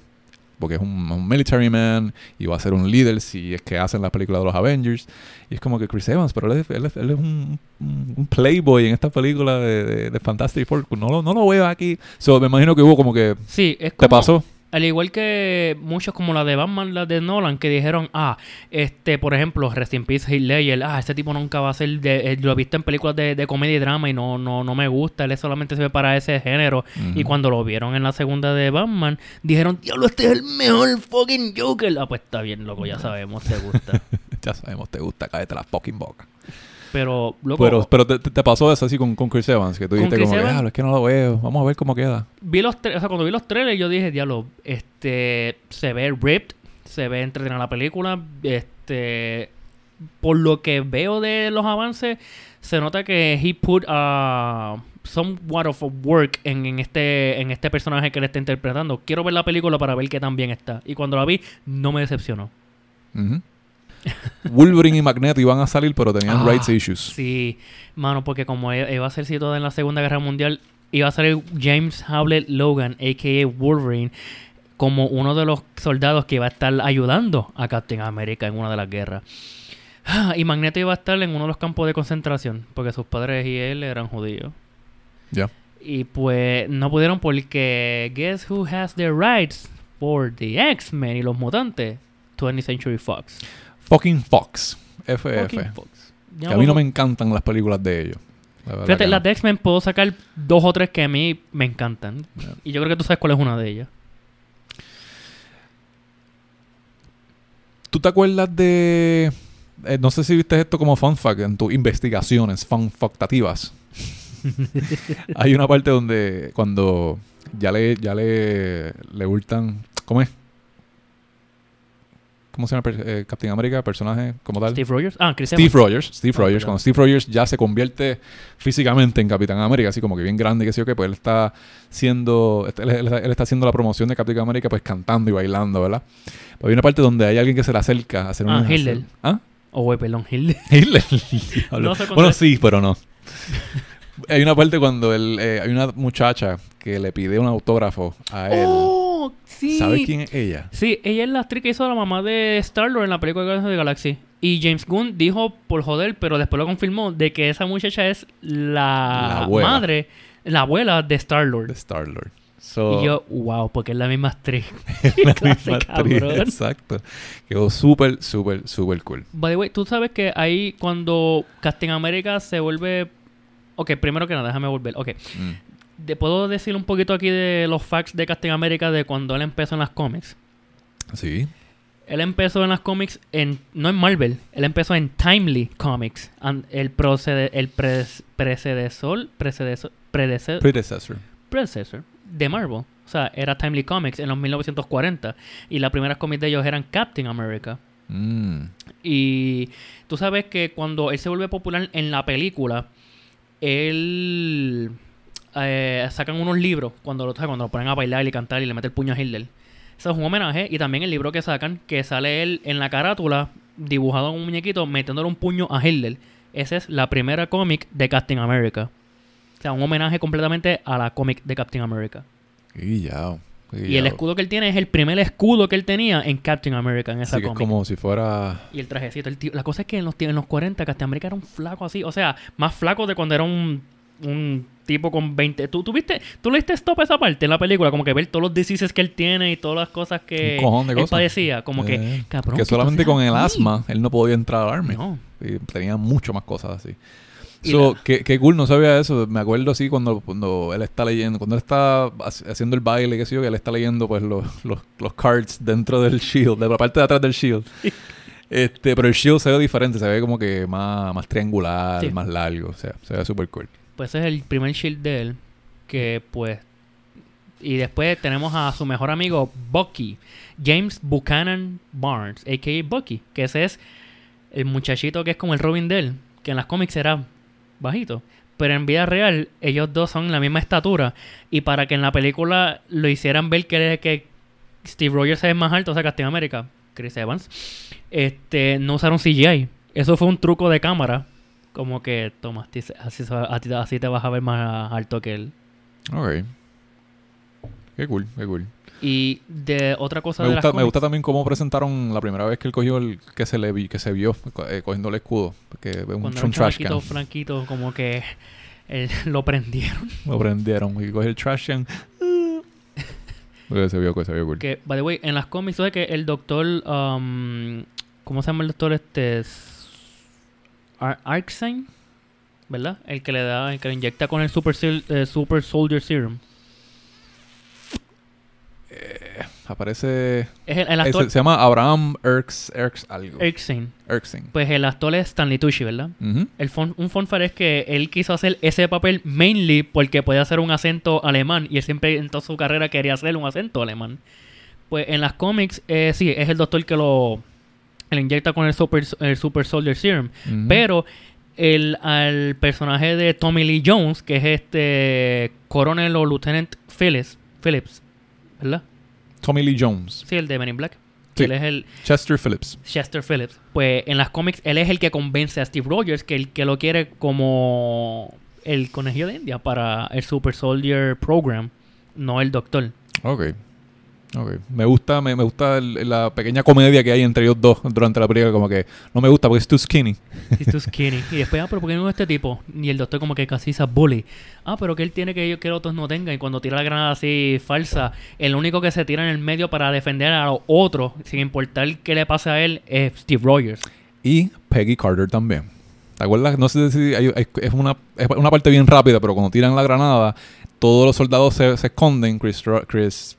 porque es un, un military man y va a ser un líder si es que hacen la película de los Avengers, y es como que Chris Evans, pero él es, él es- él es un, un- playboy en esta película de, de- de Fantastic Four, no, lo- no lo veo aquí, so, me imagino que hubo como que, Sí, es ¿te como... pasó? Al igual que muchos como la de Batman, la de Nolan, que dijeron, ah, este, por ejemplo, Rest in Peace, Ledger, ah, este tipo nunca va a ser, de, eh, lo he visto en películas de, de comedia y drama y no, no, no me gusta, él solamente se ve para ese género. Y cuando lo vieron en la segunda de Batman, dijeron, diablo, este es el mejor fucking Joker. Ah, pues está bien, loco, ya sabemos, te gusta. [LAUGHS] Ya sabemos, te gusta, cállate la fucking boca. Pero, loco, Pero, pero te, te- pasó eso así con, con Chris Evans, que tú dijiste como, Evans- "Ah, es que no lo veo, vamos a ver cómo queda. vi los o sea, cuando vi los trailers yo dije, diablo, este se ve ripped, se ve entretenida la película, este por lo que veo de los avances, se nota que he put uh, somewhat of a work en, en este en este personaje que le está interpretando. Quiero ver la película para ver qué tan bien está. Y cuando la vi, no me decepcionó. Ujú. [LAUGHS] Wolverine y Magneto iban a salir, pero tenían Ah, rights issues. Sí, mano, porque como i- iba a ser situada en la Segunda Guerra Mundial, iba a salir James Howlett Logan, a.k.a. Wolverine, como uno de los soldados que iba a estar ayudando a Captain America en una de las guerras. [SIGHS] Y Magneto iba a estar en uno de los campos de concentración, porque sus padres y él eran judíos. Ya. Y pues no pudieron porque guess who has the rights for the X-Men y los mutantes? 20th Century Fox. Fucking Fox. FF. Fucking Fox. Que a mí no me encantan las películas de ellos. La verdad Fíjate, las de X-Men puedo sacar dos o tres que a mí me encantan. Y yo creo que tú sabes cuál es una de ellas. ¿Tú te acuerdas de... eh, no sé si viste esto como fun fact en tus investigaciones fun factativas. [LAUGHS] Hay una parte donde cuando ya le, ya le, le hurtan... ¿Cómo es? ¿Cómo se llama? eh, Captain America, personaje como tal. Steve Rogers. Ah, Chris Steve Evans. Rogers, Steve Ah, Rogers, cuando Steve Rogers ya se convierte físicamente en Capitán América, así como que bien grande, que sé yo qué, pues él está siendo, este, él, él- él está haciendo la promoción de Capitán América, pues cantando y bailando, ¿verdad? Pues hay una parte donde hay alguien que se le acerca a hacer Ah, una... Hitler. ¿Ah? Oh, güey, perdón, Hilde. [LAUGHS] Hitler. [LAUGHS] Diablo. No sé bueno, sí, pero no. [LAUGHS] hay una parte cuando él, eh, hay una muchacha que le pide un autógrafo a él. Oh, sí. ¿Sabes quién es ella? Sí, ella es la actriz que hizo a la mamá de Star-Lord en la película de Guardianes of the Galaxy. Y James Gunn dijo por joder, pero después lo confirmó, de que esa muchacha es la, madre, la abuela de De Star-Lord. Star-Lord. So, Y yo, wow, porque es la misma actriz. [LAUGHS] la misma actriz. Exacto. Quedó súper, súper, súper cool. By the way, tú sabes que ahí cuando Captain America se vuelve. Ok, primero que nada, déjame volver. Ok. Mm. De- puedo decir un poquito aquí de los facts de Captain America de cuando él empezó en las cómics. Sí. Él empezó en las cómics en no en Marvel, él empezó en Timely Comics, el procede, el pres- precedesor, precedesor, predece- Predecessor. predecessor de Marvel. O sea, era Timely Comics en los 1940 y las primeras cómics de ellos eran Captain America. Mm. Y tú sabes que cuando él se vuelve popular en la película, él eh, sacan unos libros cuando lo, cuando lo ponen a bailar y cantar y le mete el puño a Hitler. Eso es un homenaje. Y también el libro que sacan, que sale él en la carátula, dibujado en un muñequito, metiéndole un puño a Hitler. Esa es la primera cómic de Captain America. O sea, un homenaje completamente a la cómic de Captain America. Y ya. Y el escudo que él tiene es el primer escudo que él tenía en Captain America, en esa que es como si fuera. Y el trajecito. El tío- la cosa es que en los, en los 40 Captain America era un flaco así. O sea, más flaco de cuando era un, un tipo con 20. ¿Tú, tú viste, tú leíste stop esa parte en la película? Como que ver todos los diseases que él tiene y todas las cosas que él cosas. padecía. Como que, Eh, cabrón. que ¿qué solamente con el asma él no podía entrar al army. No. Y tenía mucho más cosas así. So, la- qué, qué cool, no sabía eso. Me acuerdo así cuando, cuando él está leyendo, cuando él está hac- haciendo el baile, qué sé yo, que él está leyendo pues los, los, los cards dentro del shield, de la parte de atrás del shield. [LAUGHS] Este, pero el shield se ve diferente, se ve como que más, más triangular, Sí. más largo, o sea, se ve súper cool. Pues es el primer shield de él. Que pues. Y después tenemos a su mejor amigo Bucky. James Buchanan Barnes, a.k.a. Bucky. Que ese es el muchachito que es como el Robin de él. Que en las cómics era bajito. Pero en vida real, ellos dos son la misma estatura. Y para que en la película lo hicieran ver que, que Steve Rogers es más alto, o sea, Captain America, Chris Evans, este, no usaron CGI. Eso fue un truco de cámara. Como que, toma, así, así, así- te vas a ver más alto que él. Ok. Qué cool, qué cool. Y de otra cosa Me de gusta, las me gusta también cómo presentaron la primera vez que él cogió el que se le vi, que se vio eh, cogiendo el escudo, que es un, un trash can. franquito, como que [LAUGHS] eh, [LAUGHS] lo prendieron. Lo prendieron y cogió el trash can. [LAUGHS] Se vio, se vio cool. Que, by the way, en las cómics, ¿sabes que el doctor. um, ¿Cómo se llama el doctor este? S- Ar- Arcsign, ¿verdad? El que le da, el que le inyecta con el Super, eh, super Soldier Serum. Aparece. Es el, el eh, actor se, se llama Abraham Erx, Erx algo. Erskine. Pues el actor es Stanley Tucci, ¿verdad? Ujú. El fun, un fun fact es que él quiso hacer ese papel mainly porque podía hacer un acento alemán y él siempre en toda su carrera quería hacer un acento alemán. Pues en las cómics, eh, sí, es el doctor que lo le inyecta con el Super, el super Soldier Serum. Pero el al personaje de Tommy Lee Jones, que es este coronel o lieutenant Phillips, Phillips ¿verdad? Tommy Lee Jones. Sí, el de Men in Black. Sí. Él es el Chester Phillips. Chester Phillips. Pues en las cómics él es el que convence a Steve Rogers que, el, que lo quiere como el conejillo de India para el Super Soldier Program, no el doctor. Ok. Me gusta, me, me gusta el- la pequeña comedia que hay entre ellos dos durante la película. Como que no me gusta porque es too skinny. He's too skinny. Y después, ah, pero ¿por qué no este tipo? Y el doctor como que casi se bully. Ah, pero que él tiene que yo que otros no tengan. Y cuando tira la granada así falsa, el único que se tira en el medio para defender a los otros, sin importar qué le pase a él, es Steve Rogers. Y Peggy Carter también. ¿Te acuerdas? No sé si hay- hay- es, una, es una parte bien rápida, pero cuando tiran la granada, todos los soldados se, se esconden. Chris, Chris,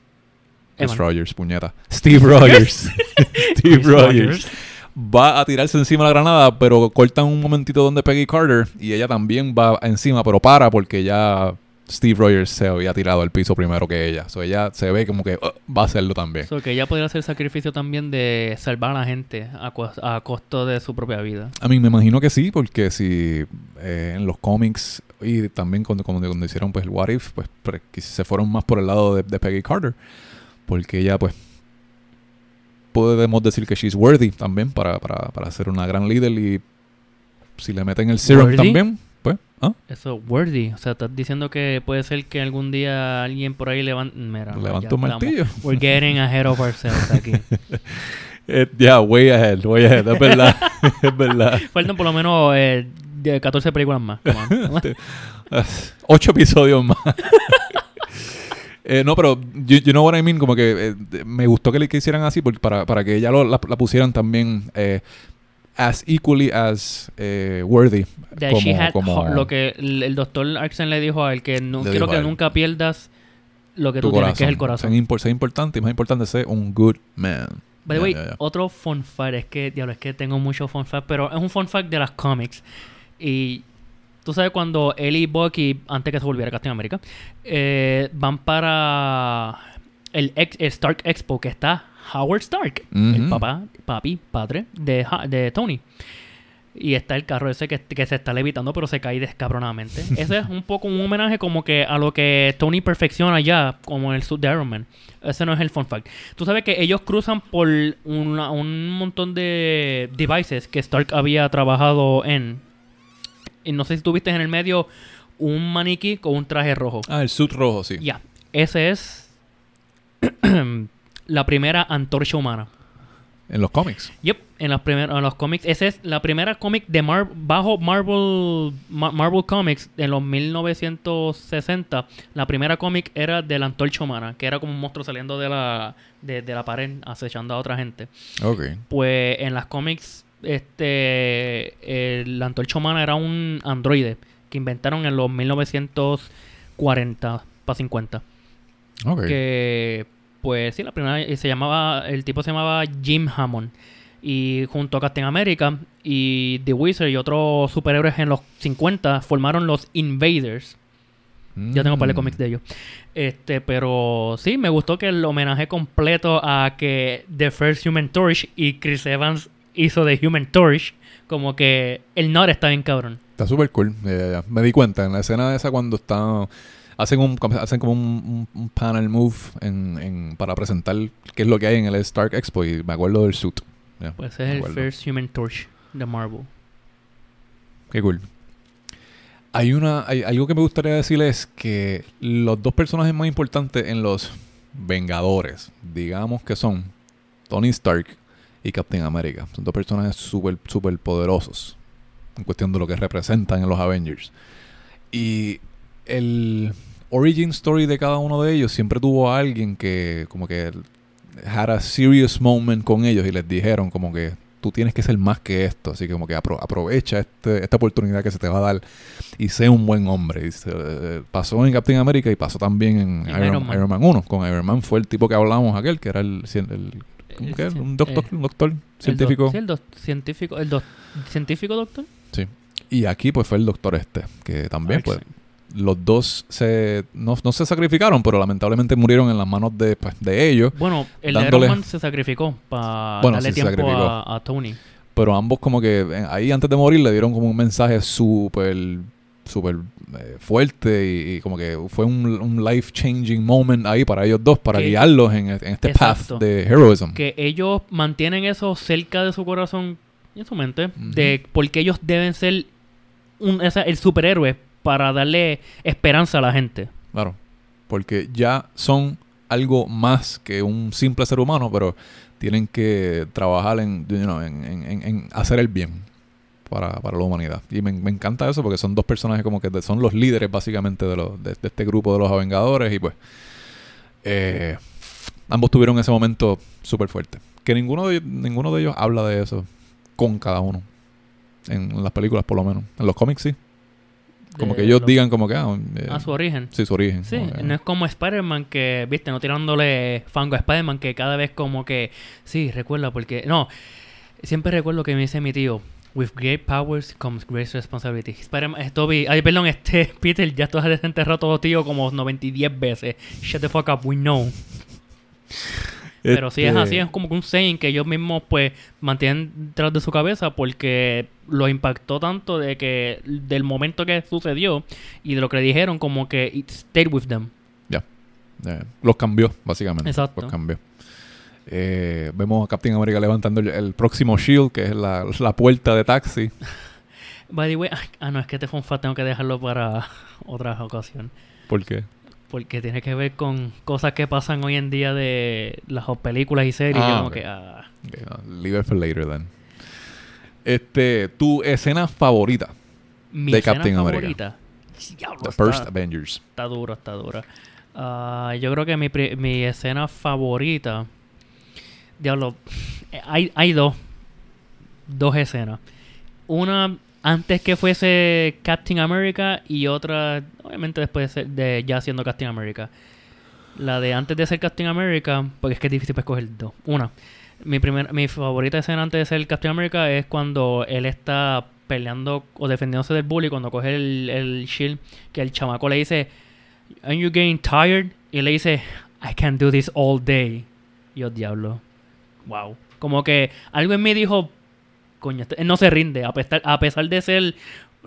Rogers, puñeta. Steve Rogers. [LAUGHS] [LAUGHS] Steve Rogers. Va a tirarse encima de la granada, pero cortan un momentito donde Peggy Carter y ella también va encima, pero para porque ya Steve Rogers se había tirado al piso primero que ella. So ella se ve como que "Oh, va a hacerlo también. So, que ella podría hacer el sacrificio también de salvar a la gente a, cos- a costo de su propia vida. A mí me imagino que sí, porque si eh, en los cómics y también cuando, cuando, cuando hicieron pues el What If, pues se fueron más por el lado de, de Peggy Carter, porque ella pues podemos decir que she's worthy también para, para, para ser una gran líder y si le meten el serum ¿Worthy? también, pues, ¿ah? Eso, worthy. O sea, estás diciendo que puede ser que algún día alguien por ahí levante... Mira, levanta un estamos. martillo. We're getting ahead of ourselves aquí. [LAUGHS] Eh, Ya, way ahead, way ahead, es verdad, [LAUGHS] es verdad. Faltan por lo menos eh, de 14 películas más. [LAUGHS] Ocho episodios más. Eh, no, pero you, you know what I mean, como que eh, me gustó que le que hicieran así porque para, para que ella lo- la, la pusieran también eh, as equally as eh, worthy. That she had ho- lo que el, doctor Arxen le dijo a él, que no quiero que él. nunca pierdas lo que tu tú tienes, que es el corazón. corazón. Ser importante y más importante ser un good man. By the Ya, way, ya. otro fun fact, es que, diablo, es que tengo mucho fun fact, pero es un fun fact de las comics. Y tú sabes cuando él y Bucky, antes que se volviera Captain América, eh, van para el, ex- el Stark Expo, que está Howard Stark, el papá, papi, padre de, de Tony. Y está el carro ese que, que se está levitando, pero se cae descabronadamente. [LAUGHS] Ese es un poco un homenaje como que a lo que Tony perfecciona ya, como el suit de Iron Man. Ese no es el fun fact. Tú sabes que ellos cruzan por una- un montón de devices que Stark había trabajado en. Y no sé si tuviste en el medio un maniquí con un traje rojo. Ah, el suit rojo, sí. Ya, ese es [CLEARS THROAT] la primera antorcha humana. En los cómics. Yep, en, las primer- en los cómics. Esa es la primera cómic de Mar bajo Marvel Ma- Marvel Comics en los 1960. La primera cómic era de la antorcha humana, que era como un monstruo saliendo de la, de, de la pared acechando a otra gente. Ok. Pues en las cómics, este, eh, la antorcha humana era un androide que inventaron en los 1940 para 50. Ok. Que, pues sí, la primera y se llamaba, el tipo se llamaba Jim Hammond. Y junto a Captain America y The Wizard y otros superhéroes en los 50 formaron los Invaders. Ya tengo un par de Mm. cómics de ellos. Este, pero sí, me gustó que el homenaje completo a que The First Human Torch y Chris Evans hizo de Human Torch. Como que el Nord está bien cabrón. Está súper cool. Ya. Me di cuenta en la escena esa cuando están hacen un hacen como un, un- un panel move en, en- para presentar qué es lo que hay en el Stark Expo y me acuerdo del suit. Pues es el. First Human Torch de Marvel. Qué cool. Hay una hay algo que me gustaría decir es que los dos personajes más importantes en los Vengadores, digamos que son Tony Stark y Captain America. Son dos personajes súper súper poderosos en cuestión de lo que representan en los Avengers. Y el origin story de cada uno de ellos siempre tuvo a alguien que como que had a serious moment con ellos y les dijeron como que tú tienes que ser más que esto, así que como que apro- aprovecha este- esta oportunidad que se te va a dar y sé un buen hombre. Y se- eh, pasó en Captain America y pasó también en Iron, Iron Man. Iron Man 1. Con Iron Man fue el tipo que hablamos aquel, que era el- un doctor, Eh, un doctor científico. doc- sí, el doc- científico, el doc- científico doctor. Sí. Y aquí pues fue el doctor este, que también pues los dos se no, no se sacrificaron, pero lamentablemente murieron en las manos de, pues, de ellos. Bueno, el dándole- Iron Man se sacrificó para Bueno, darle sí, se tiempo a, a Tony. Pero ambos como que eh, ahí antes de morir le dieron como un mensaje súper súper eh, fuerte y, y como que fue un, un life changing moment ahí para ellos dos, para Que- guiarlos en, en este Exacto. path de heroism. Que ellos mantienen eso cerca de su corazón y en su mente. Ujú. De porque ellos deben ser un, esa- el superhéroe para darle esperanza a la gente. Claro. Porque ya son algo más que un simple ser humano, pero tienen que trabajar en, you know, en- en- en hacer el bien para, para la humanidad. Y me, me encanta eso porque son dos personajes como que son los líderes básicamente de, los, de, de este grupo de los Avengadores y pues eh, ambos tuvieron ese momento súper fuerte. Que ninguno de, ellos- ninguno de ellos habla de eso con cada uno. En las películas por lo menos. En los cómics sí. Como que ellos los- digan como que... Ah, eh, a su origen. Sí, su origen. Sí, no es como Spider-Man que, viste, no tirándole fango a Spider-Man que cada vez como que, sí, recuerda porque, no, siempre recuerdo que me dice mi tío, with great powers comes great responsibility. Spider-Man, eh, Toby, ay, perdón, este, [LAUGHS] Peter, ya tú has desenterrado todo tío como 90 y 10 veces. Shut the fuck up, we know. Pero sí es Este, así, es como que un saying que ellos mismos pues mantienen detrás de su cabeza porque lo impactó tanto de que del momento que sucedió y de lo que le dijeron como que it stayed with them. eh, los cambió, básicamente. Exacto. Los cambió. Eh, vemos a Captain America levantando el, el próximo shield, que es la, la puerta de taxi. [LAUGHS] By the way, ah no, es que este fun fact tengo que dejarlo para [LAUGHS] otra ocasión. ¿Por qué? Porque tiene que ver con cosas que pasan hoy en día de las películas y series. Ah, y que, ah, no, leave it for later then. Este, tu escena favorita. mi De escena Captain America. favorita. Diablo, The está- First Avengers. Está duro, está dura. Ah, yo creo que mi, mi escena favorita. Diablo. Hay, hay dos. dos escenas. Una antes que fuese Captain America y otra, obviamente, después de, ser- de ya siendo Captain America. La de antes de ser Captain America, porque es que es difícil para escoger dos. Una, mi, primer, mi favorita escena antes de ser Captain America es cuando él está peleando o defendiéndose del bully, cuando coge el, el shield, que el chamaco le dice, Aren't you getting tired? Y le dice, I can't do this all day. Yo, diablo. Wow. Como que algo en mí dijo, coño, este- él no se rinde. A pesar, a pesar de ser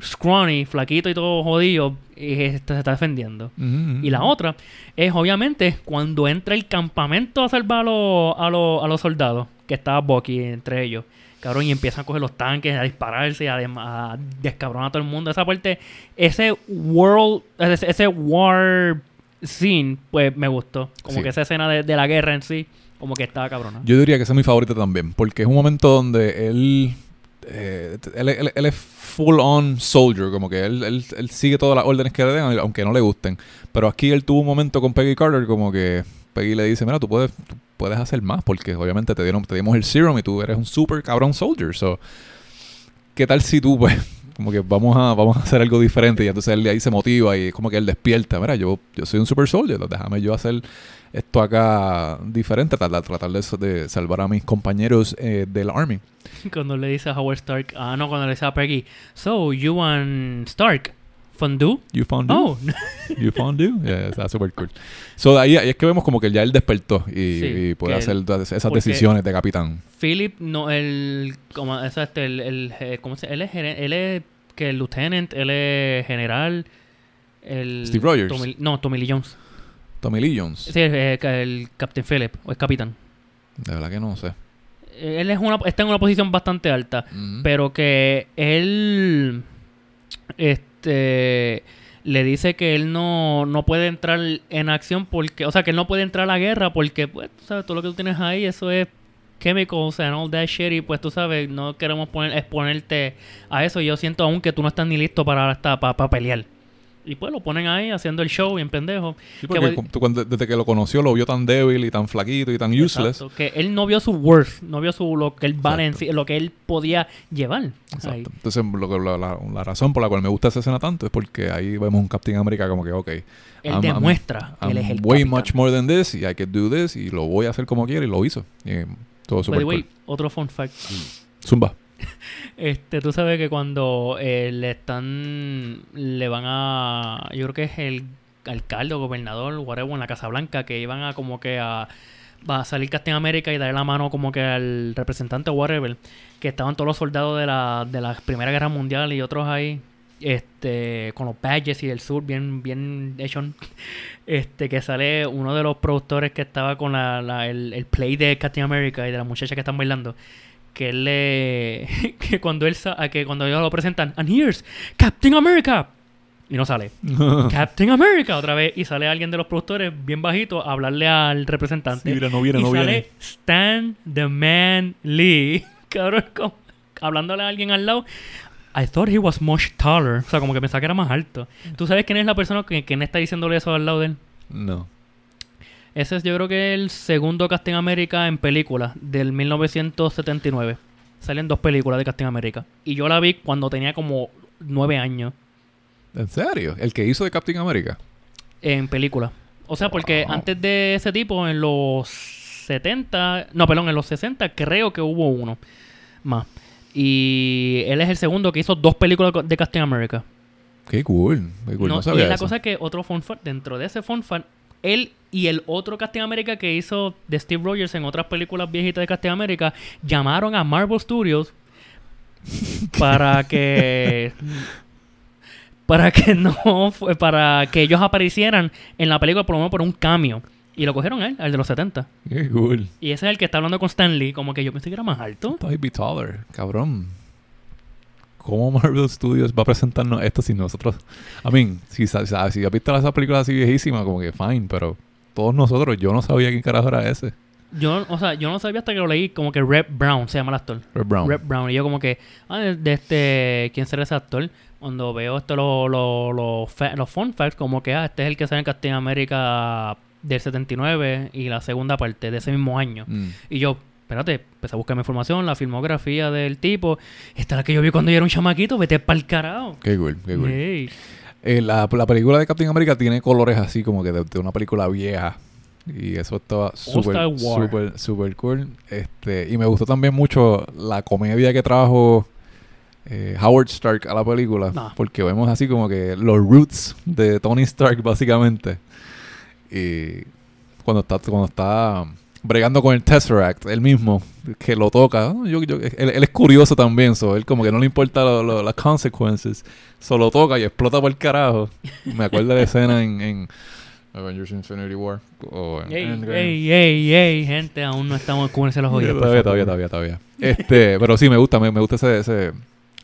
scrawny, flaquito y todo jodido, este se está defendiendo. Ujú. Y la otra es obviamente cuando entra el campamento a salvar a los, a los, a los soldados, que estaba Bucky entre ellos. Cabrón, y empiezan a coger los tanques, a dispararse, a, a descabronar a todo el mundo. Esa parte, ese world, ese, ese war scene, pues me gustó. Como Sí. que esa escena de, de la guerra en sí, como que estaba cabrona. Yo diría que es mi favorita también, porque es un momento donde él, eh, él, él- él es full on soldier, como que él, él- él sigue todas las órdenes que le den, aunque no le gusten. Pero aquí él tuvo un momento con Peggy Carter, como que Peggy le dice, mira, tú puedes, tú puedes hacer más, porque obviamente te dieron, te dimos el serum y tú eres un super cabrón soldier. So, ¿qué tal si tú, pues, como que vamos a, vamos a hacer algo diferente? Y entonces él de ahí se motiva y es como que él despierta, mira, yo, yo soy un super soldier, déjame yo hacer esto acá diferente, tratar, tratar de, de salvar a mis compañeros eh, del Army. [LAUGHS] Cuando le dice a Howard Stark, ah, no, cuando le dice a Peggy, so, you and Stark, fondue? You found it? Oh, [LAUGHS] You found it? Yeah, está super cool. So, ahí, ahí es que vemos como que ya él despertó y, Sí, y puede hacer él- esas decisiones de capitán. Philip, no, el, como, exacto, el, el, eh, ¿cómo se, él es, él es, que el lieutenant, él es general, el... Steve Rogers. Tommy- no, Tommy Lee Jones. Tommy Lee Jones. Sí, que el Captain Philip, o es capitán. De verdad que no sé. Eh, Él es una, está en una posición bastante alta, pero que él, este, le dice que él no, no puede entrar en acción porque, o sea, que él no puede entrar a la guerra porque, pues, tú sabes, todo lo que tú tienes ahí, eso es chemicals and all that shit y pues tú sabes, no queremos poner, exponerte a eso y yo siento aún que tú no estás ni listo para, hasta, para, para pelear. Y pues lo ponen ahí haciendo el show bien pendejo. Sí, porque cuando- desde que lo conoció lo vio tan débil y tan flaquito y tan useless. Que él no vio su worth, no vio su lo que él vale en sí, lo que él podía llevar. Exacto. ahí. Entonces, lo que- la, la- la razón por la cual me gusta esa escena tanto es porque ahí vemos un Captain America como que, ok, Él I'm- I'm- demuestra que él es el way capitán. much more than this y I can do this y lo voy a hacer como quiera y lo hizo. Y todo By super the way, cool. otro fun fact. Zumba. Este, tú sabes que cuando eh, le están, le van a, yo creo que es el alcalde o gobernador, whatever, en la Casa Blanca, que iban a como que a, salir Captain América y darle la mano como que al representante whatever, que estaban todos los soldados de la, de la Primera Guerra Mundial y otros ahí, este, con los badges y el sur bien, bien hecho, [LAUGHS] este, que sale uno de los productores que estaba con la, la- el, el play de Captain America y de la muchacha que están bailando, que él le, [LAUGHS] que cuando él, que cuando ellos lo presentan, and here's Captain America, y no sale. [LAUGHS] Captain America otra vez y sale alguien de los productores bien bajito a hablarle al representante. Sí, mira, no viene, y no sale viene. Stan the Man Lee, [LAUGHS] cabrón, como- hablándole a alguien al lado. I thought he was much taller. O sea, como que pensaba que era más alto. ¿Tú sabes quién es la persona que, quién está diciéndole eso al lado de él? No. Ese es yo creo que el segundo Captain America en película del 1979. Salen dos películas de Captain America. Y yo la vi cuando tenía como nueve años. ¿En serio? ¿El que hizo de Captain America? en película. O sea, porque Wow. antes de ese tipo, en los 70, no, perdón, en los 60, creo que hubo uno más. Y él es el segundo que hizo dos películas de Captain America. Qué cool. Qué cool. No, No, y sabía es la eso. cosa que otro fun fact, dentro de ese fun fact, él y el otro Captain America que hizo de Steve Rogers en otras películas viejitas de Captain America, llamaron a Marvel Studios [LAUGHS] para que para que no fue- para que ellos aparecieran en la película por lo menos por un cambio y lo cogieron él, al de los 70 Qué cool. y ese es el que está hablando con Stan Lee como que yo pensé que era más alto Thought he'd be taller. Cabrón. ¿Cómo Marvel Studios va a presentarnos esto si nosotros... I mean, si, sa- sa- si has visto esas películas así viejísimas, como que fine, pero todos nosotros, yo no sabía quién carajo era ese. yo o sea yo no sabía hasta que lo leí como que Rep Brown se llama el actor Red Brown. Rep Brown. Y yo como que, ah, de, este, ¿quién será ese actor? Cuando veo esto, los lo, lo los fun facts, como que, ah, este es el que sale en Captain América del 79 y la segunda parte de ese mismo año. Mm. Y yo, espérate, empecé a buscar mi información, la filmografía del tipo. Esta es la que yo vi cuando yo era un chamaquito, vete pa'l carajo. Qué cool, qué cool. Eh, la, la película de Captain America tiene colores así como que de, de una película vieja. Y eso estaba súper, súper cool. Este, y me gustó también mucho la comedia que trajo eh, Howard Stark a la película. Ah. Porque vemos así como que los roots de Tony Stark, básicamente. Y cuando está, cuando está bregando con el Tesseract, él mismo, que lo toca. ¿no? Yo, yo- él, él es curioso también, so, él como que no le importa lo- lo- las consequences. Solo toca y explota por el carajo. Me acuerdo de la escena en, en Avengers Infinity War. O en Ey, ey, ey, ey, gente, aún no estamos cúbrense los oídos. todavía, todavía, todavía, todavía. Este, pero sí, me gusta, me, me gusta ese, ese,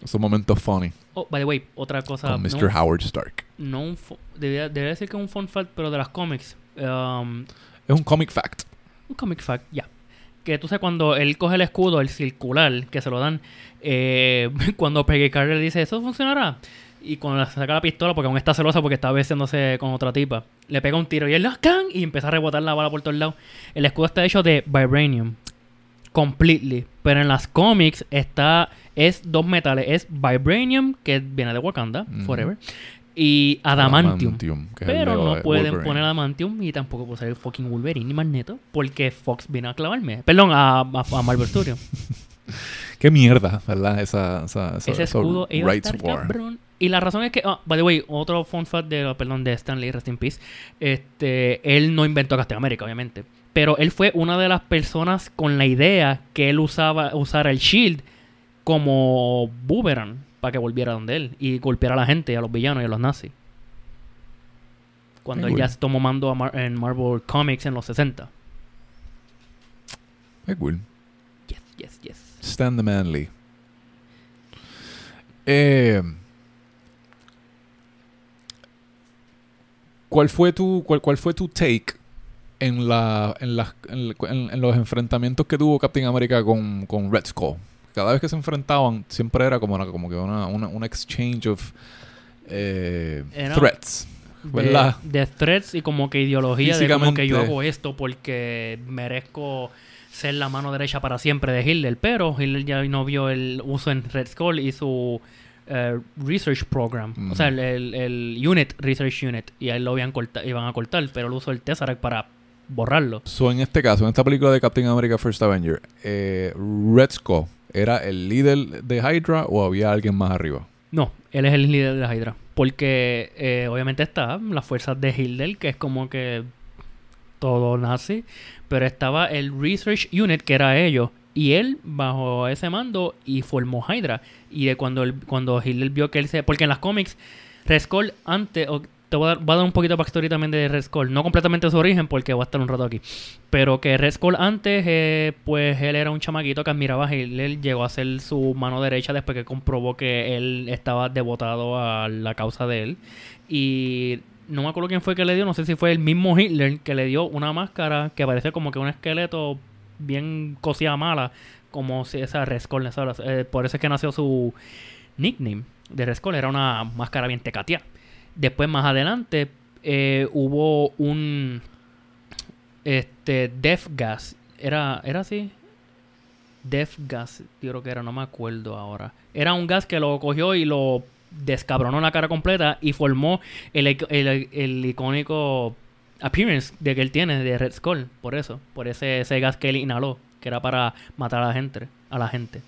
esos momentos funny Oh, by the way, otra cosa. con no- Mr. Howard Stark. no un debería, debería decir que es un fun fact, pero de las cómics. Um, Es un comic fact. Un comic fact, ya. Que tú sabes, cuando él coge el escudo, el circular, que se lo dan, eh, [LAUGHS] cuando Peggy Carter le dice, ¿eso funcionará? Y cuando saca la pistola, porque aún está celosa porque está besiándose con otra tipa, le pega un tiro y él ¡ah, can! y empieza a rebotar la bala por todos lados. El escudo está hecho de vibranium. Completely. Pero en las cómics está. Es dos metales. Es vibranium, que viene de Wakanda, forever. Y adamantium. que Pero no de pueden Wolverine. poner Adamantium y tampoco puede ser fucking Wolverine ni Magneto porque Fox vino a clavarme. Perdón, a, a, a Marvel Studios. [LAUGHS] Qué mierda, ¿verdad? Esa, esa, esa- Ese escudo iba a estar cabrón. Y la razón es que, ah, by the way, otro fun fact de, perdón, de Stanley, Rest in Peace. Este, él no inventó Captain America, obviamente. Pero él fue una de las personas con la idea que él usaba, usara el Shield como boomerang para que volviera donde él y golpeara a la gente, a los villanos y a los nazis. Cuando Qué él ya cool. tomó mando a Mar- en Marvel Comics en los 60. Qué cool. Yes, yes, yes. Stan the Manly. Eh, ¿Cuál fue tu cuál, cuál fue tu take en la en, en- en los enfrentamientos que tuvo Captain America con, con Red Skull? Cada vez que se enfrentaban siempre era como una, como que una, una, un exchange of eh, Era- threats, ¿verdad? de, de threats y como que ideología de como que yo hago esto porque merezco ser la mano derecha para siempre de Hitler, pero Hitler ya no vio el uso en Red Skull y su eh, research program, o sea, el, el- el unit, research unit, y ahí lo habían corta- iban a cortar, pero él usó el Tesseract para borrarlo. So, en este caso, en esta película de Captain America First Avenger, eh, Red Skull era el líder de Hydra o había alguien más arriba? No, él es el líder de Hydra. Porque eh, obviamente está las fuerzas de Hitler, que es como que todo nazi. Pero estaba el Research Unit, que era ellos. Y él, bajo ese mando, y formó Hydra. Y de cuando, él- cuando Hitler vio que él se... Porque en las cómics, Red antes... te voy a, dar, un poquito de backstory también de Red. No completamente su origen, porque voy a estar un rato aquí. Pero que Red Skull antes, eh, pues él era un chamaquito que admiraba a Hitler. Llegó a ser su mano derecha después que comprobó que él estaba devotado a la causa de él. Y no me acuerdo quién fue que le dio. No sé si fue el mismo Hitler que le dio una máscara que parece como que un esqueleto bien cosida mala. Como si esa Red Skull. eh, por eso es que nació su nickname de Red Skull. Era una máscara bien tecatia. Después, más adelante, eh, hubo un este Death Gas. Era, era así. Death Gas, yo creo que era, no me acuerdo ahora. Era un gas que lo cogió y lo descabronó la cara completa y formó el, el- el icónico appearance de que él tiene de Red Skull. Por eso, por ese, ese gas que él inhaló, que era para matar a la gente. A la gente.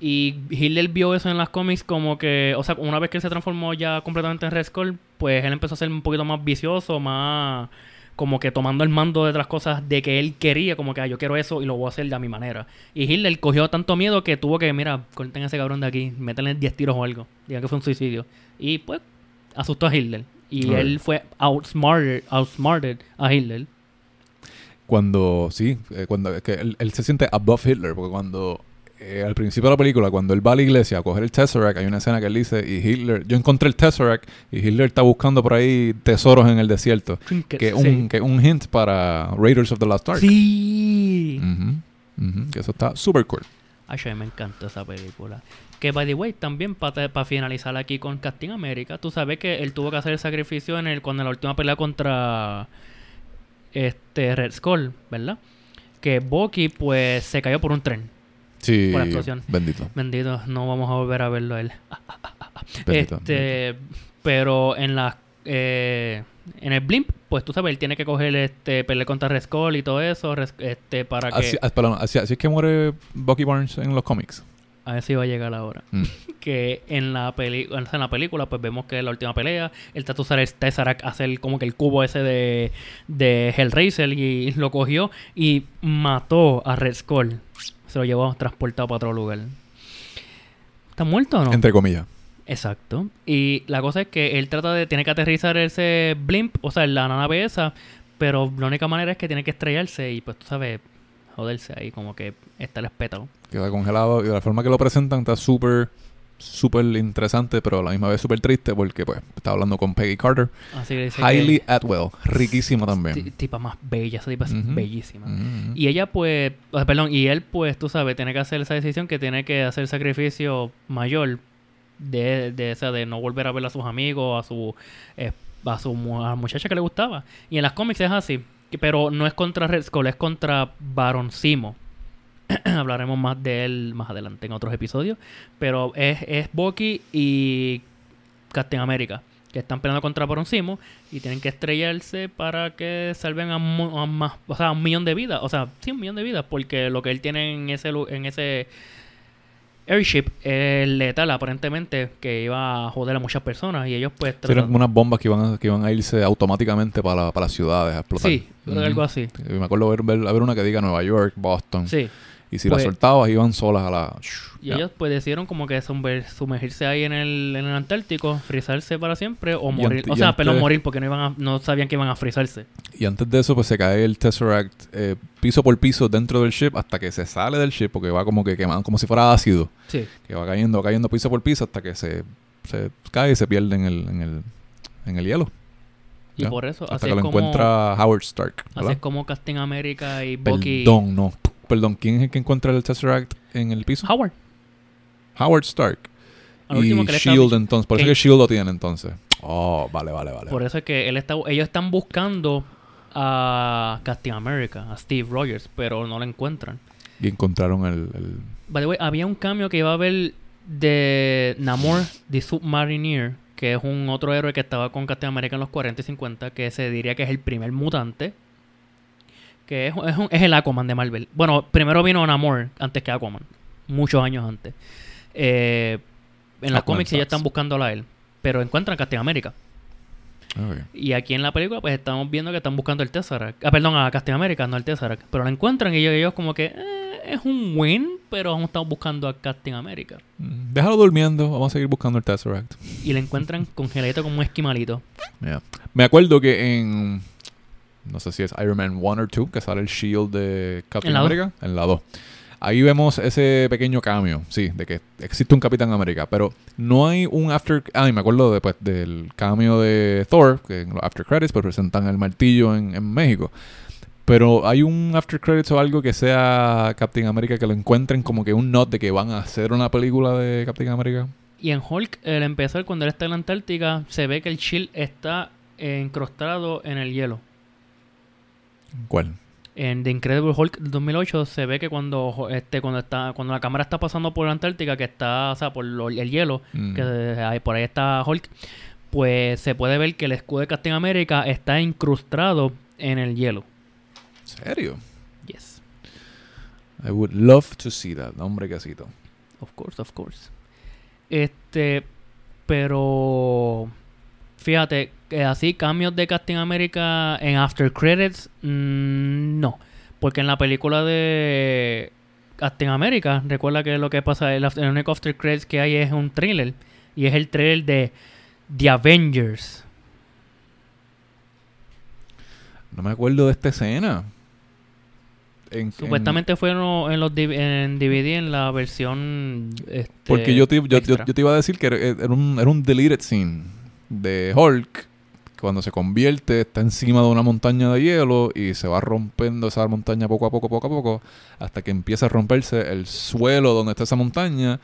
Y Hitler vio eso en las cómics como que, o sea, una vez que él se transformó ya completamente en Red Skull, pues él empezó a ser un poquito más vicioso, más como que tomando el mando de las cosas de que él quería, como que ah, yo quiero eso y lo voy a hacer de a mi manera. Y Hitler cogió tanto miedo que tuvo que, mira, corten a ese cabrón de aquí, métanle 10 tiros o algo, digan que fue un suicidio. Y pues asustó a Hitler. Y Right. él fue outsmarted, outsmarted a Hitler. Cuando, sí, eh, cuando que él, él se siente above Hitler, porque cuando eh, al principio de la película, cuando él va a la iglesia a coger el Tesseract, hay una escena que él dice, y Hitler, yo encontré el Tesseract, y Hitler está buscando por ahí tesoros en el desierto, Trinkets, que es sí. un, que un hint para Raiders of the Lost Ark. Sí. Que eso está super cool. Ay, me encantó esa película. Que, by the way, también para finalizar aquí con Captain America, tú sabes que él tuvo que hacer el sacrificio en el cuando en la última pelea contra este Red Skull, ¿verdad? que Bucky pues se cayó por un tren. Sí, Por la explosión. bendito. Bendito, no vamos a volver a verlo a él. [LAUGHS] bendito, este, pero en la eh, en el blimp, pues tú sabes, él tiene que coger este pelear contra Red Skull y todo eso, este para que Así, ah, perdón, así, así es que muere Bucky Barnes en los cómics. a ver si va a llegar ahora. Mm. [LAUGHS] que en la peli en la película pues vemos que en la última pelea él trató de usar el Tesseract hacer como que el cubo ese de, de Hellraiser y lo cogió y mató a Red Skull se lo llevó transportado para otro lugar ¿está muerto o no? Entre comillas. exacto y la cosa es que él trata de tiene que aterrizar ese blimp o sea la nave esa pero la única manera es que tiene que estrellarse y pues tú sabes joderse ahí como que está el espétalo Queda congelado. Y de la forma que lo presentan está súper, súper interesante, pero a la misma vez súper triste porque pues está hablando con Peggy Carter. así que dice Hailey que- Atwell, riquísima también. tipa más bella, esa tipa es bellísima. Y ella pues, o sea, perdón, y él pues, tú sabes, tiene que hacer esa decisión que tiene que hacer sacrificio mayor de, de esa de no volver a ver a sus amigos, a su eh, a su a la muchacha que le gustaba. Y en las cómics es así, pero no es contra Red Skull, es contra Baron Simo. [CLEARS THROAT] Hablaremos más de él más adelante en otros episodios, pero es, es Bucky y Captain America que están peleando contra Baron Simo y tienen que estrellarse para que salven a, a más, o sea, un millón de vidas, o sea, sí, un millón de vidas, porque lo que él tiene en ese en ese airship es letal aparentemente que iba a joder a muchas personas y ellos pues Sí, eran tratan- como unas bombas que iban a, que iban a irse automáticamente para, para las ciudades a explotar. sí, Ujú. algo así. Me acuerdo ver, ver, haber una que diga Nueva York, Boston. Sí. Y si Pues- las soltabas, iban solas a la. Y Ya. ellos pues decidieron como que sumer- sumergirse ahí en el, en el Antártico, frizarse para siempre o morir. o sea, antes- perdón, morir porque no iban a- no sabían que iban a frizarse. Y antes de eso, pues se cae el Tesseract eh, piso por piso dentro del ship hasta que se sale del ship porque va como que quemando, como si fuera ácido. Sí. Que va cayendo, va cayendo piso por piso hasta que se, se cae y se pierde en el, en el, en el hielo. Y por eso, Hasta así que es lo como, encuentra Howard Stark. así ¿verdad? es como Captain America y Bucky. Perdón, no. Perdón, ¿quién es el que encuentra el Tesseract en el piso? Howard. Howard Stark. Al y Shield entonces. Por eso que- que Shield lo tiene entonces. Oh, vale, vale, vale. Por eso es que él está, ellos están buscando a Captain America, a Steve Rogers, pero no lo encuentran. Y encontraron el, el- By the way, había un cambio que iba a haber de Namor the Submariner, que es un otro héroe que estaba con Captain America en los 40 y 50, que se diría que es el primer mutante. Que es, es, un- es el Aquaman de Marvel. Bueno, primero vino Namor antes que Aquaman. Muchos años antes. Eh, en Aquaman cómics sucks. están buscándolo a él. Pero encuentran Captain America. Ok. Y aquí en la película, pues estamos viendo que están buscando el Tesseract. Ah, perdón, a Captain America, no el Tesseract. Pero lo encuentran y ellos, ellos como que eh, es un win, pero aún estamos buscando a Captain America. Mm, Déjalo durmiendo. Vamos a seguir buscando el Tesseract. Y le encuentran congeladito como un esquimalito. Yeah. Me acuerdo que en. No sé si es Iron Man 1 o 2, que sale el shield de Captain. America. En la 2. Ahí vemos ese pequeño cambio, sí, de que existe un Capitán América, pero no hay un after... Ah, y me acuerdo después del cambio de Thor, que en los after credits pues presentan el martillo en, en México. Pero hay un after credits o algo que sea Captain America que lo encuentren como que un not de que van a hacer una película de Captain America. Y en Hulk, el empezar, cuando él está en la Antártica, se ve que el shield está encrostado en el hielo. ¿Cuál? En The Incredible Hulk del 2008 se ve que cuando este cuando está cuando la cámara está pasando por la Antártica, que está, o sea, por lo- el hielo, Mm. que por ahí está Hulk, pues se puede ver que el escudo de Captain America está incrustado en el hielo. ¿Serio? Yes. I would love to see that. Hombre, casito. Of course, of course. Este, pero fíjate, que así cambios de Captain America en After Credits, mm, no. Porque en la película de Captain America, recuerda que lo que pasa, el, after- el único After Credits que hay es un trailer. Y es el trailer de The Avengers. No me acuerdo de esta escena. En- en- Supuestamente fueron en los en DVD en la versión este, porque yo te, yo, yo- extra. yo te iba a decir que era, era un, era un deleted scene de Hulk. Cuando se convierte, está encima de una montaña de hielo y se va rompiendo esa montaña poco a poco, poco a poco, hasta que empieza a romperse el suelo donde está esa montaña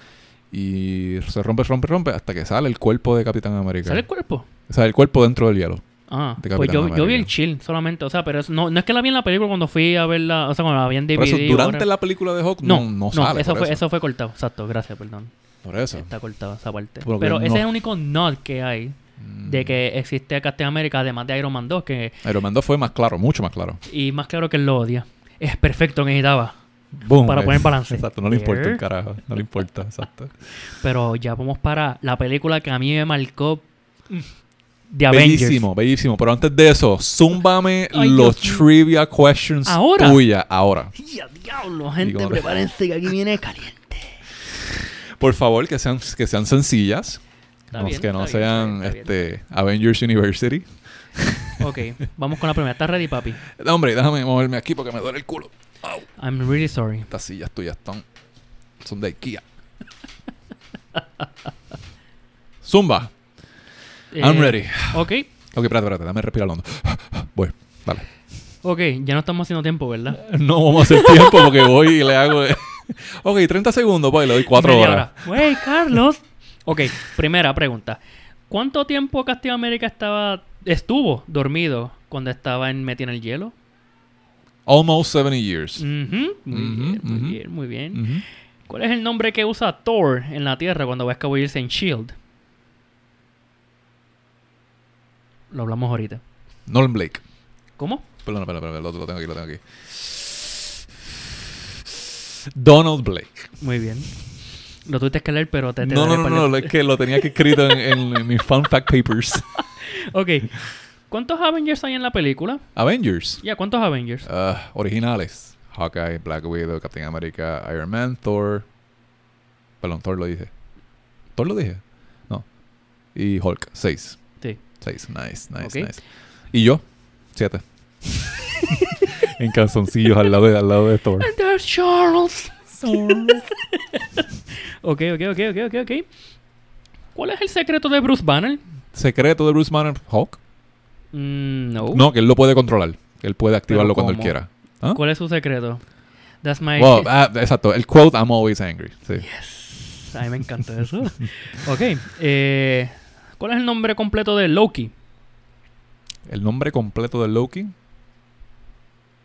y se rompe, rompe, rompe, hasta que sale el cuerpo de Capitán América. ¿Sale el cuerpo? O sea, el cuerpo dentro del hielo. Ah, pues yo, yo vi el chill solamente. O sea, pero no, no es que la vi en la película cuando fui a verla. O sea, cuando la vi en DVD. Por eso, durante ahora. la película de Hulk No, no, no, sale. eso, fue, eso. eso fue cortado. Exacto, gracias, perdón. Por eso. Está cortado esa parte. Porque Pero no- ese es el único nod que hay Mm. de que existe Captain America, además de Iron Man 2, que Iron Man 2 fue más claro, mucho más claro. y más claro que él lo odia. Es perfecto necesitaba. Boom, Para poner balance. Exacto, no le importa el carajo. No le importa, exacto. [LAUGHS] Pero ya vamos para la película que a mí me marcó. mm, The Avengers. Bellísimo, bellísimo. Pero antes de eso, zúmbame Ay, los Dios trivia questions ¿Ahora? tuyas. Ahora. ¡Ya, diablo, gente! Prepárense que aquí viene caliente. Por favor, que sean, que sean sencillas. Está bien, que no está bien, sean bien, este, Avengers University. [LAUGHS] Ok, vamos con la primera. ¿Estás ready, papi? [LAUGHS] No, hombre, déjame moverme aquí porque me duele el culo. Au. I'm really sorry. Estas sillas tuyas están, son de IKEA. [LAUGHS] Zumba. I'm Eh, ready. Ok, Ok, espérate, espérate. Dame respirar hondo. [GASPS] Voy. Dale. ok, ya no estamos haciendo tiempo, ¿verdad? No vamos a hacer tiempo porque voy y le hago... ok, 30 segundos, pues le doy 4 Media horas. hora. Wey, Carlos. Ok, primera pregunta. ¿Cuánto tiempo Castillo América estaba estuvo dormido cuando estaba en metido en el hielo? Almost 70 years. Muy bien, muy bien, muy bien. ¿Cuál es el nombre que usa Thor en la Tierra cuando va a escabullirse en Shield? Lo hablamos ahorita. Nolan Blake. ¿Cómo? Perdón, perdón, perdón. Lo, lo tengo aquí, lo tengo aquí. Donald Blake. Muy bien. Lo tuviste que leer, pero te... te No, no, no, no, es que lo tenía que escrito en, en- en mis fun fact papers. [LAUGHS] Ok. ¿Cuántos Avengers hay en la película? Avengers. Ya, ¿cuántos Avengers? Ah, originales. Hawkeye, Black Widow, Captain America, Iron Man, Thor. Perdón, Thor lo dije. ¿Thor lo dije? No. Y Hulk, seis. Sí. Seis, nice, nice, nice. Y yo, siete. [LAUGHS] en calzoncillos al lado de, al lado de Thor. And there's Charles. [LAUGHS] ok, ok, ok, ok, ok, ok. ¿Cuál es el secreto de Bruce Banner? Secreto de Bruce Banner, Hulk. Mm, no. No, que él lo puede controlar. Que él puede activarlo cuando él quiera. ¿Ah? ¿Cuál es su secreto? That's my... Well, [LAUGHS] ah, exacto. El quote, I'm always angry. Sí. Yes. A mí me encanta eso. [LAUGHS] ok. Eh, ¿Cuál es el nombre completo de Loki? El nombre completo de Loki.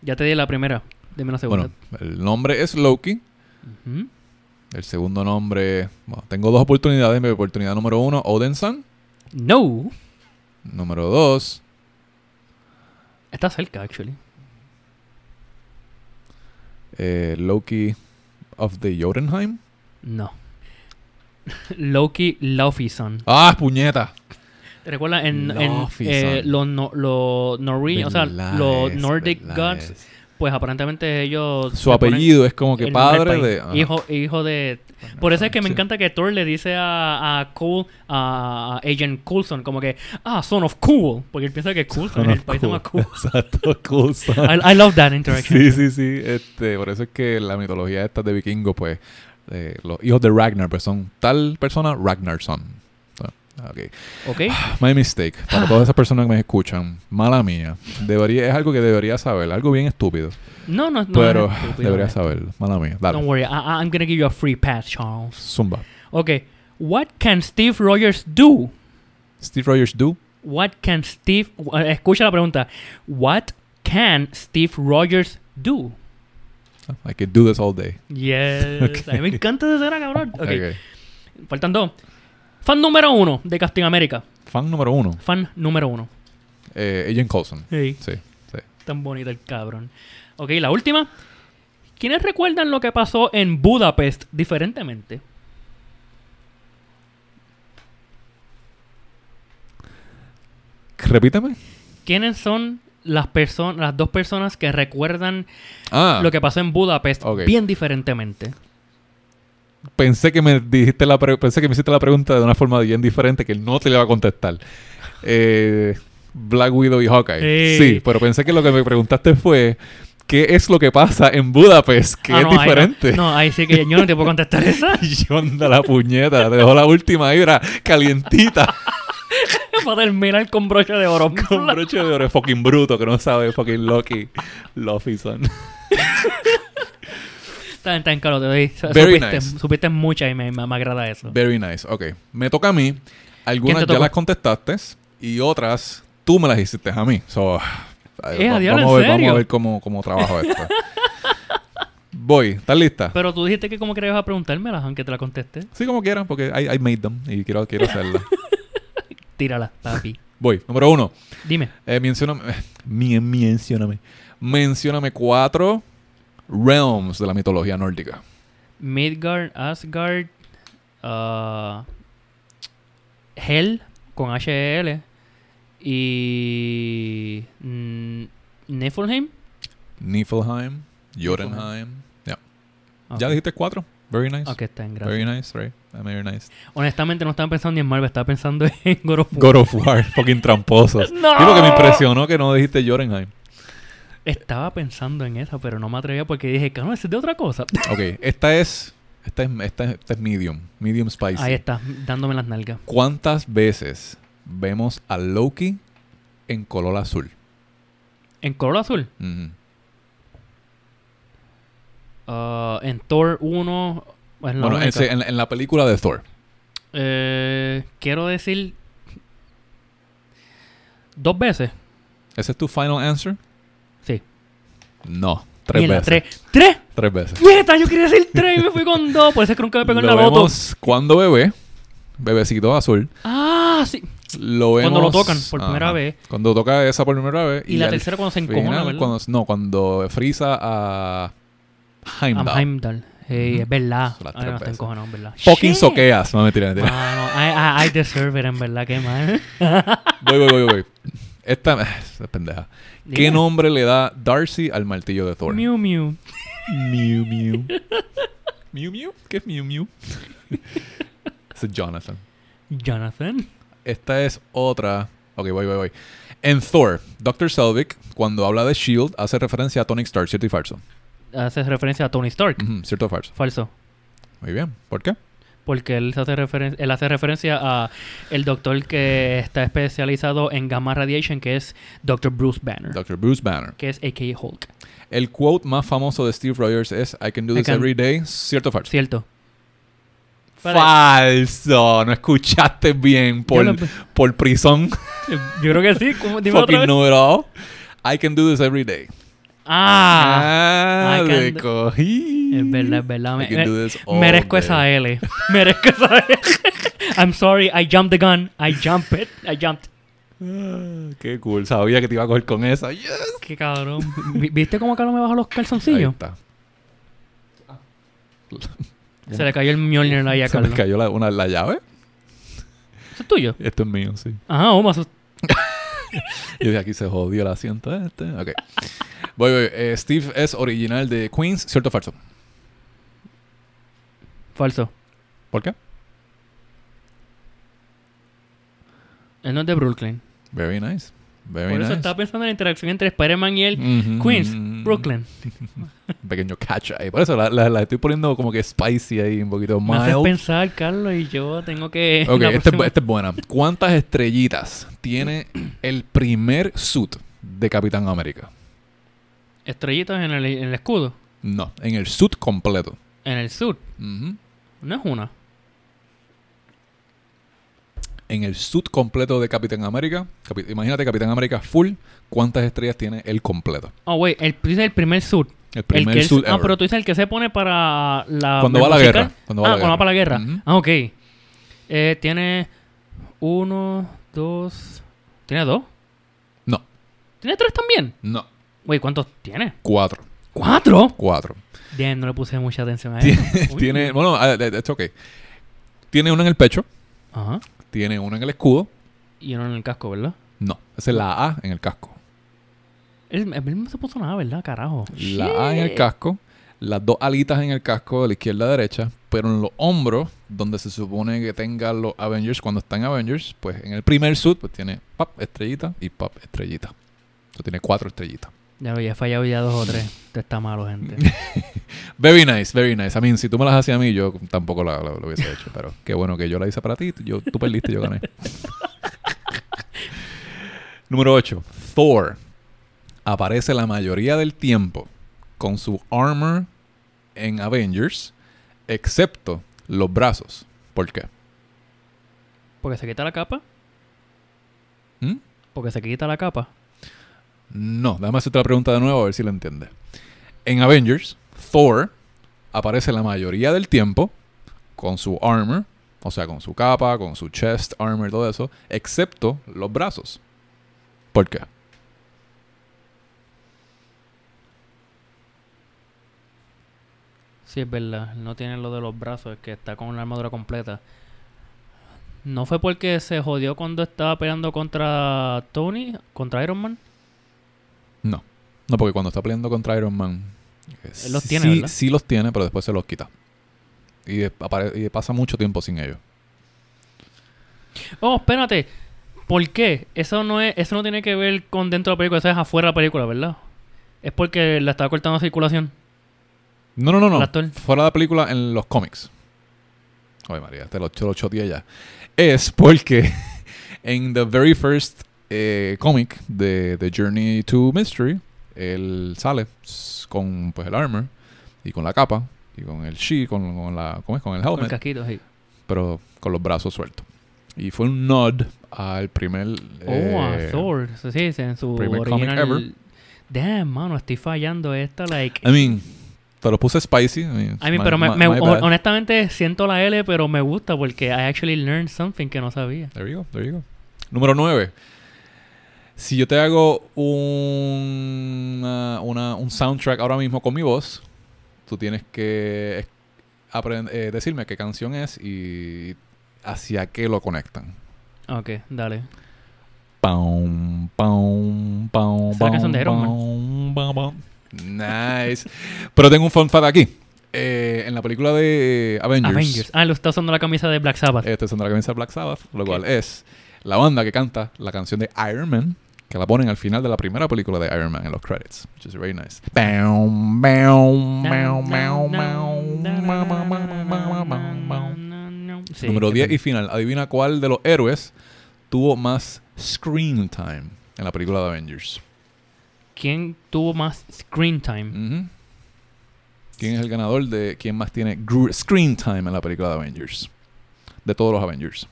Ya te di la primera. Dime una segunda. Bueno, el nombre es Loki. Ujú. El segundo nombre. Bueno, tengo dos oportunidades. Mi oportunidad número uno, Odinson. No. Número dos, Está cerca, actually. eh, Loki of the Jotunheim. No. [LAUGHS] Loki Laufeyson. ¡Ah, puñeta! ¿Te recuerdas en, en eh, los no, los Norwegian, o sea, los Nordic verdades. gods? Pues aparentemente ellos... Su apellido es como que padre de. ajá. Hijo, hijo de... Por eso es que me Sí. encanta que Thor le dice a, a Cool, a Agent Coulson, como que, ah, son of cool, porque él piensa que Coulson Son es el país cool. más cool. [LAUGHS] Exacto, cool. son. I, I love that interaction. Sí, sí, sí. Este, por eso es que la mitología esta de vikingo, pues, eh, los hijos de Ragnar, pues son tal persona, Ragnar Ah, ok. ¿Ok? [SIGHS] My mistake. Para todas esas personas que me escuchan, mala mía. Debería, es algo que debería saber, algo bien estúpido. No, no, no. pero es estúpido, debería no saberlo. Mala mía. Don't Dale. worry, I, I'm gonna give you a free pass, Charles. Zumba. Okay, what can Steve Rogers do? Steve Rogers do. What can Steve... eh, Escucha la pregunta. What can Steve Rogers do? I could do this all day. Yes. [LAUGHS] Ok. A mí me encanta esa cabrón. Ok, Ok. faltan dos. Fan número uno de Casting América. Fan número uno. Fan número uno. Eh, Agent Coulson. Sí. Sí, sí. Tan bonito el cabrón. Ok, la última. ¿Quiénes recuerdan lo que pasó en Budapest diferentemente? Repítame. ¿Quiénes son las personas, las dos personas que recuerdan Ah, lo que pasó en Budapest bien diferentemente? Pensé que me dijiste la pre- pensé que me hiciste la pregunta de una forma bien diferente que no te le iba a contestar. Eh, Black Widow y Hawkeye. Sí. Sí, pero pensé que lo que me preguntaste fue ¿qué es lo que pasa en Budapest que Ah, es no, ahí no. diferente? no, ahí sí que yo no te puedo contestar esa. [LAUGHS] Yo anda la puñeta, te dejó la última vibra calientita [LAUGHS] Para terminar con broche de oro. con broche de oro fucking bruto que no sabe fucking Loki Lofison. [LAUGHS] Está bien, está bien, Carlos, te doy. Very supiste, nice. supiste mucha y me, me, me agrada eso. Very nice. Ok. Me toca a mí. Algunas ya las contestaste y otras tú me las hiciste a mí. So, Eh, va- a diablo, vamos, a ¿en ver, vamos a ver cómo, cómo trabajo esto. [LAUGHS] Voy, ¿estás lista? Pero tú dijiste que como que ibas a preguntármelas, aunque te la contesté. Sí, como quieran, porque I, I made them y quiero, quiero hacerla. [LAUGHS] Tírala, papi. Voy, número uno. Dime. Eh, mencióname, [LAUGHS] eh, mencióname. Mencióname cuatro realms de la mitología nórdica. Midgard, Asgard, ah, Hel con H-E-L y mm, Niflheim. Niflheim, Jotunheim. Ya. Ok. ¿Ya dijiste cuatro? Very nice. Ok, está en gracia. Very nice, right? Uh, Very nice. Honestamente no estaba pensando ni en Marvel, estaba pensando [LAUGHS] en God of War. God of War, fucking tramposos. [LAUGHS] ¡No! Sí, porque me impresionó que no dijiste Jotunheim. Estaba pensando en esa, pero no me atrevía porque dije, no, ese es de otra cosa. [LAUGHS] Ok, esta es, esta es, esta es, esta es medium, medium spicy. Ahí está, dándome las nalgas. ¿Cuántas veces vemos a Loki en color azul? En color azul, ah, en Thor 1, es la Bueno, en, en la película de Thor. Eh, quiero decir dos veces. ¿Ese es tu final answer? No, tres Mierda, veces. Tres. ¿Tres? Tres veces. ¡Nieta! Yo quería decir tres y me fui con dos. Puede ser que nunca me pegó en la vemos cuando bebé, bebecito azul. Ah, sí. Lo vemos, Cuando lo tocan por primera vez. Cuando toca esa por primera vez. Y, la tercera cuando se encojona, final, ¿verdad? cuando, no, cuando frisa a Heimdall. Am Heimdall. Hey, es verdad. Ay, no, está veces. encojonado, en verdad. Fucking Shit. soqueas. No, mentira, mentira. I, I, I deserve it, en verdad. Qué mal. Voy, voy, voy, voy. Esta, [LAUGHS] esta pendeja. ¿Qué nombre le da Darcy al martillo de Thor? Mew Mew. Mew, Mew. Mew, Mew. ¿Qué es Mew, Mew? [LAUGHS] Es Jonathan. Jonathan. Esta es otra. Ok, voy, voy, voy. En Thor, Dr. Selvig, cuando habla de Shield, hace referencia a Tony Stark, ¿cierto y falso? Hace referencia a Tony Stark. ¿Cierto o falso? Falso. Muy bien. ¿Por qué? Porque él hace, referen- él hace referencia a el doctor que está especializado en gamma radiation, que es Dr. Bruce Banner. Dr. Bruce Banner. que es a.k.a. Hulk. El quote más famoso de Steve Rogers es I can do this can- every day. ¿Cierto o falso? Cierto. Falso. No escuchaste bien por, lo- por prison. [LAUGHS] Yo creo que sí. Dime otra Fucking vez. it all. I can do this every day. Ah. Ah, te cogí. Es verdad, es verdad. Me- merezco esa day. L. [LAUGHS] merezco esa L. [LAUGHS] I'm sorry, I jumped the gun. I jumped it. I jumped. Ah, qué cool. Sabía que te iba a coger con esa. Yes. Qué cabrón. Vi- ¿Viste cómo Carlos me bajó los Ahí calzoncillos? está. [LAUGHS] Se le cayó el Mjolnir ahí a Se me Carlos. cayó la, una, la llave. ¿Eso es tuyo? Esto es mío, sí. Ajá, oh, me [LAUGHS] asust- Y de aquí se jodió el asiento este. Ok. Voy, voy. Eh, Steve es original de Queens. ¿Cierto o falso? Falso. ¿Por qué? Él no es de Brooklyn. Very nice. Very Por eso estaba pensando en la interacción entre Spider-Man y. Ujú, Queens. Brooklyn. Un [LAUGHS] pequeño catch ahí. Por eso la, la- la estoy poniendo como que spicy ahí, un poquito Me haces mild. pensar, Carlos, y yo tengo que. Ok, [LAUGHS] esta es, próxima- es buena. ¿Cuántas estrellitas tiene [CLEARS THROAT] el primer suit de Capitán América? Estrellitas en el, en el escudo. No, en el suit completo. En el. Ujú. No es una. En el suit completo de Capitán América, imagínate Capitán América full, ¿cuántas estrellas tiene el completo? Oh, wait, el, tú dices el primer suit. El El primer que es- suit ah, pero tú dices el que se pone para la. Cuando el va a la guerra, cuando va ah, la cuando va para la guerra. Ah, ok. Eh, tiene uno, dos. ¿Tiene dos? No, ¿Tiene tres también? no. Güey, ¿cuántos tiene? Cuatro. ¿Cuatro? Cuatro. Bien, no le puse mucha atención a [LAUGHS] Tiene, eso. Uy. tiene- bueno, ah, eh, it's okay. Tiene uno en el pecho, Ajá. Tiene uno en el escudo. Y uno en el casco, ¿verdad? No, esa es la A en el casco. Él, él no se puso nada, ¿verdad? Carajo. La A en el casco, las dos alitas en el casco de la izquierda a derecha, pero en los hombros, donde se supone que tenga los Avengers cuando están Avengers, pues en el primer suit pues tiene pop, estrellita y pop, estrellita. Entonces tiene cuatro estrellitas. Ya lo he fallado ya dos o tres. [LAUGHS] Esto está malo, gente. [LAUGHS] Very nice, very nice. I mean, si tú me las hacías a mí, yo tampoco la- la- lo hubiese hecho, pero qué bueno que yo la hice para ti. Yo, tú perdiste, yo gané. [LAUGHS] Número 8. Thor aparece la mayoría del tiempo con su armor en Avengers, excepto los brazos. ¿Por qué? Porque se quita la capa. ¿Mm? Porque se quita la capa. No, déjame hacerte la pregunta de nuevo a ver si la entiendes. En Avengers, Thor aparece la mayoría del tiempo con su armor, o sea, con su capa, con su chest armor, todo eso, excepto los brazos. ¿Por qué? Sí, es verdad. No tiene lo de los brazos, es que está con una armadura completa. ¿No fue porque se jodió cuando estaba peleando contra Tony? ¿Contra Iron Man? No. No, porque cuando está peleando contra Iron Man. Él los tiene, sí, ¿verdad? sí los tiene, pero después se los quita. Y, pasa mucho tiempo sin ellos. Oh, espérate. ¿Por qué? Eso no es, eso no tiene que ver con dentro de la película, eso es afuera de la película, ¿verdad? Es porque la estaba cortando circulación. No, no, no, no. Actor. Fuera de la película, en los cómics. Ay, María, te lo, te lo choteé ya. Es porque [LAUGHS] en the very first eh, comic de The Journey to Mystery, él sale con pues el armor y con la capa y con el shi, con, con la, ¿cómo es? Con el Con el helmet, casquito, sí. pero con los brazos sueltos. Y fue un nod al primer... Oh, a eh, Thor. Sí, sí, en su primer comic original... ever. Damn, mano, estoy fallando esta, like... I mean, te lo puse spicy. I mean, I mean, my- pero me, my- me- my honestamente siento la L, pero me gusta porque I actually learned something que no sabía. There you go, there you go. Número 9. Si yo te hago un, una- una- un soundtrack ahora mismo con mi voz, tú tienes que eh, decirme qué canción es y hacia qué lo conectan. Ok, dale. Pum, pum, pum, es la canción de Iron Man. Nice. Pero tengo un fun fact aquí. Eh, en la película de Avengers, Avengers. Ah, lo está usando la camisa de Black Sabbath. este es de la camisa de Black Sabbath, lo cual es la banda que canta la canción de Iron Man, que la ponen al final de la primera película de Iron Man en los credits, which is very nice. Sí, Número qué 10 pena. y final. Adivina cuál de los héroes tuvo más screen time en la película de Avengers. ¿Quién tuvo más screen time? ¿Quién es el ganador de quién más tiene screen time en la película de Avengers? De todos los Avengers.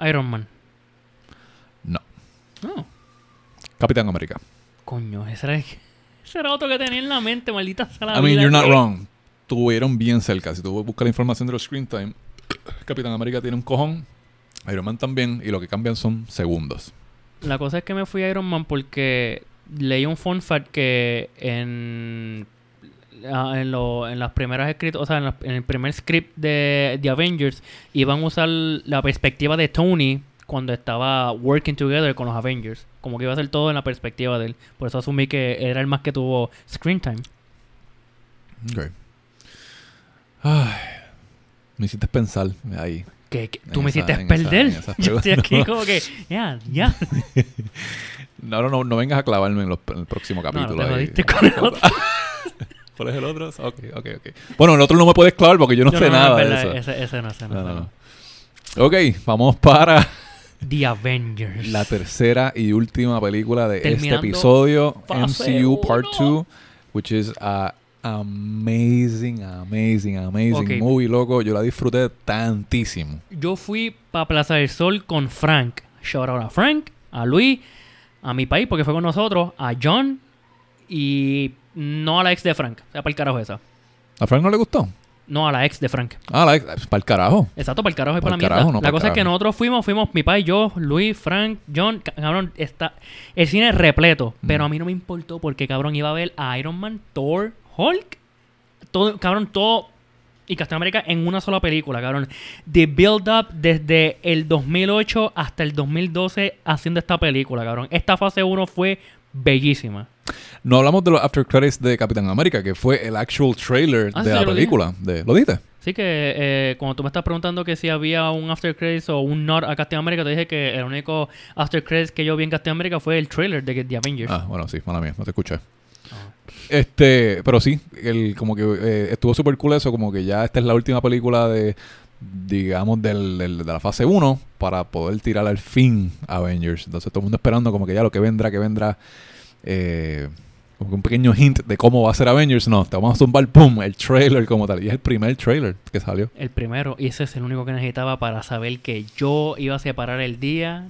Iron Man. Capitán América. Coño, ese era, ese era otro que tenía en la mente, maldita sea la I mean, vida. you're not wrong. Tuvieron bien cerca. Si tú buscas la información de los screen time, [COUGHS] Capitán América tiene un cojón, Iron Man también, y lo que cambian son segundos. La cosa es que me fui a Iron Man porque leí un fun fact que en, ah, en, lo- en las primeras escritos, o sea, en, la- en el primer script de The Avengers, iban a usar la perspectiva de Tony cuando estaba working together con los Avengers. Como que iba a ser todo en la perspectiva de él. Por eso asumí que era el más que tuvo screen time. Ok. Ay, me hiciste pensar ahí. Que, que tú me esa- hiciste esa- perder. [LAUGHS] Yo estoy aquí como que, ya, ya. [LAUGHS] No, no, no, no vengas a clavarme en, los- en el próximo No, capítulo. no te ahí. jodiste con el otro. [LAUGHS] ¿Cuál es el otro? Ok, ok, ok. Bueno, el otro no me puedes clavar porque yo no Yo sé no, nada es de eso. Ese, ese no, ese no, No, ese no, no. no. Ok, vamos para The Avengers. la tercera y última película de este episodio, MCU Part uno. 2, which is a amazing, amazing, amazing Ok. movie, loco. Yo la disfruté tantísimo. Yo fui para Plaza del Sol con Frank. Shout out a Frank, a Luis, a mi país porque fue con nosotros, a John y no a la ex de Frank. O sea, para el carajo esa. ¿A Frank no le gustó? No a la ex de Frank. Ah, la, para el carajo. Exacto, para el carajo y para la carajo, mierda. no la cosa es que nosotros fuimos, fuimos mi país, yo, Luis, Frank, John, ca- cabrón, está el cine es repleto, pero Mm. a mí no me importó porque cabrón iba a ver a Iron Man, Thor, Hulk, todo, cabrón, todo y Captain América en una sola película, cabrón. The build up desde el 2008 hasta el 2012 haciendo esta película, cabrón. Esta fase 1 fue bellísima. No hablamos de los after credits de Capitán América, que fue el actual trailer Ah, de sí, la lo película. De, ¿Lo diste? Así que eh, cuando tú me estás preguntando que si había un after credits o un nod a Captain America, te dije que el único after credits que yo vi en Captain America fue el trailer de The Avengers. Ah, bueno, sí, mala mía, no te escuché. Ah. Este, pero sí, el, como que eh, estuvo súper cool eso, como que ya esta es la última película de, digamos, del, del- de la fase 1 para poder tirar al fin Avengers. Entonces todo el mundo esperando como que ya lo que vendrá, que vendrá, eh, un pequeño hint de cómo va a ser Avengers. No, te vamos a zumbar, pum, el trailer como tal. Y es el primer trailer que salió. El primero, y ese es el único que necesitaba para saber que yo iba a separar el día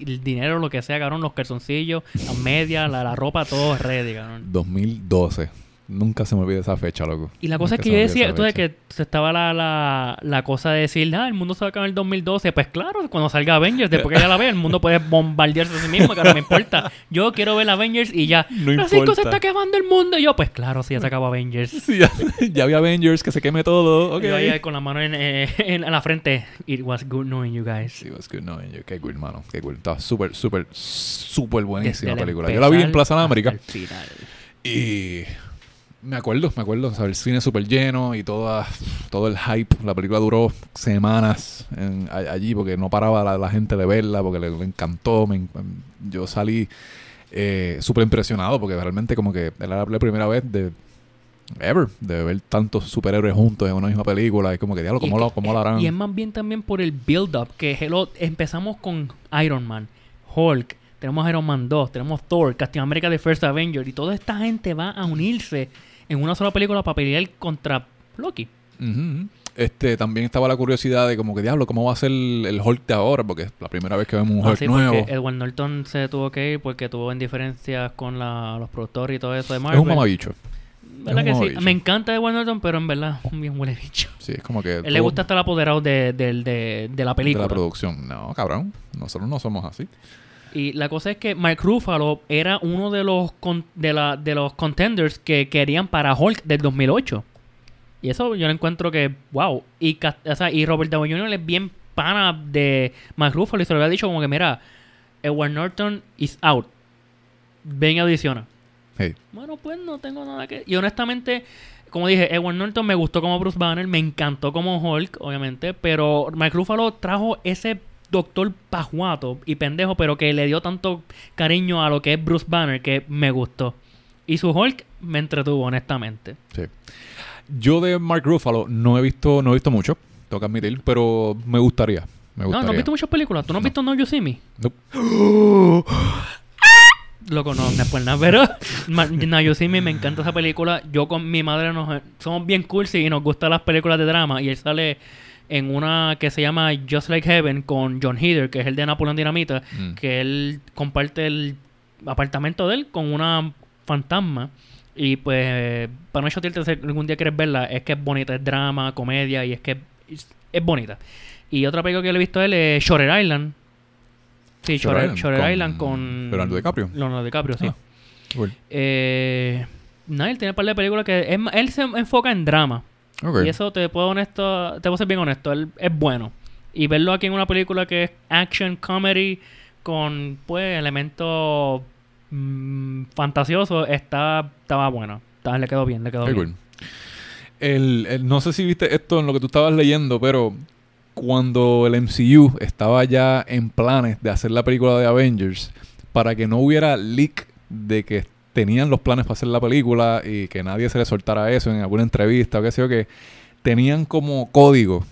el dinero, lo que sea, cabrón, los calzoncillos, las medias, la, la ropa, todo ready, cabrón. 2012. Nunca se me olvida esa fecha, loco. Y la cosa Nunca es que se yo decía, fecha. que se estaba la, la, la cosa de decir, ah, el mundo se va a acabar en el 2012. Pues claro, cuando salga Avengers, después que ya la vea, el mundo puede bombardearse a sí mismo, que no me importa. Yo quiero ver Avengers y ya. No Francisco se importa. está quemando el mundo. Y yo, pues claro, sí, ya se acabó Avengers. [LAUGHS] Sí, ya, ya vi Avengers, que se queme todo. Ok. Y yo ahí con la mano en, eh, en la frente. It was good knowing you guys. Sí, was good knowing you. Qué cool, mano. Qué cool. Estaba súper, súper, súper buenísima película. Yo la vi en Plaza de América. final. Y me acuerdo, me acuerdo, o sea, el cine súper lleno y toda, todo el hype. La película duró semanas en- allí porque no paraba la, la gente de verla, porque le, le encantó. me yo salí eh, súper impresionado porque realmente como que era la primera vez de ever de ver tantos superhéroes juntos en una misma película. Y como que, diablo, ¿cómo, es lo, cómo lo harán? Y es más bien también por el build-up. Que hello, empezamos con Iron Man, Hulk, tenemos Iron Man 2, tenemos Thor, Captain America The First Avenger. Y toda esta gente va a unirse en una sola película para pelear contra Loki. Ujú. Este, también estaba la curiosidad de como que, diablo, ¿cómo va a ser el, el Hulk de ahora? Porque es la primera vez que vemos un Hulk Ah, sí, nuevo. Edward Norton se tuvo que ir porque tuvo indiferencias con la- los productores y todo eso de Es Marvel. un mamabicho. ¿Verdad es que un sí? Me encanta Edward Norton, pero en verdad, [LAUGHS] un bien huele bicho. Sí, es como que... Él le todo- gusta estar apoderado de, del- de- de la película. De la producción. No, cabrón. Nosotros no somos así. Y la cosa es que Mark Ruffalo era uno de los con- de, la, de los contenders que querían para Hulk del 2008. Y eso yo lo encuentro que, wow. Y, o sea, y Robert Downey Jr. es bien pana de Mark Ruffalo y se lo había dicho como que, mira, Edward Norton is out. Ven y audiciona. Hey. Bueno, pues no tengo nada que... Y honestamente, como dije, Edward Norton me gustó como Bruce Banner, me encantó como Hulk, obviamente, pero Mark Ruffalo trajo ese doctor pajuato y pendejo, pero que le dio tanto cariño a lo que es Bruce Banner que me gustó. Y su Hulk me entretuvo, honestamente. Sí. Yo de Mark Ruffalo no he visto, no he visto mucho, tengo que admitir, pero me gustaría. Me No, gustaría. no has visto muchas películas. ¿Tú no has No. visto No You See Me? Nope. [GASPS] Loco, no, no es por nada, pero [LAUGHS] Now You See Me me encanta esa película. Yo con mi madre nos somos bien cursi y nos gustan las películas de drama. Y él sale en una que se llama Just Like Heaven con John Heather, que es el de Napoleón Dinamita, Mm. que él comparte el apartamento de él con una fantasma. Y pues, para no chotearte, si algún día quieres verla, es que es bonita, es drama, comedia y es que es, es bonita. Y otra película que le he visto a él es Shorter Island. Sí, Shore Shorter, Island, con Island con... Leonardo DiCaprio. Leonardo DiCaprio, sí. Ah, cool. Eh, no, él tiene un par de películas que... es él se enfoca en drama. Y eso te puedo honesto... Te puedo ser bien honesto. Él es bueno. Y verlo aquí en una película que es action comedy con, pues, elementos mm, fantasiosos, está, estaba bueno. Le quedó bien, le quedó bien. cool. El, el- no sé si viste esto en lo que tú estabas leyendo, pero cuando el MCU estaba ya en planes de hacer la película de Avengers, para que no hubiera leak de que tenían los planes para hacer la película y que nadie se le soltara eso en alguna entrevista o qué sé yo, que tenían como código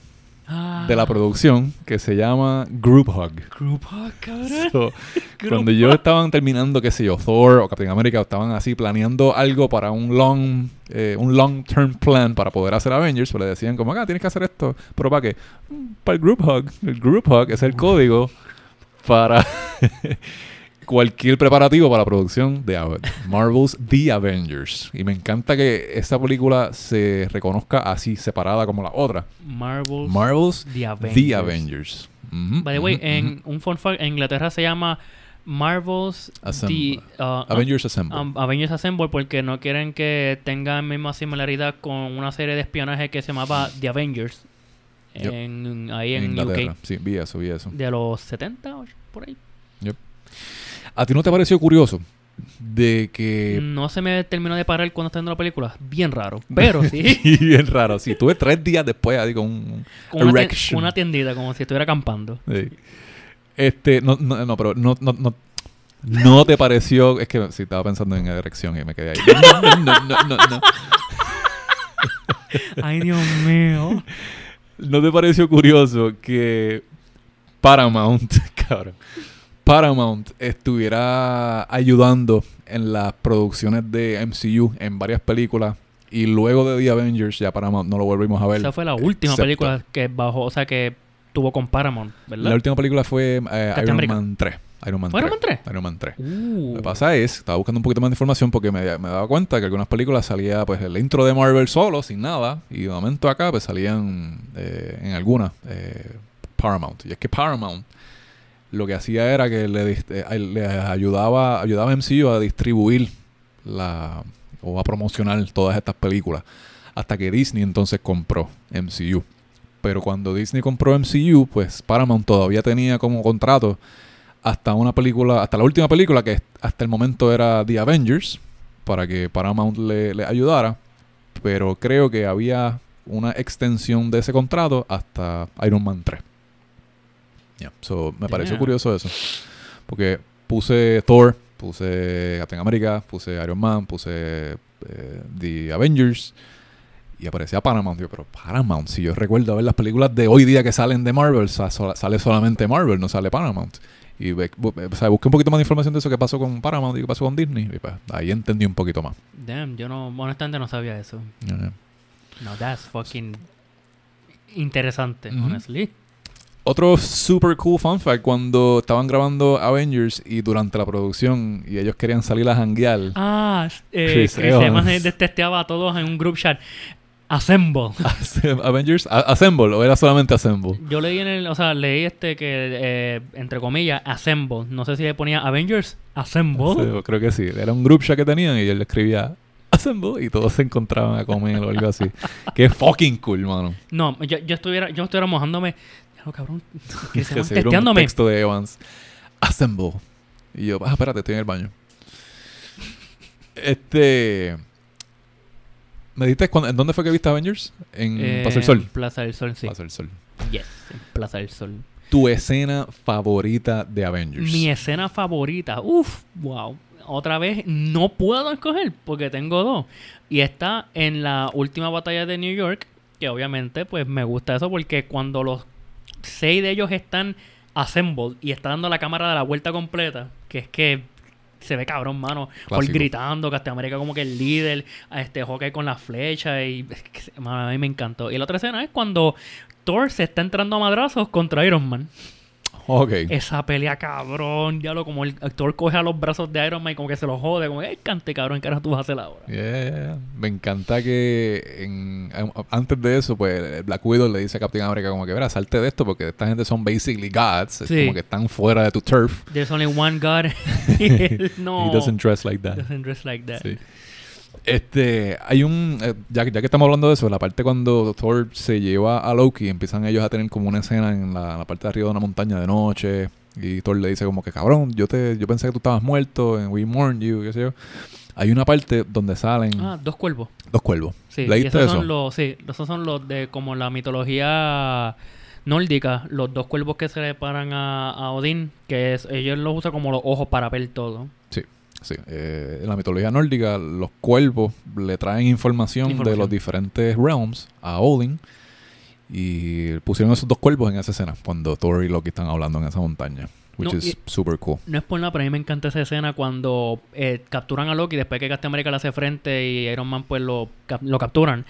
Ah, de la producción que se llama Group Hug. Group hug, cabrón. So, [LAUGHS] cuando ellos estaban terminando, qué sé yo, Thor o Captain America, o estaban así planeando algo para un long, eh, un long term plan para poder hacer Avengers, pues le decían como, ah, tienes que hacer esto, pero ¿para qué? "Mm, Para el group hug. El group hug es el código para [LAUGHS] cualquier preparativo para la producción de Marvel's The Avengers. Y me encanta que esta película se reconozca así, separada como la otra. Marvel's Marvel's The Avengers. The Avengers. Ujú, By the way, en un fun fact, en Inglaterra se llama Marvel's Assemble. The, uh, Avengers Assemble. um, Avengers Assemble porque no quieren que tenga misma similaridad con una serie de espionaje que se llamaba The Avengers. Yep. En, ahí en, Inglaterra. UK. Sí, vi eso, vi eso. De los 70 o por ahí. ¿A ti no te pareció curioso de que... No se me terminó de parar cuando estaba viendo la película. Bien raro. Pero [LAUGHS] sí. Bien raro, sí. Tuve tres días después, así con un... con una, una tiendita como si estuviera acampando. sí. Este, no, no, no, pero no, no, no, no te pareció... Es que sí, estaba pensando en erección y me quedé ahí. No, no, no, no. [LAUGHS] Ay, Dios mío. ¿No te pareció curioso que Paramount, [LAUGHS] cabrón, Paramount estuviera ayudando en las producciones de MCU en varias películas y luego de The Avengers ya Paramount no lo volvimos a ver? Esa fue la última Excepto- película que bajó, o sea, que tuvo con Paramount, ¿verdad? La última película fue eh, Iron America. Man 3. Iron Man ¿Fue 3. Iron Man 3? Iron Man 3. Uh. Lo que pasa es, estaba buscando un poquito más de información porque me, me daba cuenta que algunas películas salía pues el intro de Marvel solo, sin nada, y de momento acá pues salían eh, en algunas eh, Paramount. Y es que Paramount lo que hacía era que le, eh, ayudaba, ayudaba a MCU a distribuir la o a promocionar todas estas películas hasta que Disney entonces compró MCU. Pero cuando Disney compró MCU, pues Paramount todavía tenía como contrato hasta una película, hasta la última película que hasta el momento era The Avengers, para que Paramount le, le ayudara. Pero creo que había una extensión de ese contrato hasta Iron Man 3. Yeah, so, me pareció curioso eso. Porque puse Thor, puse Captain America, puse Iron Man, puse eh, The Avengers y aparecía Paramount. Yo, pero Paramount, si yo recuerdo ver las películas de hoy día que salen de Marvel, sale solamente Marvel, no sale Paramount. Y bu- o sea, busqué un poquito más de información de eso que pasó con Paramount y que pasó con Disney. Y pues ahí entendí un poquito más. Damn, yo no, honestamente no sabía eso. Yeah, yeah. No, that's fucking interesante, Ujú. honestly. Otro super cool fun fact, cuando estaban grabando Avengers y durante la producción y ellos querían salir a janguear. Ah, eh, Chris Chris, Evans. Evans detesteaba a todos en un group chat. Assemble. [LAUGHS] Avengers, Assemble, o era solamente Assemble. Yo leí en el, o sea, leí este que, eh, entre comillas, Assemble. No sé si le ponía Avengers Assemble. Sí, creo que sí. Era un group chat que tenían y él le escribía Assemble y todos se encontraban a comer o algo así. [LAUGHS] que fucking cool, mano. No, yo, yo estuviera, yo estuviera mojándome. Diablo, cabrón. [LAUGHS] [LAUGHS] Chris Evans Recibir un texto de Evans. Assemble. Y yo, ah, espérate, estoy en el baño. Este... ¿Me dijiste cuándo- en dónde fue que viste Avengers? En Eh, Plaza del Sol. Plaza del Sol, sí. Plaza del Sol. Yes, en Plaza del Sol. Tu escena favorita de Avengers. Mi escena favorita. Uf, wow. Otra vez no puedo escoger porque tengo dos. Y está en la última batalla de New York. Que obviamente pues me gusta eso porque cuando los seis de ellos están assembled y está dando la cámara de la vuelta completa. Que es que se ve cabrón, mano. Por gritando, Captain América como que el líder, a este Hawkeye con la flecha y [LAUGHS] mano, a mí me encantó. Y la otra escena es cuando Thor se está entrando a madrazos contra Iron Man. Esa pelea cabrón, ya lo como el actor coge a los brazos de Iron Man y como que se los jode, como, ¡ay, cante cabrón! ¿Qué ahora tú vas a hacer ahora? Yeah. Me encanta que en- antes de eso, pues Black Widow le dice a Captain America como que, verá, salte de esto porque esta gente son basically gods. Es como que están fuera de tu turf. There's only one God. [LAUGHS] [LAUGHS] no. He doesn't dress like that. doesn't dress like that. Sí. Este, hay un, eh, ya, que- ya que estamos hablando de eso, la parte cuando Thor se lleva a Loki, empiezan ellos a tener como una escena en la, la parte de arriba de una montaña de noche, y Thor le dice como que, cabrón, yo te yo pensé que tú estabas muerto, and we mourned you, qué sé yo. Hay una parte donde salen Ah, dos cuervos. dos cuervos. Sí, ¿Leíste esos eso? son los, sí, esos son los de como la mitología nórdica, los dos cuervos que se le paran a, a Odín, que es, ellos los usan como los ojos para ver todo. Sí, eh, en la mitología nórdica los cuervos le traen información, de los diferentes realms a Odin y pusieron esos dos cuervos en esa escena cuando Thor y Loki están hablando en esa montaña, which No, is super cool. No es por nada, pero a mí me encanta esa escena cuando eh, capturan a Loki después que Captain America le hace frente y Iron Man pues lo, cap- lo capturan.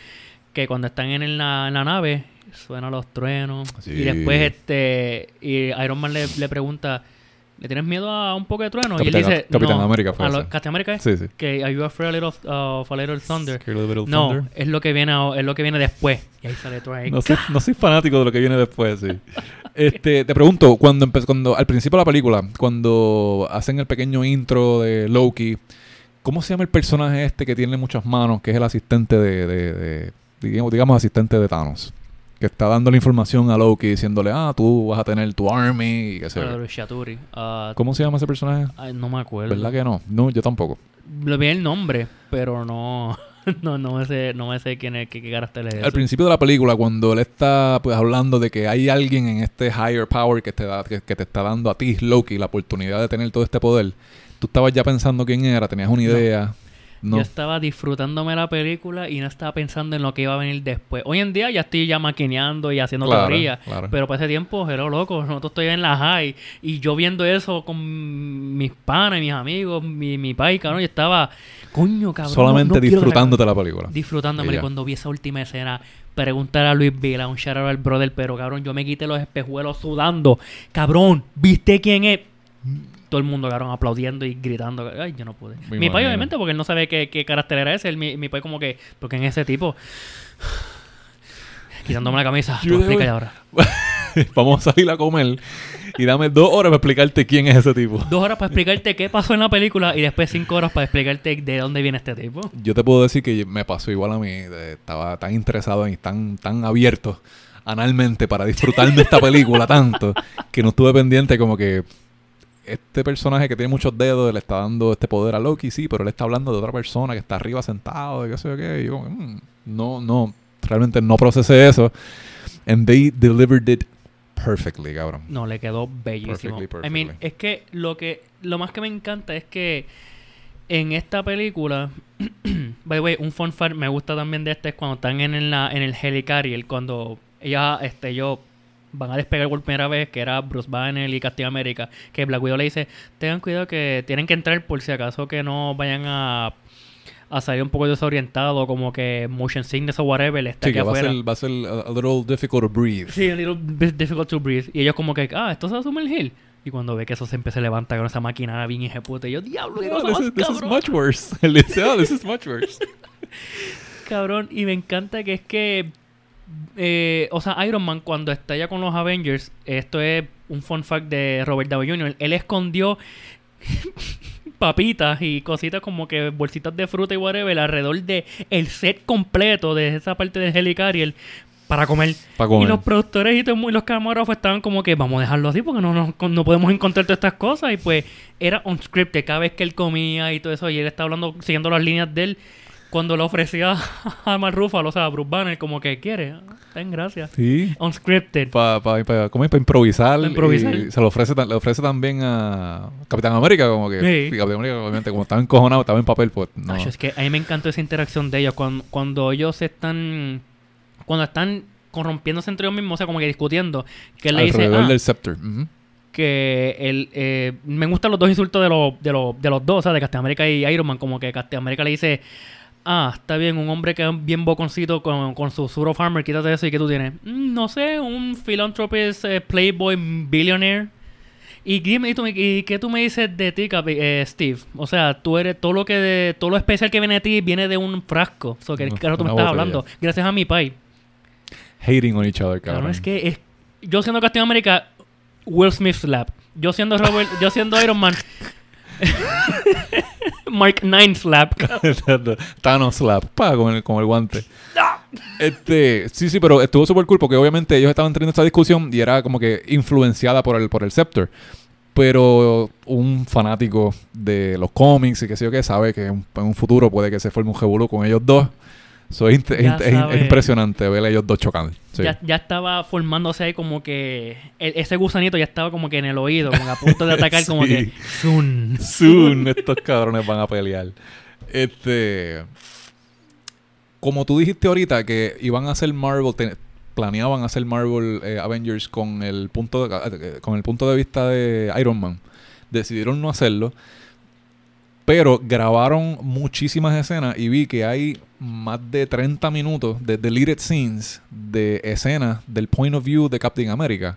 Que cuando están en la, en la nave suenan los truenos. Sí. Y después este y Iron Man le, le pregunta, ¿le tienes miedo a un poco de trueno? y él Capitán- dice, Capitán no. América fue a lo- ese. Captain America es Sí, sí. que Are you afraid of, uh, of a little thunder? Little No, Thunder. es lo que viene a- es lo que viene después. Y ahí sale ahí. No soy, no soy fanático de lo que viene después, sí. [LAUGHS] Este, te pregunto, cuando cuando al principio de la película, cuando hacen el pequeño intro de Loki, ¿cómo se llama el personaje este que tiene muchas manos, que es el asistente de, de- de- digamos, digamos, asistente de Thanos? Que está dando la información a Loki diciéndole, ah, tú vas a tener tu army y qué sé yo. Uh, ¿Cómo se llama ese personaje? no me acuerdo. ¿Verdad que no? No, yo tampoco. Le vi el nombre, pero no, [LAUGHS] no, no me sé, no me sé quién es, qué, qué carácter es Al principio de la película, cuando él está pues hablando de que hay alguien en este higher power que te, da, que, que te está dando a ti, Loki, la oportunidad de tener todo este poder, tú estabas ya pensando quién era, tenías una idea. No. Yo estaba disfrutándome la película y no estaba pensando en lo que iba a venir después. Hoy en día ya estoy ya maquineando y haciendo Claro, teorías. claro. Pero para ese tiempo, era loco. Nosotros estoy en la high. Y yo viendo eso con mis panas y mis amigos, mi, mi pai, cabrón. Y estaba, coño, cabrón. Solamente no disfrutándote la película. disfrutándome Y cuando vi esa última escena preguntar a Luis Vila un shout out al brother pero cabrón yo me quité los espejuelos sudando cabrón viste quién es todo el mundo cabrón aplaudiendo y gritando. Ay, yo no pude. Mi pai, obviamente, porque él no sabe qué, qué carácter era ese. Él, mi, mi pai, como que, porque en ese tipo, [SIGHS] quitándome la camisa, tú debo- explícale ahora. [LAUGHS] Vamos a salir a comer y dame dos horas para explicarte quién es ese tipo. Dos horas para explicarte qué pasó en la película y después cinco horas para explicarte de dónde viene este tipo. Yo te puedo decir que me pasó igual a mí. de- Estaba tan interesado y tan, tan abierto analmente para disfrutarme esta película tanto que no estuve pendiente como que este personaje que tiene muchos dedos le está dando este poder a Loki, sí, pero él está hablando de otra persona que está arriba sentado y qué sé yo qué. Y yo, mm, no, no, realmente no procesé eso. And they delivered it perfectly, cabrón. No, le quedó bellísimo. Perfectly, I mean, perfectly. es que lo que lo más que me encanta es que en esta película, [CLEARS THROAT] by the way, un fun fact me gusta también de este es cuando están en, el- la, en el helicarrier, cuando ella, este, ellos van a despegar por primera vez, que era Bruce Banner y Captain América, que Black Widow le dice, tengan cuidado que tienen que entrar por si acaso que no vayan a, a salir un poco desorientados, como que motion sickness o whatever, está Sí, aquí que va a, afuera. ser, va a ser a, a little difficult to breathe. Sí, a little bit difficult to breathe. Y ellos como que, ah, esto se va a sumergir. Y cuando ve que eso se empieza a levantar con esa máquina bien hijeputa, y yo, diablo, cosa this, is, [LAUGHS] this is much worse. Él dice, oh, this [LAUGHS] is much worse. cabrón. Y me encanta que es que, eh, o sea, Iron Man cuando está ya con los Avengers, esto es un fun fact de Robert Downey Jr., él escondió [LAUGHS] papitas y cositas como que bolsitas de fruta y whatever alrededor de el set completo de esa parte del Helicarrier para comer. Para comer. Y los productores y, los camarógrafos estaban como que vamos a dejarlo así porque no, no, no podemos encontrar todas estas cosas. Y pues era unscripted cada vez que él comía y todo eso. Y él estaba hablando, siguiendo las líneas de él. Cuando le ofrecía [LAUGHS] a Mark Ruffalo, o sea, a Bruce Banner, como que quiere. Ten gracias. Sí. Unscripted. Para pa, pa- ¿cómo es? Pa improvisar. Improvisar. y se lo ofrece, le ofrece también a Capitán América, como que. Sí. Capitán América, obviamente, como estaba encojonado, estaba en papel, pues no. Nacho, es que a mí me encantó esa interacción de ellos. Cuando, cuando ellos están. Cuando están corrompiéndose entre ellos mismos, o sea, como que discutiendo. Que él le dice. "Ah, del scepter. Que el, eh, me gustan los dos insultos de los, de los, de los dos, o sea, de Captain America y Iron Man, como que Captain America le dice, ah, está bien, un hombre que es bien boconcito con, con su suit of armor, quítate eso y que tú tienes, "Mm, no sé, un philanthropist, eh, playboy, billionaire. Y, dime, y, tú me- y qué tú me dices de ti, eh, Steve? O sea, tú eres todo lo que de, todo lo especial que viene de ti viene de un frasco. So, que Una- claro, tú me estás hablando. Gracias a mi pai. Hating on each other, Cabrón, cabrón. es que es, yo siendo Captain America, Will Smith slap. Yo siendo Robert, yo siendo Iron Man, [LAUGHS] Mark 9 slap. [LAUGHS] Thanos slap, pa, con el, con el guante. Este, sí, sí, pero estuvo súper cool porque obviamente ellos estaban teniendo esta discusión y era como que influenciada por el, por el Scepter. Pero un fanático de los cómics y que sé yo qué sabe que en un, en un futuro puede que se forme un revolú con ellos dos. So, es, impresionante ver a ellos dos chocando. Sí. Ya, ya estaba formándose ahí como que el- ese gusanito ya estaba como que en el oído, como a punto de atacar, [LAUGHS] como que soon. Soon estos cabrones van a pelear. Este. Como tú dijiste ahorita que iban a hacer Marvel, te- planeaban hacer Marvel eh, Avengers con el punto de, eh, con el punto de vista de Iron Man. Decidieron no hacerlo. Pero grabaron muchísimas escenas y vi que hay más de 30 minutos de deleted scenes de escenas del point of view de Captain America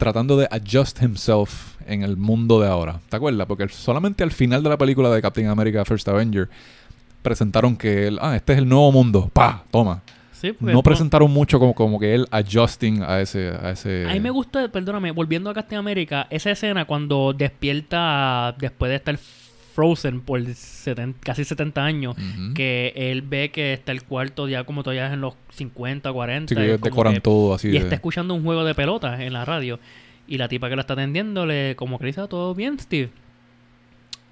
tratando de adjust himself en el mundo de ahora. ¿Te acuerdas? Porque solamente al final de la película de Captain America First Avenger presentaron que él, ah, este es el nuevo mundo. ¡Pa! Toma. Sí, No presentaron mucho como, como que él adjusting a ese... A ese A mí me gusta, perdóname, volviendo a Captain America, esa escena cuando despierta después de estar frozen por 70 casi 70 años, que él ve que está el cuarto ya como todavía es en los 50, 40. Sí, que decoran que- todo así. Y de- está escuchando un juego de pelotas en la radio. Y la tipa que lo está atendiendo le como que le dice, "Ah, ¿todo bien, Steve?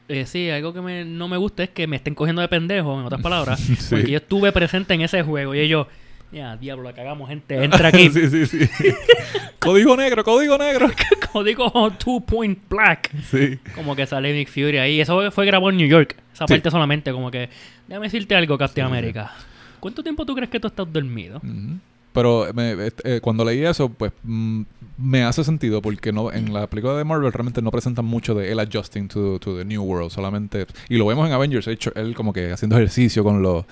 Eh, sí, algo que me- no me gusta es que me estén cogiendo de pendejo, en otras palabras. [LAUGHS] Sí. Porque yo estuve presente en ese juego. Y ellos, ya, diablo, la cagamos, gente. [LAUGHS] Entra aquí. sí, sí, sí. [LAUGHS] código negro, código negro. [LAUGHS] Como digo, Two Point Black. sí. Como que sale Nick Fury ahí. Eso fue grabado en New York. Esa Sí. parte solamente. Como que, déjame decirte algo, Captain Sí, sí. America. ¿Cuánto tiempo tú crees que tú estás dormido? Ujú. Pero me- este, eh, cuando leí eso, pues mm, me hace sentido porque no en la película de Marvel realmente no presentan mucho de él adjusting to, to the new world, solamente y lo vemos en Avengers, hecho, él como que haciendo ejercicio con los,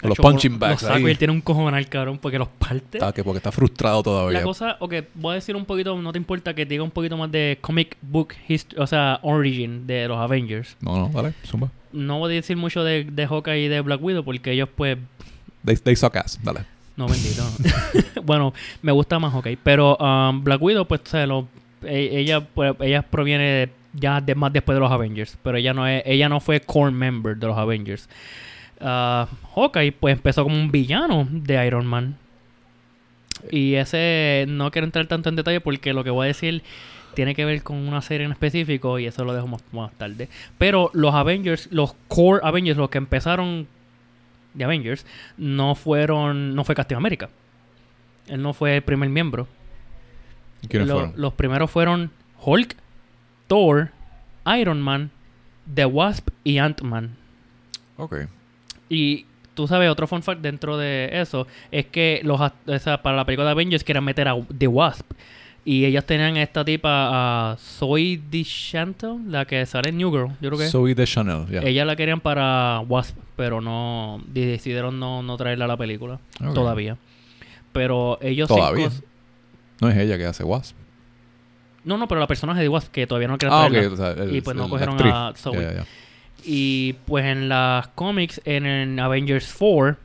con los punching Los bags saco ahí. y él tiene un cojonal, cabrón, porque los parte. Está que porque está frustrado todavía. La cosa, ok, voy a decir un poquito, no te importa que te diga un poquito más de comic book history, o sea, origin de los Avengers. No, no, dale, zumba. No voy a decir mucho de, de Hawkeye y de Black Widow porque ellos pues They, they suck ass, dale. No, bendito. [LAUGHS] bueno, me gusta más Hawkeye. Pero um, Black Widow, pues, se lo, e- ella, pues, ella proviene de- ya de, más después de los Avengers. Pero ella no es, ella no fue core member de los Avengers. Ah, Hawkeye, pues, empezó como un villano de Iron Man. Y ese, no quiero entrar tanto en detalle porque lo que voy a decir tiene que ver con una serie en específico y eso lo dejo más, más tarde. Pero los Avengers, los core Avengers, los que empezaron de Avengers, no fueron, no fue Captain América. Él no fue el primer miembro. ¿Y ¿Quiénes Lo- fueron? Los primeros fueron Hulk, Thor, Iron Man, The Wasp y Ant-Man. Ok. Y tú sabes, otro fun fact dentro de eso es que los act- o sea, para la película de Avengers querían meter a The Wasp. Y ellos tenían esta tipa, a Zoe DeChantel, la que sale en New Girl, yo creo que. Zoe de Chanel, ya. Ella la querían para Wasp, pero no decidieron no, no traerla a la película todavía. Pero ellos Todavía. cinco- No es ella que hace Wasp. No, no, pero la personaje de Wasp que todavía no querían Ah, traerla. o sea, el- Y pues no el- la cogieron actriz. a Zoe. Y pues en las cómics, en, el Avengers 4,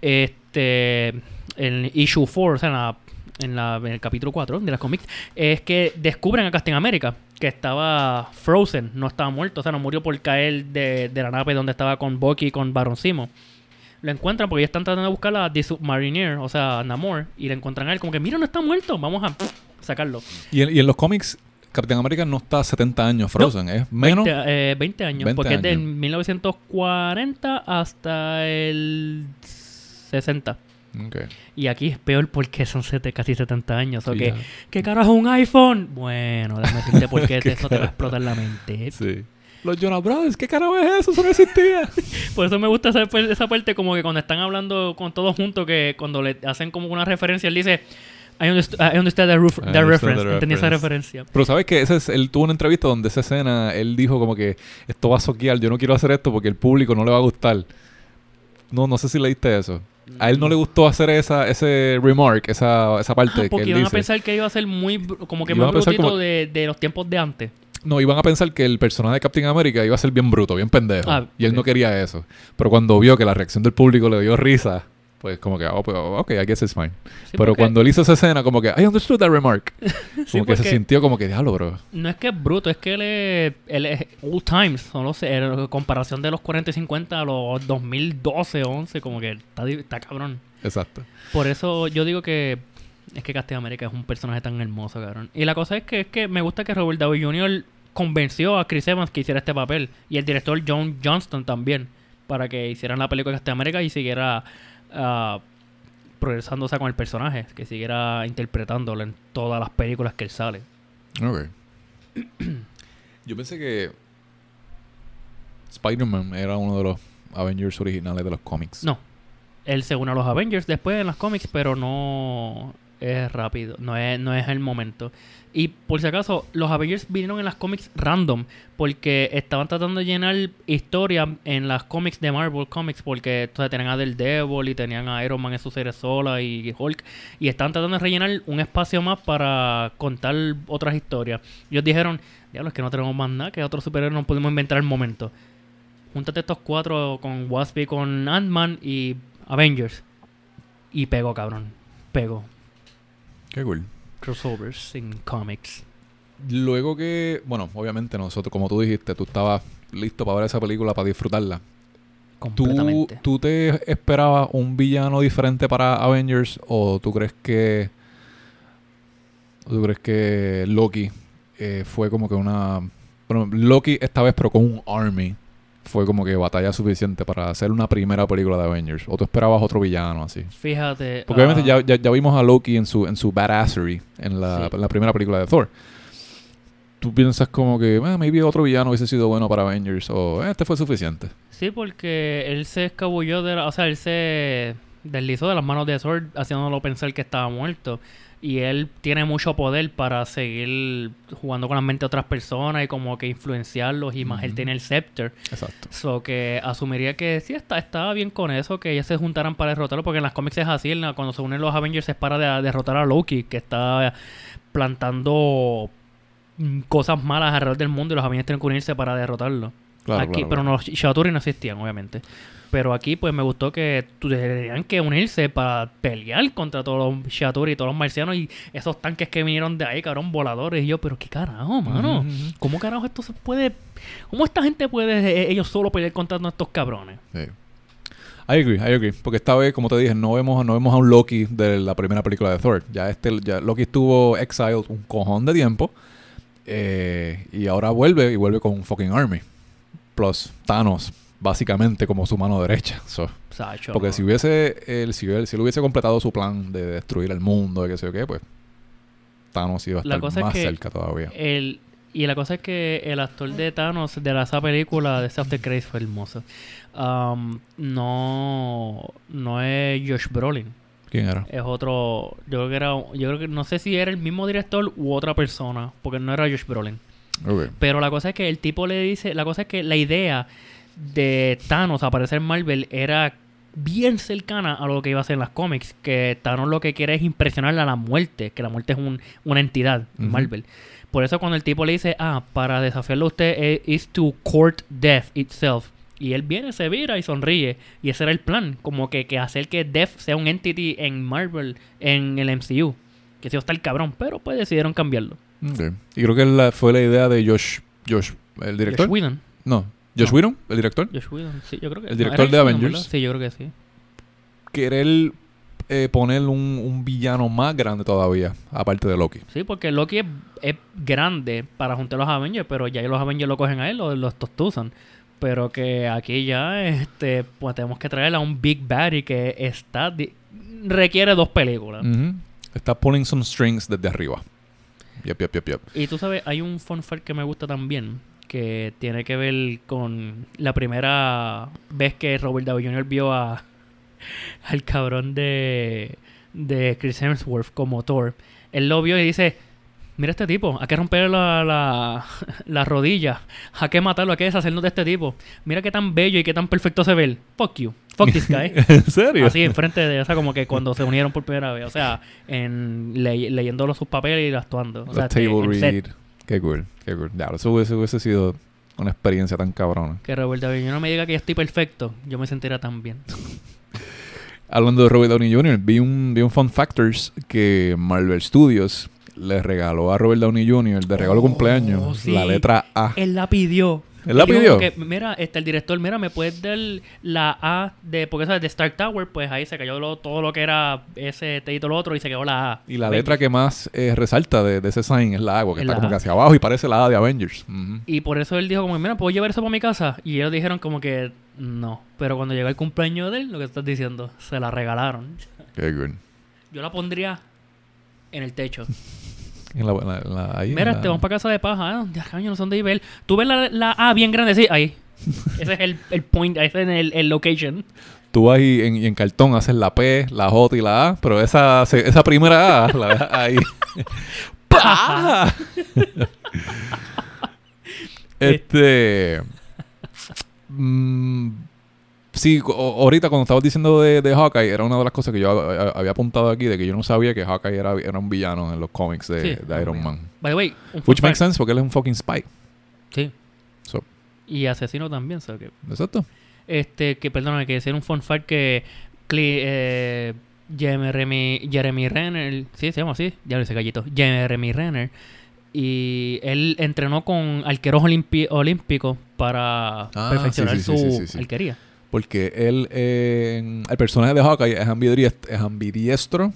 este, en issue 4, o sea, en, la- en, la- en el capítulo 4 de las cómics, es que descubren a Captain America, que estaba frozen, no estaba muerto, o sea, no murió por caer de, de la nave donde estaba con Bucky y con Baron Simo. Lo encuentran porque ellos están tratando de buscar a The Submariner, o sea, Namor, y le encuentran a él como que, mira, no está muerto, vamos a sacarlo. Y, en, y en los cómics, Captain America no está 70 años Frozen, es menos. 20, eh, 20 años, 20 porque es de años. 1940 hasta el 60. Ok. Y aquí es peor porque son sete- casi 70 años. ¿o Sí, qué? ya. ¿Qué carajo un iPhone? Bueno, déjame decirte porque [LAUGHS] ¿Qué eso te va a explotar la mente. Sí. Los Jonas Brothers, ¿qué carajo es eso? Eso no existía. [LAUGHS] Por eso me gusta esa, par- esa parte como que cuando están hablando con todos juntos, que cuando le hacen como una referencia, él dice, I underst- I understand I understand reference. the Entendí esa reference. referencia. Pero sabes que ese es, él tuvo una entrevista donde esa escena, él dijo como que esto va a soquear, yo no quiero hacer esto porque el público no le va a gustar. No, no sé si leíste eso. A él no le gustó hacer esa, ese remark, esa, esa parte Ah, que porque él iban a pensar que iba a ser muy, como que Iban muy brutito como- de, de los tiempos de antes. No, iban a pensar que el personaje de Captain America iba a ser bien bruto, bien pendejo. Ah, y él no quería eso. Pero cuando vio que la reacción del público le dio risa, pues como que, oh, pues, ok, I guess it's fine. Sí, Pero cuando él hizo esa escena, como que, I understood that remark. [LAUGHS] Sí, como que se sintió como que, diablo, bro. No es que es bruto, es que él es, él es old times, son los, en comparación de los 40 y 50 a los 2012 11, como que está, está cabrón. Exacto. Por eso yo digo que es que Captain America es un personaje tan hermoso, cabrón. Y la cosa es que, es que me gusta que Robert Downey Jr. convenció a Chris Evans que hiciera este papel. Y el director John Johnston también. Para que hicieran la película de Captain America y siguiera ah, progresándose con el personaje. Que siguiera interpretándolo en todas las películas que él sale. Ok. [CLEARS THROAT] Yo pensé que Spider-Man era uno de los Avengers originales de los cómics. No. Él se une a los Avengers después en los cómics, pero no es rápido. No es, no es el momento. Y por si acaso, los Avengers vinieron en las cómics random. Porque estaban tratando de llenar historia en las cómics de Marvel Comics. Porque entonces, tenían a Daredevil y tenían a Iron Man en su serie sola y Hulk. Y estaban tratando de rellenar un espacio más para contar otras historias. Ellos dijeron, diablo, es que no tenemos más nada. Que otros superhéroes no podemos inventar al momento. Júntate estos cuatro con Wasp y con Ant-Man y Avengers. Y pegó, cabrón. Pegó. Qué cool. Crossovers en comics. Luego que, bueno, obviamente nosotros, como tú dijiste, tú estabas listo para ver esa película, para disfrutarla. ¿Tú, Completamente. ¿Tú te esperabas un villano diferente para Avengers o tú crees que tú crees que Loki eh, fue como que una bueno Loki esta vez pero con un army fue como que batalla suficiente para hacer una primera película de Avengers o tú esperabas otro villano así Fíjate. porque obviamente ah, ya, ya, ya vimos a Loki en su en su badassery en la, Sí. en la primera película de Thor tú piensas como que ah, maybe otro villano hubiese sido bueno para Avengers o "Eh, este fue suficiente Sí, porque él se escabulló de la... O sea, él se... deslizó de las manos de Thor, haciéndolo pensar que estaba muerto. Y él tiene mucho poder para seguir jugando con la mente de otras personas y como que influenciarlos. Y más él tiene el Scepter. Exacto. So que asumiría que sí está, estaba bien con eso, que ellos se juntaran para derrotarlo, porque en las cómics es así, cuando se unen los Avengers es para de- derrotar a Loki, que está plantando cosas malas alrededor del mundo y los Avengers tienen que unirse para derrotarlo. Claro, aquí, claro, pero no, los Shaturi no existían, obviamente. Pero aquí pues me gustó que tendrían que unirse para pelear contra todos los Shaturi y todos los marcianos y esos tanques que vinieron de ahí, cabrón, voladores. Y yo, pero qué carajo, mano. ¿Cómo carajo esto se puede... ¿Cómo esta gente puede eh, ellos solo pelear contra estos cabrones? Sí. I agree, I agree. Porque esta vez, como te dije, no vemos, no vemos a un Loki de la primera película de Thor. Ya este, ya Loki estuvo exiled un cojón de tiempo. eh, y ahora vuelve y vuelve con un fucking army. Plus Thanos, básicamente como su mano derecha. [LAUGHS] So, Sacho, porque no. si hubiese él, si, él, si él hubiese completado su plan de destruir el mundo, de qué sé yo qué, pues Thanos iba a estar es más que cerca todavía. El, y la cosa es que el actor de Thanos de la, esa película de After Credits fue hermoso. Um, no, no es Josh Brolin. ¿Quién era? Es otro. Yo creo que era. Yo creo que no sé si era el mismo director u otra persona. Porque no era Josh Brolin. Pero la cosa es que el tipo le dice. La cosa es que la idea de Thanos aparecer en Marvel era bien cercana a lo que iba a ser en las cómics. Que Thanos lo que quiere es impresionar a la muerte. Que la muerte es un- una entidad en. Marvel. Por eso cuando el tipo le dice, ah, para desafiarlo a usted eh, is to court death itself. Y él viene, se vira y sonríe. Y ese era el plan. Como que, que hacer que Death sea un entity en Marvel, en el MCU. Que si está el cabrón. Pero pues decidieron cambiarlo. Ok. Y creo que la- fue la idea de Josh, Josh, el director. Josh Whedon. No, Josh No. Whedon, el director. Josh Whedon, sí, yo creo que El director de Whedon, Avengers. Sí, yo creo que sí. Querer eh, poner un, un villano más grande todavía, aparte de Loki. Sí, porque Loki es, es grande para juntar los Avengers, pero ya los Avengers lo cogen a él, los, los tostuzan. Pero que aquí ya este pues tenemos que traer a un Big Baddy que está di- requiere dos películas. Está pulling some strings desde arriba. Y tú sabes, hay un fun fact que me gusta también, que tiene que ver con la primera vez que Robert Downey Jr. vio a al cabrón de, de Chris Hemsworth como Thor. Él lo vio y dice, mira este tipo, hay que romper la, la, la rodilla, hay que matarlo, hay que deshacernos de este tipo. Mira qué tan bello y qué tan perfecto se ve él. Fuck you, fuck this guy. [LAUGHS] ¿En serio? Así, enfrente de, o sea, como que cuando se unieron por primera vez. O sea, en ley- leyéndolo sus papeles y actuando. O sea, table en set. read. Qué cool, qué cool. Ya, eso hubiese, hubiese sido una experiencia tan cabrona. Que Robert Downey Jr. no me diga que yo estoy perfecto, yo me sentiría tan bien. [LAUGHS] Hablando de Robert Downey Jr., vi un, vi un Fun Factors que Marvel Studios le regaló a Robert Downey Jr. de regalo Oh, cumpleaños sí. la letra A. Él la pidió. ¿Él la pidió? que, mira, este, el director, mira, me puedes dar la A de, porque sabes, de Stark Tower, pues ahí se cayó lo- todo lo que era ese T y todo lo otro y se quedó la A. Y la Ven. letra que más eh, resalta de, de ese sign es la A, porque Es está como A. que hacia abajo y parece la A de Avengers. Y por eso él dijo como, mira, ¿puedo llevar eso para mi casa? Y ellos dijeron como que no. Pero cuando llegó el cumpleaños de él, lo que estás diciendo, se la regalaron. Qué good. Yo la pondría en el techo. [LAUGHS] En la, la- la- ahí en Mira, te vamos para casa de paja. Ah, ya, coño, no son de Ibel. Tú ves la, la A bien grande, sí, ahí. [LAUGHS] Ese es el, el point, ese es el, el location. Tú vas y en, y en cartón haces la P, la J y la A, pero esa, esa primera A, [LAUGHS] la ves ahí. [LAUGHS] ¡Pah! este. mm, sí, ahorita cuando estabas diciendo de, de Hawkeye, era una de las cosas que yo hab- hab- había apuntado aquí, de que yo no sabía que Hawkeye era, era un villano en los cómics de, Sí. de Iron Man. By the way, Which makes sense porque él es un fucking spy. Sí. So, Y asesino también, ¿sabes qué? exacto. Este, que perdóname, que decir un fun fact que Cle- eh, Jeremy, Jeremy Renner, sí, se llama así, ya lo hice gallito, Jeremy Renner, y él entrenó con arqueros olímpicos para Ah, perfeccionar sí, sí, sí, su sí, sí. Porque él, eh, el personaje de Hawkeye es ambidiestro, es ambidiestro,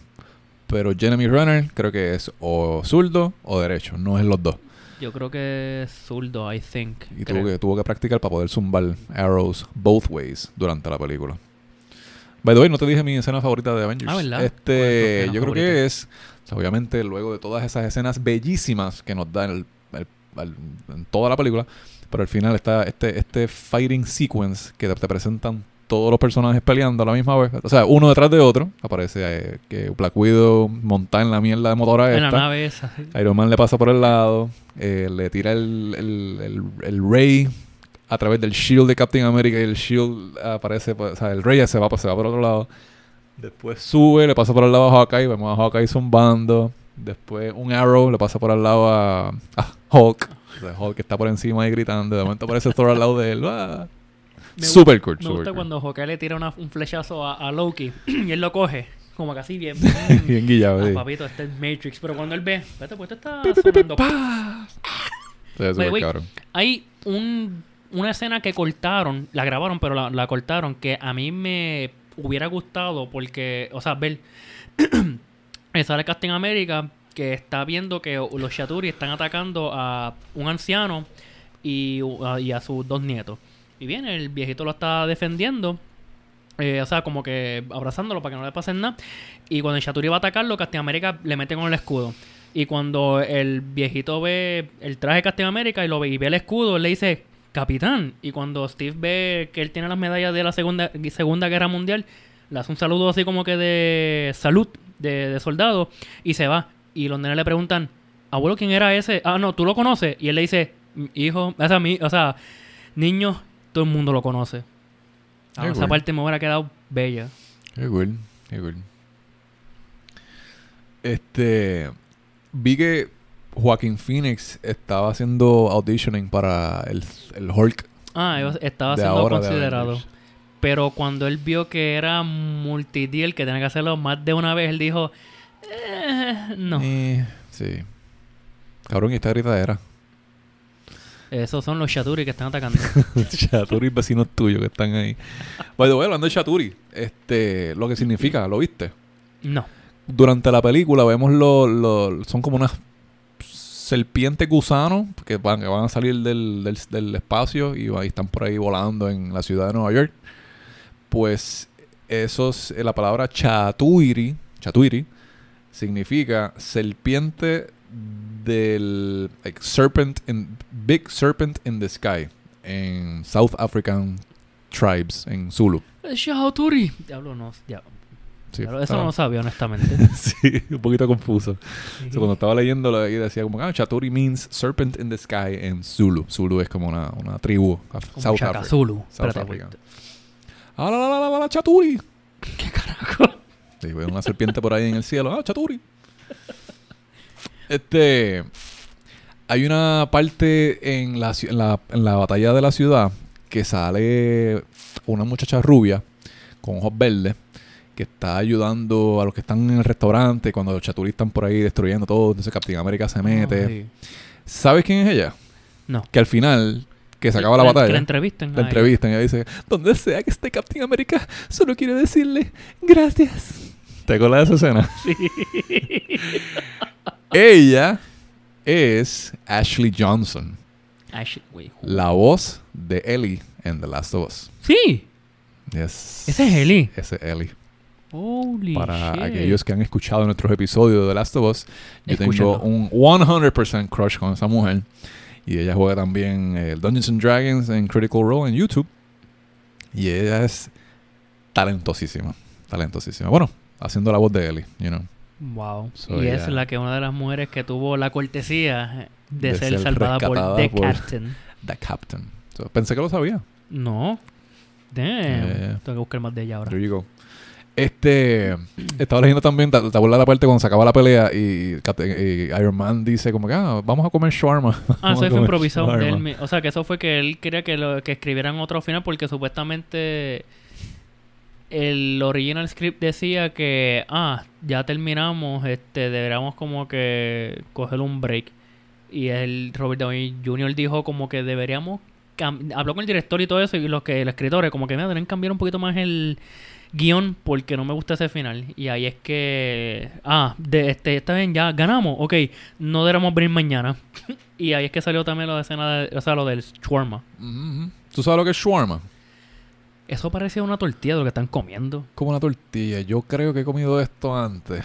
pero Jeremy Renner creo que es o zurdo o derecho, no es los dos. Yo creo que es zurdo, I think. Y creo. tuvo que, tuvo que practicar para poder zumbar arrows both ways durante la película. By the way, no te dije mi escena favorita de Avengers. Ah, ¿verdad? ¿Cuál es tu Este, escena yo creo que es, o sea, obviamente, luego de todas esas escenas bellísimas que nos el- el- el- en toda la película, pero al final está este, este fighting sequence que te, te presentan todos los personajes peleando a la misma vez. O sea, uno detrás de otro. Aparece eh, que Black Widow monta en la mierda de motora En la esta. nave esa. sí. Iron Man le pasa por el lado. eh, le tira el, el, el, el ray a través del shield de Captain America y el shield aparece, pues, o sea, el ray se va, se va por otro lado. Después sube, le pasa por el lado a Hawkeye, vemos a Hawkeye zumbando. Después un arrow le pasa por al lado a, a Hulk. Sea, Hulk está por encima ahí gritando. De momento aparece Thor al lado de él. ¡Ah! Me Super cool, Me super gusta cool. cuando Hawkeye le tira una- un flechazo a, a Loki [CLEARS THROAT] y él lo coge. Como que así bien. [LAUGHS] Bien guillado, Ah, sí. papito, este es Matrix. Pero cuando él ve, espérate, pues esto está sonando. By the way, cabrón. Hay un, una escena que cortaron, la grabaron, pero la, la cortaron, que a mí me hubiera gustado porque, o sea, ver, [CLEARS THROAT] sale Captain America que está viendo que los Shaturi están atacando a un anciano y, a- sus dos nietos. Y viene, el viejito lo está defendiendo. eh, o sea, como que abrazándolo para que no le pase nada. Y cuando el Shaturi va a atacarlo, Captain America le mete con el escudo. Y cuando el viejito ve el traje de Captain America y lo ve y ve el escudo, él le dice, Capitán. Y cuando Steve ve que él tiene las medallas de la Segunda, segunda Guerra Mundial, le hace un saludo así como que de salud, de, de soldado, y se va. Y los nenes le preguntan, abuelo, ¿quién era ese? Ah, no, ¿tú lo conoces? Y él le dice, hijo, o sea, mi, o sea niño, todo el mundo lo conoce. Ah, esa cool. parte me hubiera quedado bella. Qué cool, qué cool. Este. Vi que Joaquín Phoenix estaba haciendo auditioning para el, el Hulk Ah, estaba siendo considerado. Pero cuando él vio que era multideal, que tenía que hacerlo más de una vez, él dijo, eh, no. Eh, sí. Cabrón, y esta gritadera. Esos son los Shaturi que están atacando. [LAUGHS] Chaturi, vecinos tuyos que están ahí. By the way, hablando de Chaturi, este, lo que significa, ¿lo viste? no. Durante la película vemos lo, lo- son como unas serpientes gusanos que van, que van a salir del, del, del espacio y están por ahí volando en la ciudad de Nueva York. Pues esos, eh, la palabra chatuiri, chatuiri, significa serpiente del like, serpent in, big serpent in the sky en South African tribes en Zulu. Shaturi. Diablo, no. diablo. Sí, Diablo, eso estaba- no lo sabía, honestamente. [LAUGHS] sí, un poquito confuso. O sea, cuando estaba leyéndolo ahí decía como, ah, Chaturi means serpent in the sky en Zulu. Zulu es como una, una tribu. Como South Africa. Zulu. South Espérate, Africa. pues. Ah, la, la, la, la, la, Chaturi. ¿Qué carajo? Sí, ve una serpiente por ahí en el cielo. Ah, Chaturi. Este. Hay una parte en la, en la, en la batalla de la ciudad que sale una muchacha rubia con ojos verdes que está ayudando a los que están en el restaurante cuando los chaturis están por ahí destruyendo todo. Entonces Captain América se mete. Ay. ¿Sabes quién es ella? No. Que al final, que se acaba la Que batalla, la entrevisten. la a ella. entrevistan y ella dice, donde sea que esté Captain América, solo quiero decirle gracias. ¿Te acuerdas de esa escena? [LAUGHS] Sí. [LAUGHS] ella es Ashley Johnson, Ash- wait, la voz de Ellie en The Last of Us. Sí. Yes. Ese es Ellie. Ese es Ellie. Holy Para shit. aquellos que han escuchado nuestros episodios de The Last of Us, yo tengo un 100% crush con esa mujer. Y ella juega también eh, Dungeons and Dragons en Critical Role en YouTube. Y ella es talentosísima. Talentosísima. Bueno, haciendo la voz de Ellie, you know. Wow. So, y es la que una de las mujeres que tuvo la cortesía de, De ser, ser salvada por The por- Captain. The Captain. So, pensé que lo sabía. No. Damn. Yeah. Tengo que buscar más de ella ahora. There you go. Este, [CLEARS THROAT] estaba leyendo también, ¿te, acuerdas la parte cuando se acaba la pelea y, Iron Man dice como que, ah, vamos a comer shawarma. [LAUGHS] Ah, eso fue improvisado. él o sea, que eso fue que él quería que, lo, que escribieran otro final porque supuestamente el original script decía que, ah, ya terminamos, este, deberíamos como que coger un break. Y el Robert Downey Jr. dijo como que deberíamos habló con el director y todo eso y los que los escritores como que me deben cambiar un poquito más el guion porque no me gusta ese final y ahí es que ah de este está bien ya ganamos ok no deberíamos venir mañana [LAUGHS] y ahí es que salió también la escena de, o sea lo del shawarma. ¿Tú sabes lo que es shawarma? Eso parecía una tortilla de lo que están comiendo Como una tortilla. Yo creo que he comido esto antes.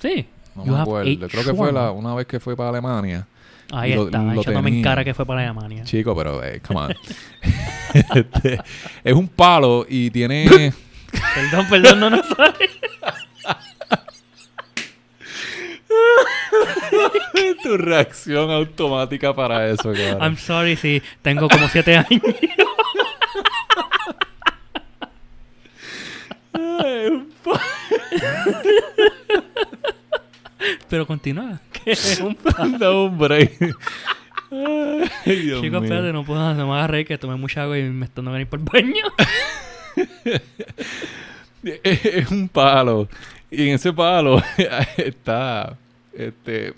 sí No You me acuerdo. Creo que fue la, una vez que fue para Alemania. ahí Lo- está lo echándome en cara que fue para Alemania Chico, pero, eh, come on. [LAUGHS] Este, es un palo y tiene... [LAUGHS] Perdón, perdón, no, no sorry. [LAUGHS] tu reacción automática para eso, cabrón. I'm sorry, sí, tengo como siete años. Ay, un pa- [LAUGHS] Pero continúa. Que es un break. Ay, Dios chico, espérate, no puedo, me hagas reír que tomé mucha agua y me está dando ganas por el baño. [LAUGHS] Es es un palo. Y en ese palo [LAUGHS] está. Este.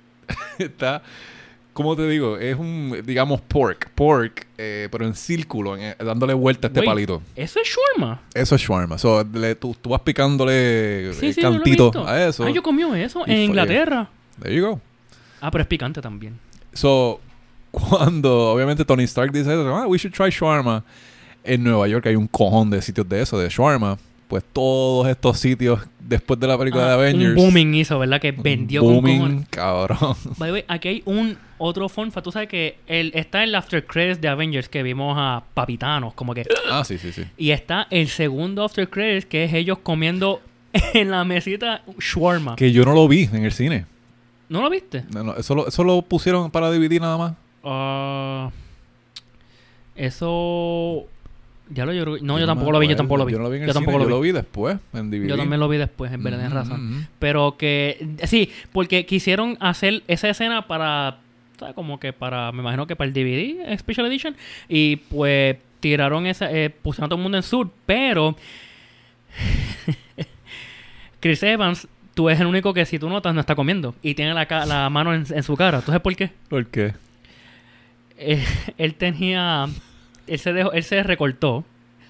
Está. ¿Cómo te digo? Es un, digamos, pork. Pork, eh, pero en círculo, en- dándole vuelta a este Wait, palito. ¿Eso es shawarma? Eso es shawarma. So, le- tú, tú vas picándole Sí, eh, cantito a eso. Ah, yo comió eso en Inglaterra. There you go. Ah, pero es picante también. So, cuando obviamente Tony Stark dice eso, ah, we should try shawarma. En Nueva York hay un cojón de sitios de eso, de shawarma. Pues todos estos sitios, después de la película Ah, de Avengers. Un booming hizo, ¿verdad? Que vendió con booming, cojones. cabrón. [LAUGHS] By the way, aquí hay un otro fun fact. Tú sabes que el, está el after credits de Avengers que vimos a Papitanos, como que... [GASPS] ah, sí, sí, sí. Y está el segundo after credits que es ellos comiendo [LAUGHS] en la mesita shawarma. Que yo no lo vi en el cine. ¿No lo viste? No, no, eso, lo, eso lo pusieron para dividir nada más. Ah, eso... Ya lo yo creo- No, yo, tampoco lo vi, yo tampoco lo vi. Yo no lo vi en el Yo cine, tampoco yo lo lo vi. vi después en DVD. Yo también lo vi después, en verdad, Mm, razón. mm, mm. Pero que... Sí, porque quisieron hacer esa escena para... ¿sabes? Como que para... Me imagino que para el DVD, Special Edition. Y pues tiraron esa... Eh, pusieron a todo el mundo en sur. Pero... [LAUGHS] Chris Evans... Tú eres el único que si tú notas no está comiendo. Y tiene la, mano en, en su cara. ¿Tú sabes por qué? ¿Por qué? Eh, [LAUGHS] él tenía... Él se, dejó, él se recortó,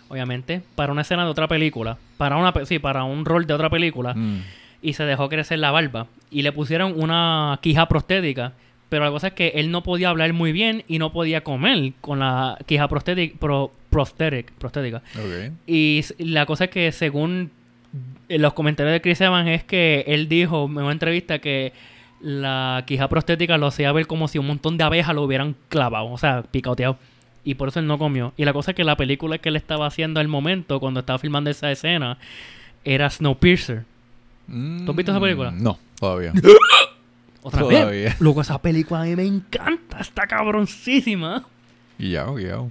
obviamente, para una escena de otra película. Para una... Sí, para un rol de otra película Mm. y se dejó crecer la barba y le pusieron una quija prostética. Pero la cosa es que él no podía hablar muy bien y no podía comer con la quija prostética, pro, prosthetic- prostética. Ok. Y la cosa es que según los comentarios de Chris Evans es que él dijo en una entrevista que la quija prostética lo hacía ver como si un montón de abejas lo hubieran clavado, o sea, picoteado. Y por eso él no comió. Y la cosa es que la película que él estaba haciendo al momento, cuando estaba filmando esa escena, era Snowpiercer. ¿Tú has visto esa película? Mm, No, todavía. [GASPS] Otra Todavía. vez. Loco, esa película a mí me encanta. Está cabroncísima. Guillao, guillao.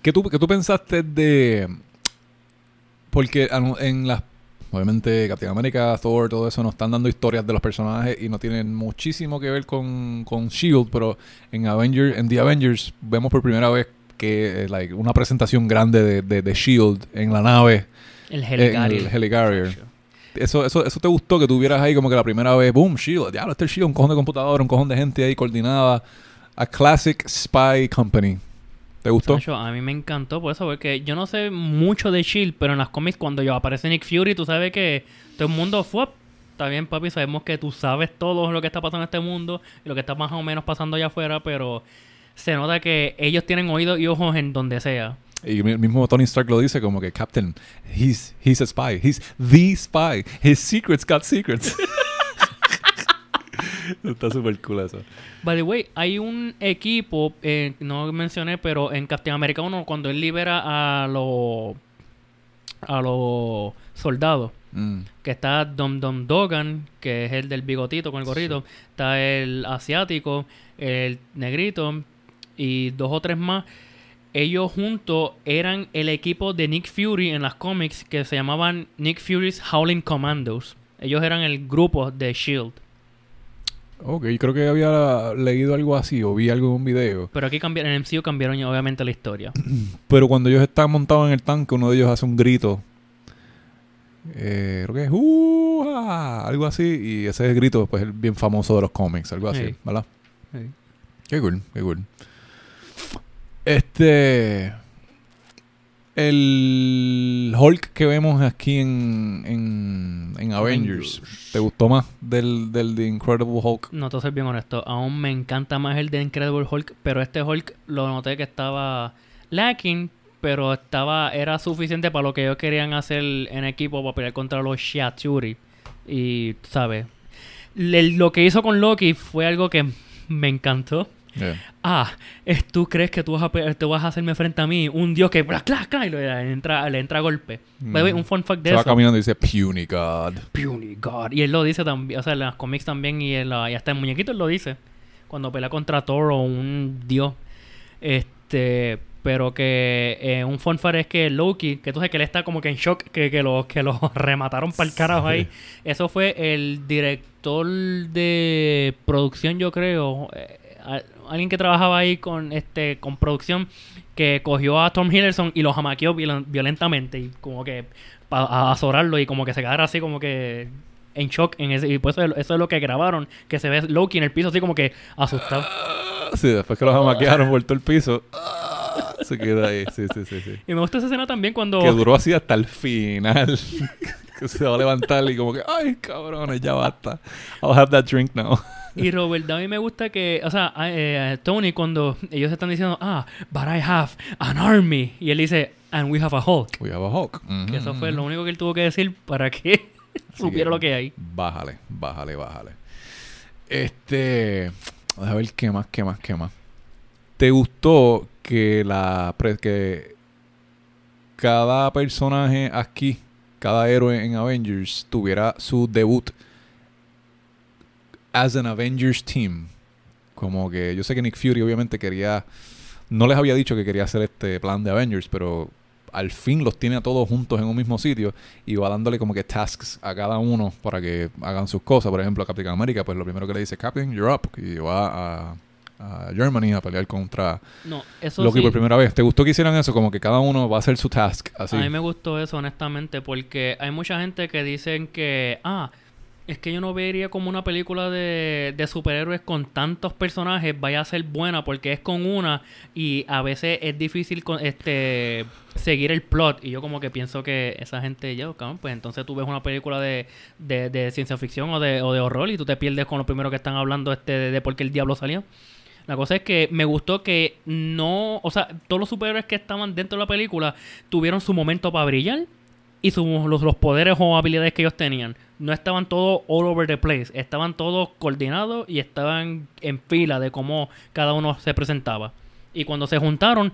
¿Qué tú, ¿Qué tú pensaste de...? Porque en las... Obviamente Captain America, Thor, todo eso nos están dando historias de los personajes y no tienen muchísimo que ver con, con S.H.I.E.L.D., pero en Avengers, en The Avengers vemos por primera vez que eh, like, una presentación grande de, de, de S.H.I.E.L.D. en la nave, El Helicarrier. el Helicarrier. Eso, eso, eso te gustó que tuvieras ahí como que la primera vez, boom, Shield, ya, este es Shield, un cojón de computadora, un cojón de gente ahí coordinada. A classic spy company. ¿Te gustó? Sacho, a mí me encantó por eso, porque yo no sé mucho de Shield, pero en las cómics cuando yo aparece Nick Fury, tú sabes que todo el mundo fue. Está bien, papi, sabemos que tú sabes todo lo que está pasando en este mundo y lo que está más o menos pasando allá afuera, pero se nota que ellos tienen oídos y ojos en donde sea. Y mismo Tony Stark lo dice como que Captain, he's, he's a spy, he's the spy, his secrets got secrets. [LAUGHS] [LAUGHS] Está súper cool eso. By the way, hay un equipo, eh, no mencioné, pero en Captain America 1, cuando él libera a los a los soldados, Mm. que está Dom Dom Dogan, que es el del bigotito con el gorrito, está el asiático, el negrito y dos o tres más. Ellos juntos eran el equipo de Nick Fury en las cómics que se llamaban Nick Fury's Howling Commandos. Ellos eran el grupo de Shield. Ok, creo que había leído algo así o vi algo en un video. Pero aquí cambiaron, en el MCU cambiaron obviamente la historia. [CLEARS THROAT] Pero cuando ellos están montados en el tanque, uno de ellos hace un grito. Eh, creo que es "Uh-ah", algo así. Y ese grito pues, es bien famoso de los cómics, algo así, Sí. ¿verdad? Qué cool, qué cool. Este. El Hulk que vemos aquí en, en, en Avengers, Avengers. ¿te gustó más del, del The Incredible Hulk? No, te ser bien honesto. Aún me encanta más el de Incredible Hulk, pero este Hulk lo noté que estaba lacking, pero estaba era suficiente para lo que ellos querían hacer en equipo para pelear contra los Shiatsuri. Y, ¿sabes? Le- lo que hizo con Loki fue algo que me encantó. Yeah. Ah, es, ¿tú crees que tú vas a, tú vas a hacerme frente a mí? Un dios que... Bla, cla, cla, y le entra, le entra a golpe. Mm. un fun fact de Se va eso. caminando y dice Puny God. Puny God. Y él lo dice también, o sea, en las cómics también y, en la- y hasta en muñequitos lo dice. Cuando pelea contra Thor o un dios. Este, pero que eh, un fun fact es que Loki, que tú sabes que él está como que en shock, que, que lo que lo [LAUGHS] remataron para el carajo ahí. Eso fue el director de producción, yo creo. eh, alguien que trabajaba ahí con este con producción que cogió a Tom Hiddleston y lo jamaqueó violen- violentamente y como que para azorarlo y como que se quedara así como que en shock en ese y pues eso, eso es lo que grabaron que se ve Loki en el piso así como que asustado [LAUGHS] Sí, después que los amaquearon, vuelto el piso. [LAUGHS] Se queda ahí. Sí, sí, sí, sí. y me gusta esa escena también cuando Que duró así hasta el final. [LAUGHS] que se va a levantar y como que, ay, cabrones, ya basta. I'll have that drink now. Y Robert Downey me gusta que, o sea, eh, Tony cuando ellos están diciendo, ah, but I have an army. Y él dice, and we have a Hulk. We have a Hulk. Que eso fue lo único que él tuvo que decir para que [LAUGHS] supiera lo que hay. Bájale, bájale, bájale. Este. A ver qué más, qué más, qué más. ¿Te gustó que la que cada personaje aquí, cada héroe en Avengers tuviera su debut as an Avengers team? Como que yo sé que Nick Fury obviamente quería no les había dicho que quería hacer este plan de Avengers, pero al fin los tiene a todos juntos en un mismo sitio y va dándole como que tasks a cada uno para que hagan sus cosas. Por ejemplo, a Capitán América, pues lo primero que le dice, Captain, you're up. Y va a, a Germany a pelear contra No, eso Loki sí. por primera vez. ¿Te gustó que hicieran eso? Como que cada uno va a hacer su task. Así. A mí me gustó eso, honestamente, porque hay mucha gente que dicen que, ah, es que yo no vería como una película de, de superhéroes con tantos personajes vaya a ser buena porque es con una y a veces es difícil con, este seguir el plot y yo como que pienso que esa gente ya cabrón, pues entonces tú ves una película de, de, ciencia ficción o de, o de horror y tú te pierdes con lo primero que están hablando este de, por qué el diablo salió la cosa es que me gustó que no, o sea, todos los superhéroes que estaban dentro de la película tuvieron su momento para brillar y su- los, los poderes o habilidades que ellos tenían. No estaban todos all over the place, estaban todos coordinados y estaban en fila de cómo cada uno se presentaba. Y cuando se juntaron,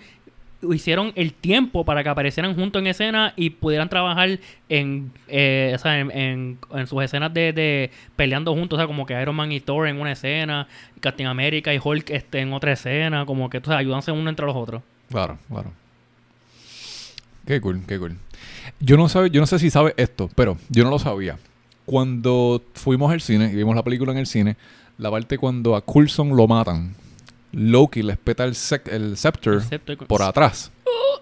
hicieron el tiempo para que aparecieran juntos en escena y pudieran trabajar en, eh, o sea, en, en- sus escenas de, de peleando juntos, o sea, como que Iron Man y Thor en una escena, Captain America y Hulk este, en otra escena, como que, o sea, ayudándose uno entre los otros. Claro, claro. Qué cool, qué cool. Yo no, sabe, yo no sé si sabes esto, pero yo no lo sabía. Cuando fuimos al cine y vimos la película en el cine, la parte cuando a Coulson lo matan, Loki les peta el, el scepter el- por atrás.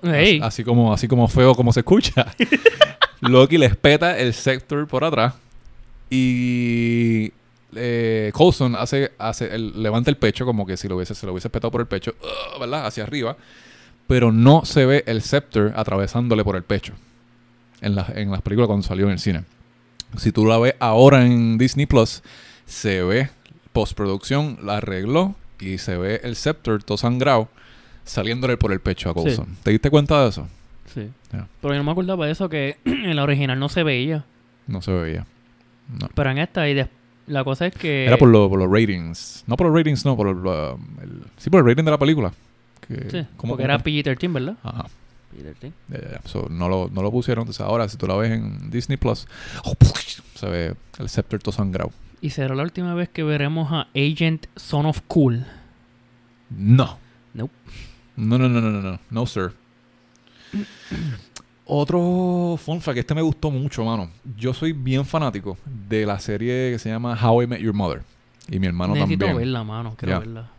Ey, Así como, así como feo como se escucha. [LAUGHS] Loki les peta el scepter por atrás. Y eh, Coulson hace, hace el- levanta el pecho como que si lo hubiese, se lo hubiese petado por el pecho, ¡ah! ¿verdad? Hacia arriba. Pero no se ve el scepter atravesándole por el pecho. En, la- en las películas cuando salió en el cine. Si tú la ves ahora en Disney Plus, se ve postproducción, la arregló y se ve el scepter todo sangrado saliéndole por el pecho a Sí. Coulson. ¿Te diste cuenta de eso? sí. Ya. Pero yo no me acordaba de eso, que [CLEARS THROAT] en la original no se veía. No se veía. No. Pero en esta, y la cosa es que... Era por, lo- por los ratings. No por los ratings, no, por el, el- sí, por el rating de la película. Que- Sí, ¿cómo- porque era PG-13, ¿verdad? Ajá. PG-13. Ya, ya, ya. So, no, lo, no lo pusieron. Entonces ahora, si tú la ves en Disney Plus, se ve el scepter todo sangrado. Y será la última vez que veremos a Agent Son of Cool. No. Nope. No, no, no, no, no, no. No, sir. Otro fun fact, este me gustó mucho, mano. Yo soy bien fanático de la serie que se llama How I Met Your Mother. Y mi hermano Necesito también. verla, mano. Quiero verla.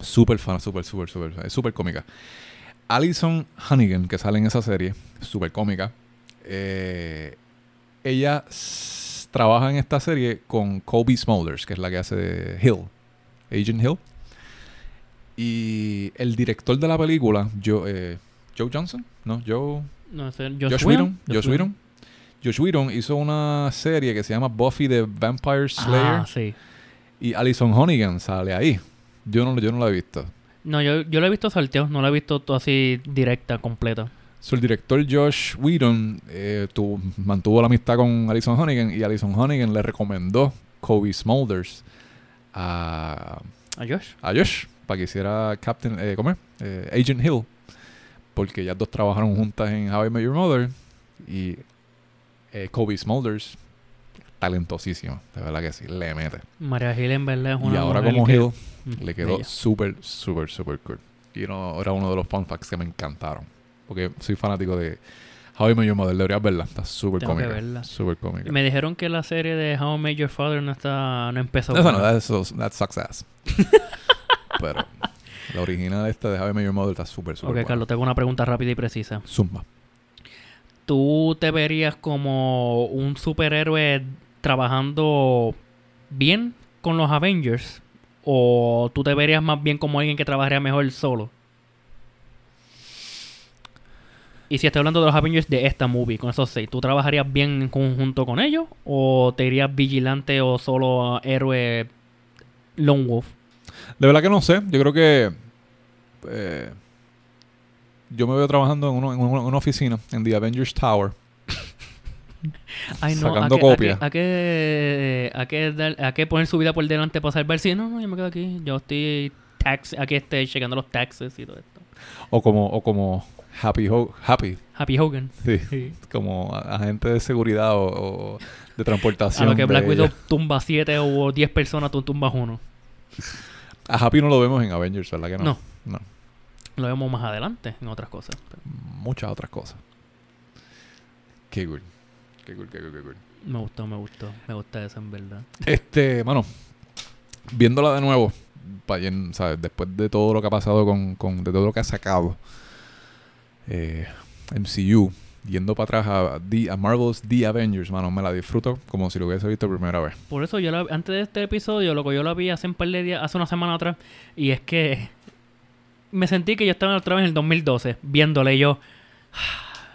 Súper fan, súper, súper, súper. Es súper cómica. Alison Hannigan, que sale en esa serie, súper cómica. eh, ella trabaja en esta serie con Kobe Smulders, que es la que hace de Hill, Agent Hill. Y el director de la película, Joe, eh, Joe Johnson, ¿no? Joe, No Josh, Josh, Whedon. Josh Whedon. Josh Whedon hizo una serie que se llama Buffy the Vampire Slayer. Ah, sí. Y Alison Hannigan sale ahí. Yo no, yo no la he visto. No, yo, yo la he visto salteos, no la he visto todo así directa, completa. So, el director Josh Whedon eh, tu- mantuvo la amistad con Alison Hannigan y Alison Hannigan le recomendó Kobe Smulders a, ¿A Josh? a Josh para que hiciera Captain, eh, ¿cómo es? Eh, Agent Hill. Porque ellas dos trabajaron juntas en How I Met Your Mother. Y eh, Kobe Smulders, talentosísima, de verdad que sí, le mete. María Gil en verdad es una Y ahora como que- Hill, Mm, le quedó súper, súper, súper cool. Y no, era uno de los fun facts que me encantaron. Porque soy fanático de How I Met Your Mother. Deberías verla. Está súper cómica. verla. Súper cómica. Me dijeron que la serie de How I Met Your Father no está no empezó. Esa no, that, is- that sucks ass. [LAUGHS] Pero la original esta de How I Met Your Mother está súper, súper Ok, buena. Carlos, tengo una pregunta rápida y precisa. Zumba. ¿Tú te verías como un superhéroe trabajando bien con los Avengers? ¿O tú te verías más bien como alguien que trabajaría mejor solo? Y si estoy hablando de los Avengers de esta movie, con esos seis, ¿tú trabajarías bien en conjunto con ellos? ¿O te irías vigilante o solo héroe Lone Wolf? De verdad que no sé. Yo creo que... eh, yo me veo trabajando en, una oficina, en The Avengers Tower. Ay, no, Sacando ¿a qué, a copia. qué- ¿a qué, a, qué, a qué poner su vida por delante para salvar? Sí, no, no, yo me quedo aquí. Yo estoy tax, aquí estoy checando los taxes y todo esto. O como, o como Happy Ho- Happy. Happy Hogan. Sí. Sí. Como a- agente de seguridad o, o de A transportación. lo que Black Widow tumba 7 o 10 personas, tú tumbas uno. A Happy no lo vemos en Avengers, ¿verdad que no? No. No. Lo vemos más adelante en otras cosas. Muchas otras cosas. Qué cool. Qué cool, qué cool, qué cool. Me gustó, me gustó. Me gusta eso en verdad. Este, mano, viéndola de nuevo, ¿sabes? después de todo lo que ha pasado con, con de todo lo que ha sacado eh, MCU, yendo para atrás a, The- a Marvel's The Avengers, mano, me la disfruto como si lo hubiese visto por primera vez. Por eso yo la- antes de este episodio, lo que yo la vi hace un par de días, hace una semana atrás, y es que me sentí que yo estaba otra vez en el 2012, viéndole y yo,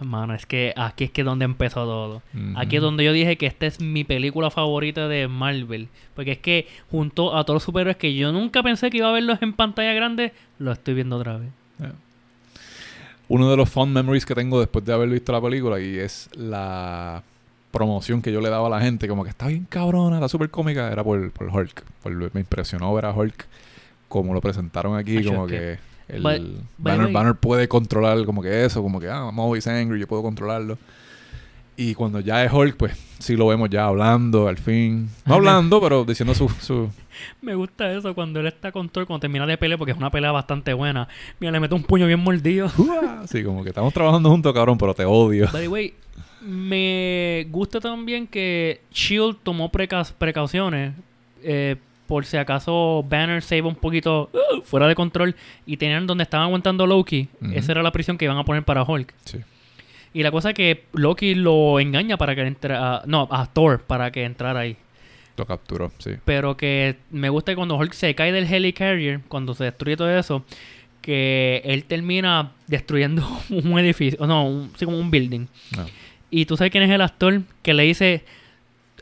mano, es que aquí es que donde empezó todo. Aquí es donde yo dije que esta es mi película favorita de Marvel. Porque es que junto a todos los superhéroes que yo nunca pensé que iba a verlos en pantalla grande, lo estoy viendo otra vez. Yeah. Uno de los fun memories que tengo después de haber visto la película y es la promoción que yo le daba a la gente, como que está bien cabrona, está súper cómica, era por, por Hulk. Por- me impresionó ver a Hulk como lo presentaron aquí, como que, el Banner, Banner puede controlar como que eso, como que, ah, I'm always angry, yo puedo controlarlo. Y cuando ya es Hulk, pues sí lo vemos ya hablando al fin. No [LAUGHS] hablando, pero diciendo su... su [LAUGHS] Me gusta eso cuando él está con Thor, cuando termina de pelear, porque es una pelea bastante buena. Mira, le mete un puño bien mordido. [LAUGHS] sí, como que estamos trabajando juntos, cabrón, pero te odio. By the way, me gusta también que Shield tomó preca- precauciones eh, por si acaso Banner se iba un poquito uh, fuera de control y tenían donde estaban aguantando Loki. Esa era la prisión que iban a poner para Hulk. Sí. Y la cosa es que Loki lo engaña para que entre a- no, a Thor para que entrara ahí. Lo capturó, sí. Pero que me gusta que cuando Hulk se cae del Helicarrier, cuando se destruye todo eso, que él termina destruyendo [LAUGHS] un edificio, no, un, sí, como un building. No. Y tú sabes quién es el actor que le dice,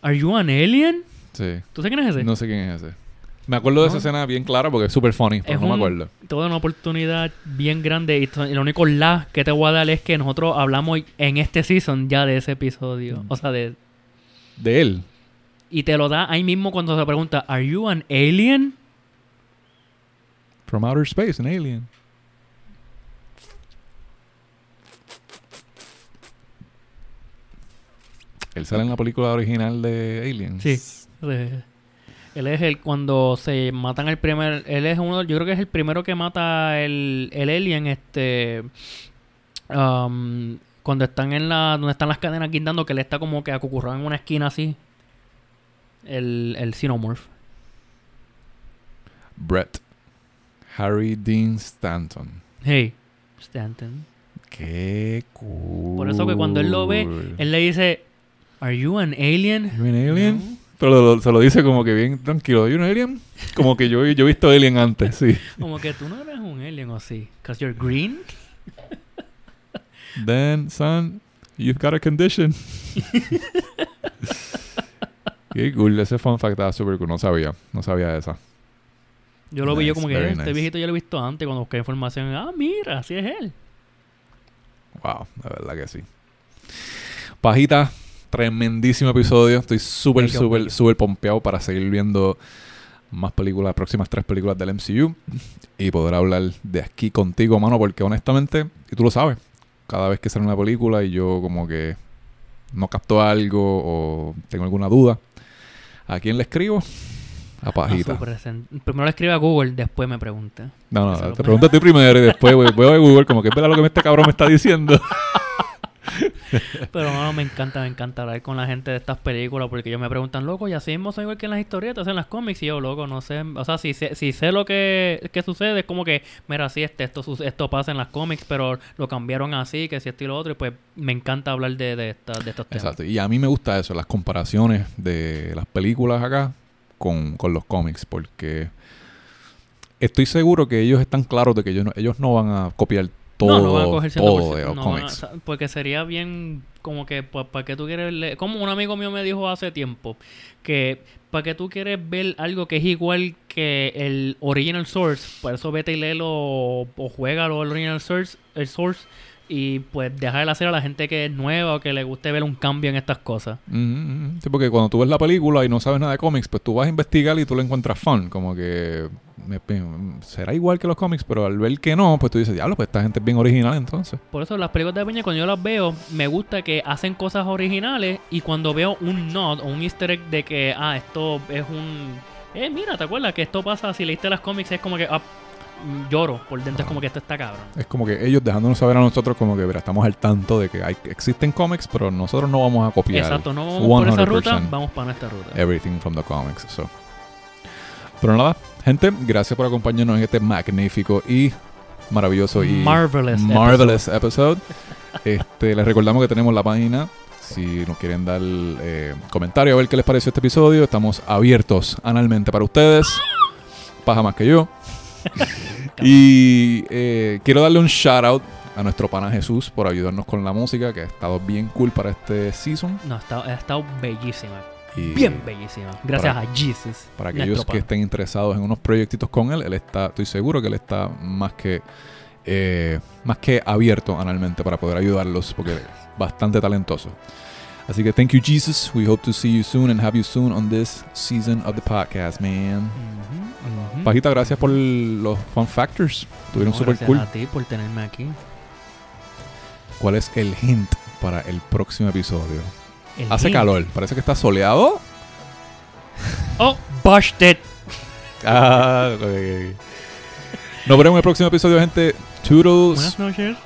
¿Are you an alien? Sí. ¿Tú sabes quién es ese? No sé quién es ese. Me acuerdo de esa escena bien clara porque es súper funny, pero Es no me acuerdo. Toda una oportunidad bien grande. Y lo único la que te voy a dar es que nosotros hablamos en este season ya de ese episodio. Mm. O sea, de... De él. Y te lo da ahí mismo cuando se pregunta, ¿Are you an alien? From Outer Space, an alien. Él sale en la película original de Aliens. Sí. Él es el cuando se matan el primer, él es uno, yo creo que es el primero que mata el, el alien, este, um, cuando están en la, donde están las cadenas guindando, que él está como que acucurrado en una esquina así, el, el Xenomorph. Brett. Harry Dean Stanton. Hey, Stanton. Qué cool. Por eso que cuando él lo ve, él le dice, ¿Are you an alien? ¿You an alien? No. Pero lo- se lo dice como que bien tranquilo. ¿You an alien? Como que yo, yo he visto Alien antes, sí. Como que tú no eres un alien o sí, because you're green. [LAUGHS] Then, son, you've got a condition. [LAUGHS] Qué cool. Ese fun fact estaba súper cool. No sabía. No sabía esa. Yo lo vi yo Nice, como que very este nice. viejito ya lo he visto antes cuando busqué información. Ah, mira, así es él. Wow, la verdad que sí. Pajita, tremendísimo episodio. Estoy súper, súper, súper pompeado para seguir viendo más películas, las próximas tres películas del MCU y poder hablar de aquí contigo, mano, porque honestamente, y tú lo sabes, cada vez que sale una película y yo como que no capto algo o tengo alguna duda, ¿a quién le escribo? A A Pajita. Primero le escribe a Google, después me pregunta. No, no, te pregunto a ti primero y después voy, voy a Google como que es verdad lo que este cabrón me está diciendo. [LAUGHS] [LAUGHS] Pero mano, me encanta, me encanta hablar con la gente de estas películas porque ellos me preguntan, loco, y así mismo son igual que en las historietas, en las cómics, y yo, loco, no sé, o sea, si sé, si sé lo que, que sucede, es como que, mira, sí, este, esto, esto pasa en las cómics, pero lo cambiaron así, que si esto y lo otro, y pues me encanta hablar de, de, esta- de estos temas. Exacto. Y a mí me gusta eso, las comparaciones de las películas acá con, con los cómics, porque estoy seguro que ellos están claros de que ellos no, ellos no van a copiar todo, no, no van a coger 100%, todo no van a- porque sería bien como que pues, para que tú quieres leer, como un amigo mío me dijo hace tiempo que para que tú quieres ver algo que es igual que el original source, por eso vete y léelo o, juégalo el original source, el source y pues dejar de hacer a la gente que es nueva o que le guste ver un cambio en estas cosas. Ujú. Sí, porque cuando tú ves la película y no sabes nada de cómics, pues tú vas a investigar y tú lo encuentras fun. Como que será igual que los cómics, pero al ver que no, pues tú dices, diablo, pues esta gente es bien original entonces. Por eso las películas de Peña, cuando yo las veo, me gusta que hacen cosas originales y cuando veo un nod o un easter egg de que, ah, esto es un... Eh, mira, ¿te acuerdas que esto pasa si leíste las cómics? Es como que, ah, mm, lloro por dentro, es como que esto está cabrón. Es como que ellos dejándonos saber a nosotros como que, mira, estamos al tanto de que hay, existen cómics, pero nosotros no vamos a copiar Exacto, no vamos por esa ruta, 100%. vamos para nuestra ruta. everything from the comics. So. Pero nada, gente, gracias por acompañarnos en este magnífico y maravilloso y Marvelous marvelous episode. [LAUGHS] este, les recordamos que tenemos la página. Si nos quieren dar eh, comentario a ver qué les pareció este episodio, estamos abiertos analmente para ustedes. Paja más que yo. [LAUGHS] y eh, quiero darle un shout out a nuestro pana Jesús por ayudarnos con la música, que ha estado bien cool para este season. No, ha estado, ha estado bellísima. Y Bien bellísima. Gracias para- a Jesus. Para aquellos que estén interesados en unos proyectitos con él, él está, estoy seguro que él está más que eh, más que abierto analmente para poder ayudarlos, porque es [LAUGHS] bastante talentoso. Así que thank you Jesus. We hope to see you soon and have you soon on this season of the podcast, man. Ujú, ujú. Pajita, gracias por los fun factors. Estuvieron No, super gracias cool. a ti por tenerme aquí. ¿Cuál es el hint para el próximo episodio? El Hace hint. calor, parece que está soleado. [LAUGHS] Oh, busted. Ah, ok, ok, ok. Nos veremos en el próximo episodio, gente. Toodles. Buenas noches.